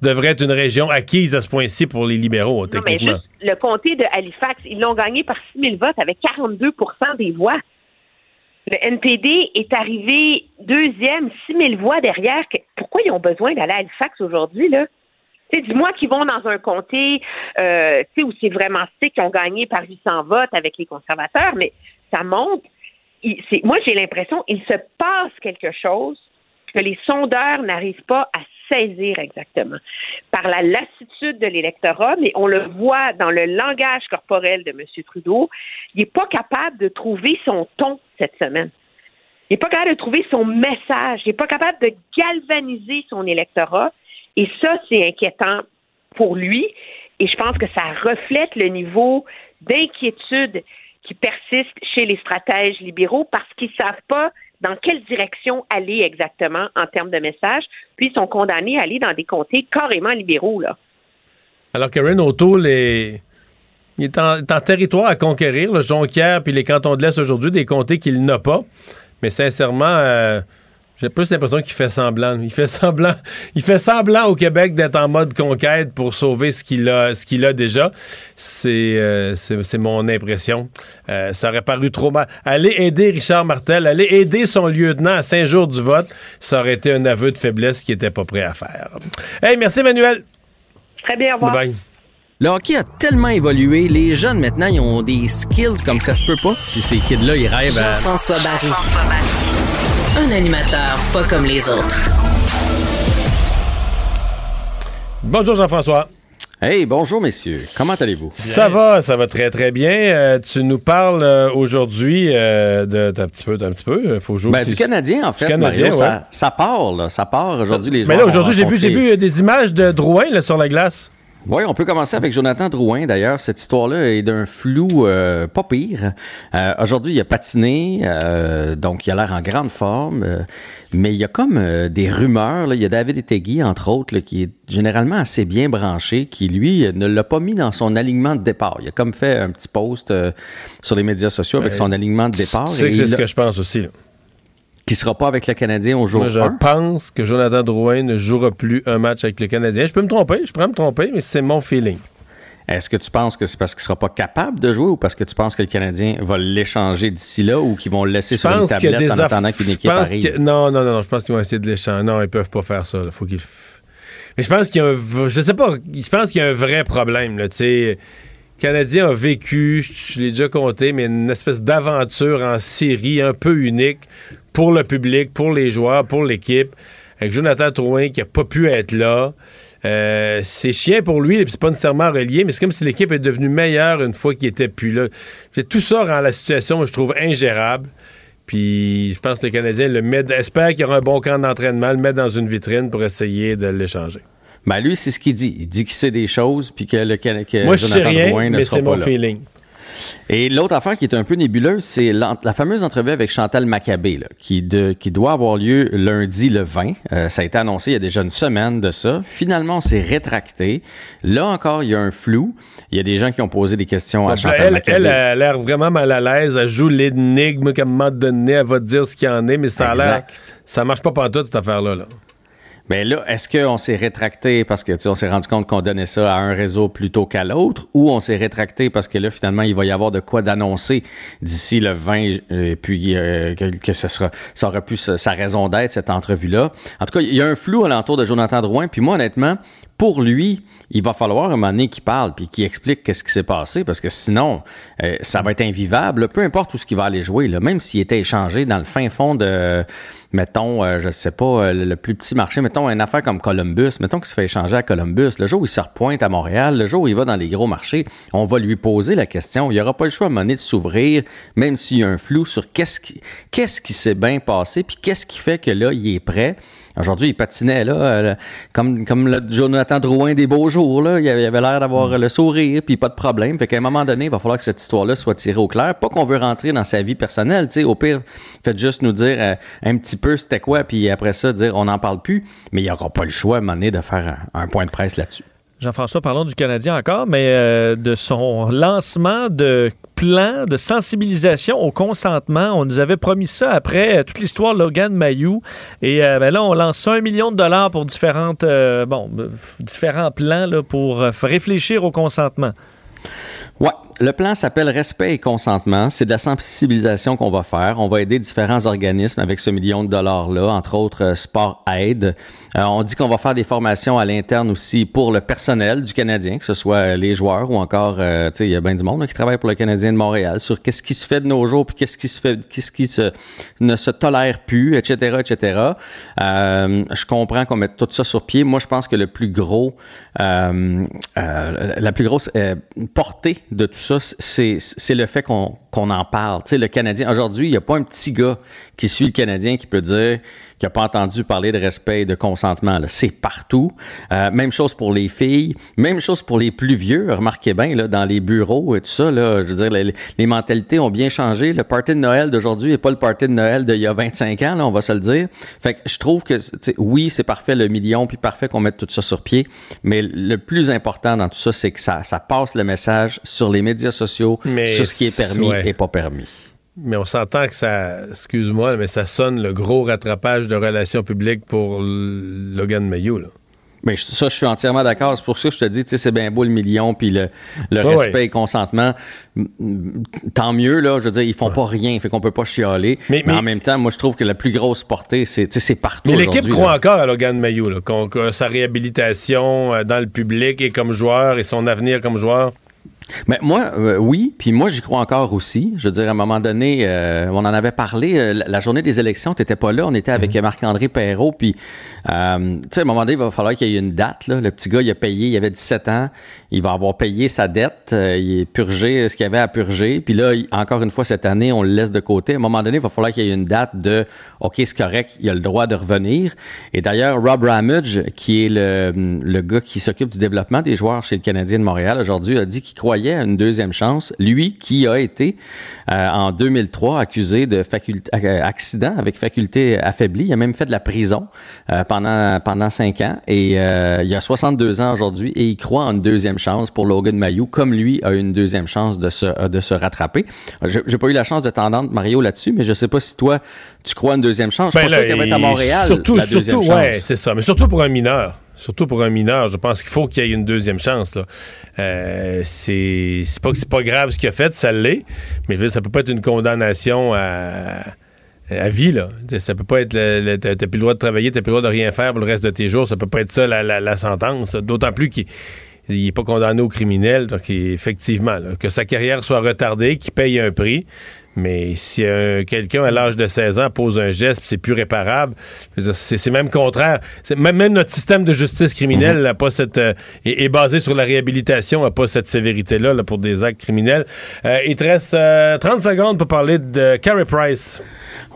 devrait être une région acquise à ce point-ci pour les libéraux, Non, mais techniquement. juste le comté de Halifax, ils l'ont gagné par 6 000 votes avec 42% des voix. Le NPD est arrivé deuxième, 6 000 voix derrière. Pourquoi ils ont besoin d'aller à Halifax aujourd'hui, là? Dis-moi qu'ils vont dans un comté, euh, où c'est vraiment stick, qui ont gagné par 800 votes avec les conservateurs, mais ça monte. Moi, j'ai l'impression qu'il se passe quelque chose que les sondeurs n'arrivent pas à saisir exactement par la lassitude de l'électorat, mais on le voit dans le langage corporel de M. Trudeau, il n'est pas capable de trouver son ton cette semaine. Il n'est pas capable de trouver son message. Il n'est pas capable de galvaniser son électorat. Et ça, c'est inquiétant pour lui. Et je pense que ça reflète le niveau d'inquiétude qui persiste chez les stratèges libéraux parce qu'ils ne savent pas dans quelle direction aller exactement en termes de message, puis sont condamnés à aller dans des comtés carrément libéraux. Là. Alors que Ren O'Toole est, est en territoire à conquérir, le Jonquière puis les cantons de l'Est aujourd'hui, des comtés qu'il n'a pas. Mais sincèrement, euh, j'ai plus l'impression qu'il fait semblant. Il fait semblant, il fait semblant au Québec d'être en mode conquête pour sauver ce qu'il a, ce qu'il a déjà. C'est, euh, c'est, c'est mon impression. Euh, ça aurait paru trop mal. Aller aider Richard Martel, aller aider son lieutenant à cinq jours du vote, ça aurait été un aveu de faiblesse qu'il était pas prêt à faire. Hey, merci Emmanuel. Très bien, au revoir. Bye bye. Le hockey a tellement évolué, les jeunes maintenant, ils ont des skills comme ça se peut pas. Puis ces kids-là, ils rêvent à... Jean-François Barry. Un animateur pas comme les autres. Bonjour Jean-François. Hey, bonjour messieurs. Comment allez-vous? Ça va, ça va très très bien. Euh, tu nous parles euh, aujourd'hui euh, de t'as un petit peu, t'as un petit peu. Faut jouer. Ben, du Canadien en fait. Canadien, Mario, ouais. ça, ça part, là, ça part aujourd'hui les Mais joueurs. là aujourd'hui j'ai vu, j'ai rencontré- vu des images de Drouin là, sur la glace. Oui, on peut commencer avec Jonathan Drouin. D'ailleurs, cette histoire-là est d'un flou euh, pas pire. Euh, Aujourd'hui, il a patiné, euh, donc il a l'air en grande forme. mais il y a comme des rumeurs. Là. Il y a David Etegui, entre autres, là, qui est généralement assez bien branché, qui, lui, ne l'a pas mis dans son alignement de départ. Il a comme fait un petit post sur les médias sociaux avec Ben, son alignement de départ. Tu sais c'est ce que je pense aussi. là. Qui sera pas avec le Canadien au jour Moi, je 1. pense que Jonathan Drouin ne jouera plus un match avec le Canadien. Je peux me tromper, je pourrais me tromper, mais c'est mon feeling. Est-ce que tu penses que c'est parce qu'il sera pas capable de jouer ou parce que tu penses que le Canadien va l'échanger d'ici là ou qu'ils vont le laisser Je sur une tablette des en attendant qu'une équipe arrive? que- Non, non, non, non, je pense qu'ils vont essayer de l'échanger. Non, ils peuvent pas faire ça. là. Faut qu'ils. Mais je pense qu'il y a un. Je sais pas. Je pense qu'il y a un vrai problème. Là, tu sais. Canadien a vécu, je l'ai déjà compté, mais une espèce d'aventure en série un peu unique pour le public, pour les joueurs, pour l'équipe. Avec Jonathan Drouin qui a pas pu être là. Euh, c'est chiant pour lui, c'est pas nécessairement relié, mais c'est comme si l'équipe est devenue meilleure une fois qu'il était plus là. Tout ça rend la situation, je trouve, ingérable. Puis je pense que le Canadien le met, espère qu'il y aura un bon camp d'entraînement, le met dans une vitrine pour essayer de l'échanger. Ben lui, c'est ce qu'il dit. Il dit qu'il sait des choses puis que le que Moi, je sais Jonathan rien, Drouin ne mais sera c'est pas mon là. feeling. Et l'autre affaire qui est un peu nébuleuse, c'est la fameuse entrevue avec Chantal Maccabé, là, qui, de- qui doit avoir lieu lundi le 20. Euh, ça a été annoncé il y a déjà une semaine de ça. Finalement, on s'est rétracté. Là encore, il y a un flou. Il y a des gens qui ont posé des questions à Chantal elle, Maccabé. elle a l'air vraiment mal à l'aise. Elle joue l'énigme qu'à un moment donné, elle va te dire ce qu'il y en est, mais ça a l'air. Ça marche pas pantoute, cette affaire-là. Là. Mais là, est-ce qu'on s'est rétracté parce que on s'est rendu compte qu'on donnait ça à un réseau plutôt qu'à l'autre, ou on s'est rétracté parce que là, finalement, il va y avoir de quoi d'annoncer d'ici le 20, euh, et puis euh, que, ce sera, ça aurait pu sa sa raison d'être, cette entrevue-là? En tout cas, il y a un flou alentour de Jonathan Drouin, puis moi, honnêtement, pour lui, il va falloir un moment qu'il parle puis qu'il explique qu'est-ce qui s'est passé, parce que sinon, euh, ça va être invivable, peu importe où ce qu'il va aller jouer, même s'il était échangé dans le fin fond de mettons, euh, je sais pas, euh, le, plus petit marché, mettons une affaire comme Columbus, mettons qu'il se fait échanger à Columbus, le jour où il se repointe à Montréal, le jour où il va dans les gros marchés, on va lui poser la question. Il n'y aura pas le choix à un de s'ouvrir, même s'il y a un flou sur qu'est-ce qui, qu'est-ce qui s'est bien passé, puis qu'est-ce qui fait que là, il est prêt. Aujourd'hui, il patinait là, euh, comme, comme le Jonathan Drouin des beaux jours. Là. Il avait il avait l'air d'avoir le sourire, puis pas de problème. Fait qu'à un moment donné, il va falloir que cette histoire-là soit tirée au clair. Pas qu'on veut rentrer dans sa vie personnelle. tu sais. Au pire, faites juste nous dire euh, un petit peu c'était quoi, puis après ça, dire on n'en parle plus. Mais il n'y aura pas le choix à un moment donné de faire un, un point de presse là-dessus. Jean-François, parlons du Canadien encore, mais euh, de son lancement de plan de sensibilisation au consentement. On nous avait promis ça après euh, toute l'histoire Logan Mayou. Et euh, ben là, on lance un million de dollars pour différentes, bon, différents plans là, pour réfléchir au consentement. Ouais, le plan s'appelle Respect et consentement. C'est de la sensibilisation qu'on va faire. On va aider différents organismes avec ce million de dollars-là, entre autres euh, Sport Aide. Euh, on dit qu'on va faire des formations à l'interne aussi pour le personnel du Canadien, que ce soit euh, les joueurs ou encore, euh, tu sais, il y a bien du monde qui travaille pour le Canadien de Montréal sur qu'est-ce qui se fait de nos jours, puis qu'est-ce qui se fait, qu'est-ce qui ne se tolère plus, etc., etc. Je comprends qu'on mette tout ça sur pied. Moi, je pense que le plus gros, la plus grosse portée de tout ça, c'est, c'est le fait qu'on qu'on en parle. Tu sais, le Canadien, aujourd'hui, il n'y a pas un petit gars qui suit le Canadien qui peut dire qu'il n'a pas entendu parler de respect et de consentement. là. C'est partout. Euh, même chose pour les filles, même chose pour les plus vieux. Remarquez bien, là, dans les bureaux et tout ça, là, je veux dire, les, les mentalités ont bien changé. Le party de Noël d'aujourd'hui n'est pas le party de Noël d'il y a 25 ans, là, on va se le dire. Fait que je trouve que, tu sais, oui, c'est parfait le million, puis parfait qu'on mette tout ça sur pied, mais le plus important dans tout ça, c'est que ça, ça passe le message sur les médias sociaux, Mais sur ce qui est permis ouais. Et pas permis. Mais on s'entend que ça, excuse-moi, mais ça sonne le gros rattrapage de relations publiques pour Logan Mayou. Là. Mais ça, je suis entièrement d'accord. C'est pour ça que je te dis, tu sais, c'est bien beau le million, puis le, le Ouais, respect ouais. et consentement. Tant mieux, là. Je veux dire, ils font pas rien, fait qu'on peut pas chialer. Mais, mais- en même temps, moi, je trouve que la plus grosse portée, c'est, tu sais, c'est partout. Mais l'équipe croit là. encore à Logan Mayou, là, qu'on- que sa réhabilitation euh, dans le public et comme joueur et son avenir comme joueur. Mais moi, euh, oui, puis moi, j'y crois encore aussi. Je veux dire, à un moment donné, euh, on en avait parlé, euh, la- journée des élections, tu n'étais pas là, on était avec Marc-André Perrault, puis, tu sais, à un moment donné, il va falloir qu'il y ait une date. Là. Le petit gars, il a payé, il avait 17 ans, il va avoir payé sa dette, il est purgé ce qu'il avait à purger, puis là, il- encore une fois, cette année, on le laisse de côté. À un moment donné, il va falloir qu'il y ait une date de, OK, c'est correct, il a le droit de revenir. Et d'ailleurs, Rob Ramage, qui est le, le gars qui s'occupe du développement des joueurs chez le Canadien de Montréal aujourd'hui, a dit qu'il croyait à une deuxième chance. Lui qui a été euh, en 2003 accusé de euh, accident avec faculté affaiblie, il a même fait de la prison euh, pendant, pendant cinq ans et euh, il a 62 ans aujourd'hui et il croit en une deuxième chance pour Logan Mayou, comme lui a une deuxième chance de se, de se rattraper. Je J'ai pas eu la chance de t'entendre, Mario, là-dessus, mais je sais pas si toi, tu crois à une deuxième chance. Je Ben sûr qu'elle va être à Montréal, Surtout, la deuxième surtout, chance. ouais, c'est ça. Mais surtout pour un mineur. Surtout pour un mineur, je pense qu'il faut qu'il y ait une deuxième chance. Euh, c'est pas que c'est pas grave ce qu'il a fait, ça l'est, mais ça peut pas être une condamnation à, vie. Là. Ça peut pas être t'as plus le droit de travailler, t'as plus le droit de rien faire pour le reste de tes jours. Ça peut pas être ça la, sentence. D'autant plus qu'il il est pas condamné au criminel, donc effectivement, que sa carrière soit retardée, qu'il paye un prix. Mais si euh, quelqu'un à l'âge de 16 ans pose un geste, c'est plus réparable, c'est même contraire. Même, même notre système de justice criminelle n'a pas cette euh, est, est basé sur la réhabilitation, n'a pas cette sévérité-là là, pour des actes criminels. Euh, il te reste euh, 30 secondes pour parler de Carey Price.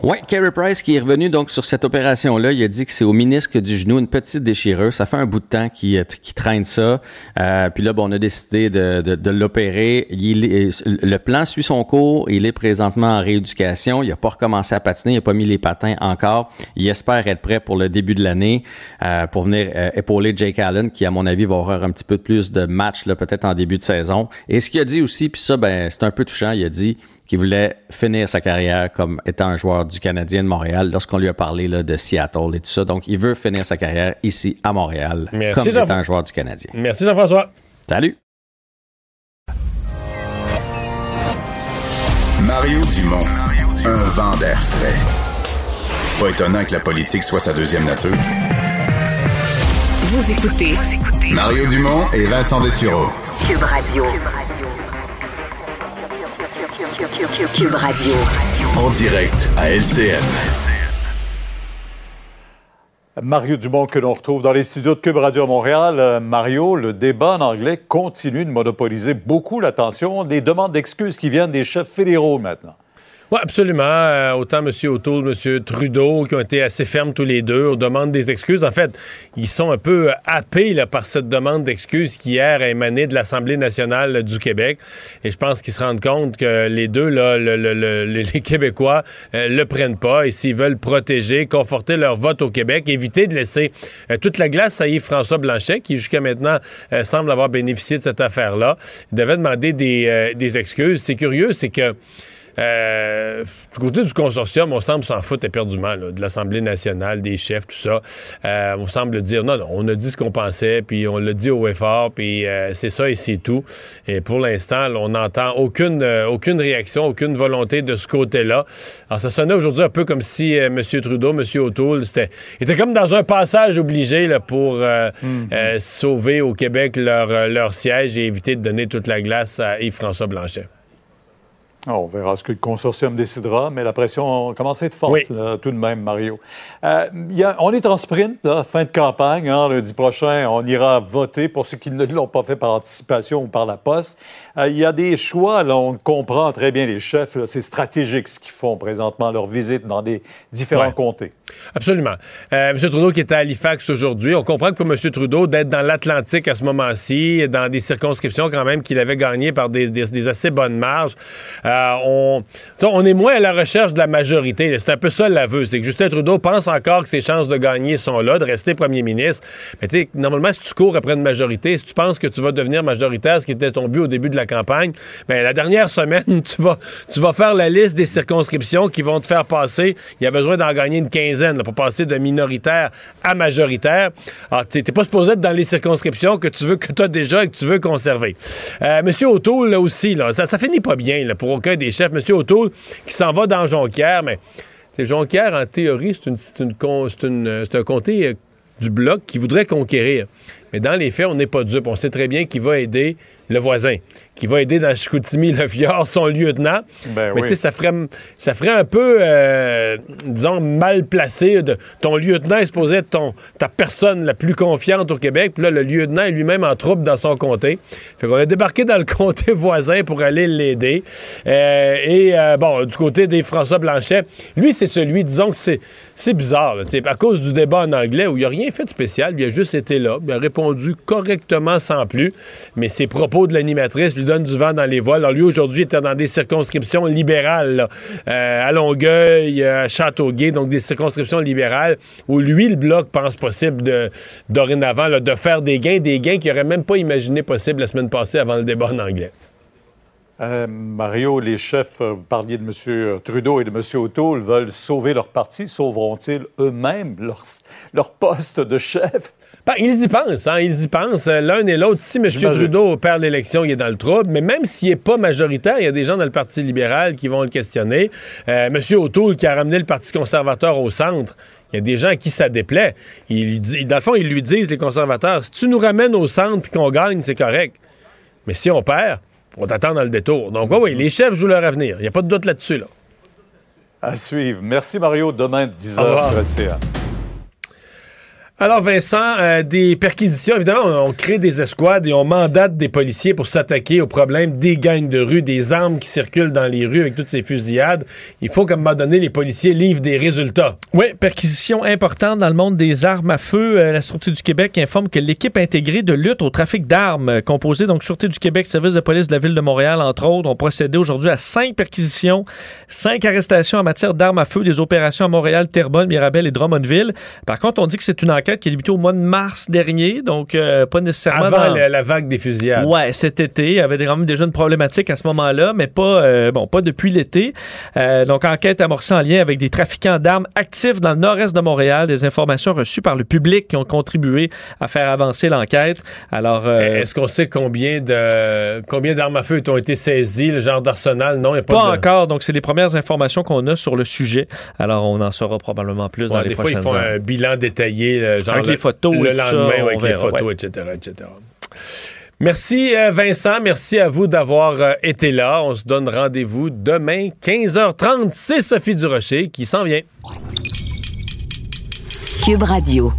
Oui, Carey Price qui est revenu donc sur cette opération-là, il a dit que c'est au ministre du genou, une petite déchirure. Ça fait un bout de temps qu'il qu'il traîne ça. Euh, puis là, bon, on a décidé de, de- de l'opérer. Le plan suit son cours. Il est présentement en rééducation. Il n'a pas recommencé à patiner. Il n'a pas mis les patins encore. Il espère être prêt pour le début de l'année euh, pour venir euh, épauler Jake Allen, qui, à mon avis, va avoir un petit peu plus de matchs peut-être en début de saison. Et ce qu'il a dit aussi, puis ça, ben, c'est un peu touchant, il a dit qu'il voulait finir sa carrière comme étant un joueur du Canadien de Montréal lorsqu'on lui a parlé là, de Seattle et tout ça. Donc, il veut finir sa carrière ici à Montréal Merci, comme Jean- étant un joueur du Canadien. Merci Jean-François. Salut. Mario Dumont, un vent d'air frais. Pas étonnant que la politique soit sa deuxième nature. Vous écoutez Mario Dumont et Vincent Dessureau. Cube Radio. Cube Radio. En direct à LCN. Mario Dumont que l'on retrouve dans les studios de Cube Radio à Montréal. Euh, Mario, le débat en anglais continue de monopoliser beaucoup l'attention. Des demandes d'excuses qui viennent des chefs fédéraux maintenant. Oui, absolument. Euh, autant M. O'Toole, M. Trudeau, qui ont été assez fermes tous les deux, aux demandes des excuses. En fait, ils sont un peu happés là, par cette demande d'excuses qui hier a émané de l'Assemblée nationale du Québec. Et je pense qu'ils se rendent compte que les deux, là, le- le- le- les Québécois, euh, le prennent pas. Et s'ils veulent protéger, conforter leur vote au Québec, éviter de laisser euh, toute la glace à Yves-François Blanchet, qui jusqu'à maintenant euh, semble avoir bénéficié de cette affaire-là, devait demander des excuses. C'est curieux, c'est que euh, du côté du consortium, on semble s'en foutre éperdument là, de l'Assemblée nationale, des chefs, tout ça. Euh, on semble dire non, non, on a dit ce qu'on pensait, puis on l'a dit au effort, puis euh, c'est ça et c'est tout. Et pour l'instant, on n'entend aucune, euh, aucune réaction, aucune volonté de ce côté-là. Alors ça sonnait aujourd'hui un peu comme si euh, M. Trudeau, M. O'Toole, c'était était comme dans un passage obligé là, pour euh, euh, sauver au Québec leur, leur siège et éviter de donner toute la glace à Yves-François Blanchet. Ah, On verra ce que le consortium décidera, mais la pression commence à être forte là, tout de même, Mario. Euh, il y a- on est en sprint, là, fin de campagne. hein, lundi prochain, on ira voter pour ceux qui ne l'ont pas fait par anticipation ou par la poste. Euh, il y a des choix, là, on comprend très bien les chefs. C'est stratégique ce qu'ils font présentement, leur visite dans des différents Ouais. comtés. Absolument. Euh, M. Trudeau qui était à Halifax aujourd'hui, on comprend que pour M. Trudeau, d'être dans l'Atlantique à ce moment-ci, dans des circonscriptions quand même qu'il avait gagnées par des, assez bonnes marges, euh, on, est moins à la recherche de la majorité. C'est un peu ça l'aveu. C'est que Justin Trudeau pense encore que ses chances de gagner sont là, de rester premier ministre. Mais tu sais, normalement, si tu cours après une majorité, si tu penses que tu vas devenir majoritaire, ce qui était ton but au début de la campagne, ben, la dernière semaine, tu vas, tu vas faire la liste des circonscriptions qui vont te faire passer. Il y a besoin d'en gagner une quinzaine là, pour passer de minoritaire à majoritaire. Alors, tu n'es pas supposé être dans les circonscriptions que tu veux que tu as déjà et que tu veux conserver. Euh, Monsieur O'Toole, là aussi, là, ça, ça finit pas bien là, pour aucun des chefs. Monsieur O'Toole qui s'en va dans Jonquière, mais Jonquière, en théorie, c'est une, une un comté euh, du bloc qui voudrait conquérir. Mais dans les faits, on n'est pas dupe. On sait très bien qu'il va aider le voisin, qui va aider dans Chicoutimi, le Fjord, son lieutenant. Ben Mais oui. tu sais, ça ferait, ça ferait un peu, euh, disons, mal placé. De, ton lieutenant est supposé être ton, ta personne la plus confiante au Québec. Puis là, le lieutenant est lui-même en troupe dans son comté. Fait qu'on a débarqué dans le comté voisin pour aller l'aider. Euh, et euh, bon, du côté des François Blanchet, lui, c'est celui, disons que c'est, c'est bizarre. là, à cause du débat en anglais où il n'a rien fait de spécial. Il a juste été là. Il a répondu correctement sans plus. Mais ses propos de l'animatrice lui donnent du vent dans les voiles. Alors lui, aujourd'hui, était dans des circonscriptions libérales. Euh, à Longueuil, à Châteauguay, donc des circonscriptions libérales où lui, le Bloc, pense possible de, dorénavant de faire des gains, des gains qu'il n'aurait même pas imaginé possible la semaine passée avant le débat en anglais. Euh, Mario, les chefs, euh, vous parliez de M. Trudeau et de M. O'Toole, veulent sauver leur parti. Sauveront-ils eux-mêmes leur poste de chef? Ben, ils y pensent, hein, ils y pensent, euh, l'un et l'autre. Si M. Trudeau perd l'élection, il est dans le trouble, mais même s'il n'est pas majoritaire, il y a des gens dans le Parti libéral qui vont le questionner. Euh, M. O'Toole qui a ramené le Parti conservateur au centre, il y a des gens à qui ça déplaît. Dans le fond, ils lui disent, les conservateurs, si tu nous ramènes au centre puis qu'on gagne, c'est correct. Mais si on perd, on t'attend dans le détour. Donc, oui, oui, les chefs jouent leur avenir. Il n'y a pas de doute là-dessus. Là. À suivre. Merci, Mario. Demain, 10h Au revoir. sur. Alors, Vincent, euh, des perquisitions, évidemment, on, crée des escouades et on mandate des policiers pour s'attaquer au problème des gangs de rue, des armes qui circulent dans les rues avec toutes ces fusillades. Il faut qu'à un moment donné, les policiers livrent des résultats. Oui, perquisition importante dans le monde des armes à feu. Euh, la Sûreté du Québec informe que l'équipe intégrée de lutte au trafic d'armes, euh, composée donc Sûreté du Québec, Service de police de la Ville de Montréal, entre autres, ont procédé aujourd'hui à cinq perquisitions, cinq arrestations en matière d'armes à feu, des opérations à Montréal, Terrebonne, Mirabel et Drummondville. Par contre, on dit que c'est une enquête qui a débuté au mois de mars dernier, donc euh, pas nécessairement Avant dans- la, la vague des fusillades. Ouais, cet été, il y avait quand même déjà une problématique à ce moment-là, mais pas, euh, bon, pas depuis l'été. Euh, donc, enquête amorcée en lien avec des trafiquants d'armes actifs dans le nord-est de Montréal, des informations reçues par le public qui ont contribué à faire avancer l'enquête. Alors, euh, Est-ce qu'on sait combien de combien d'armes à feu ont été saisies, le genre d'arsenal? Non, il n'y a pas, pas de... encore. Donc, c'est les premières informations qu'on a sur le sujet. Alors, on en saura probablement plus dans les des fois, ils prochaines font heures. un bilan détaillé, genre Avec le- les photos le et ça, lendemain, avec les verra, photos, ouais. etc., etc. Merci euh, Vincent, merci à vous d'avoir euh, été là. On se donne rendez-vous demain 15h30. C'est Sophie Durocher qui s'en vient. Cube Radio.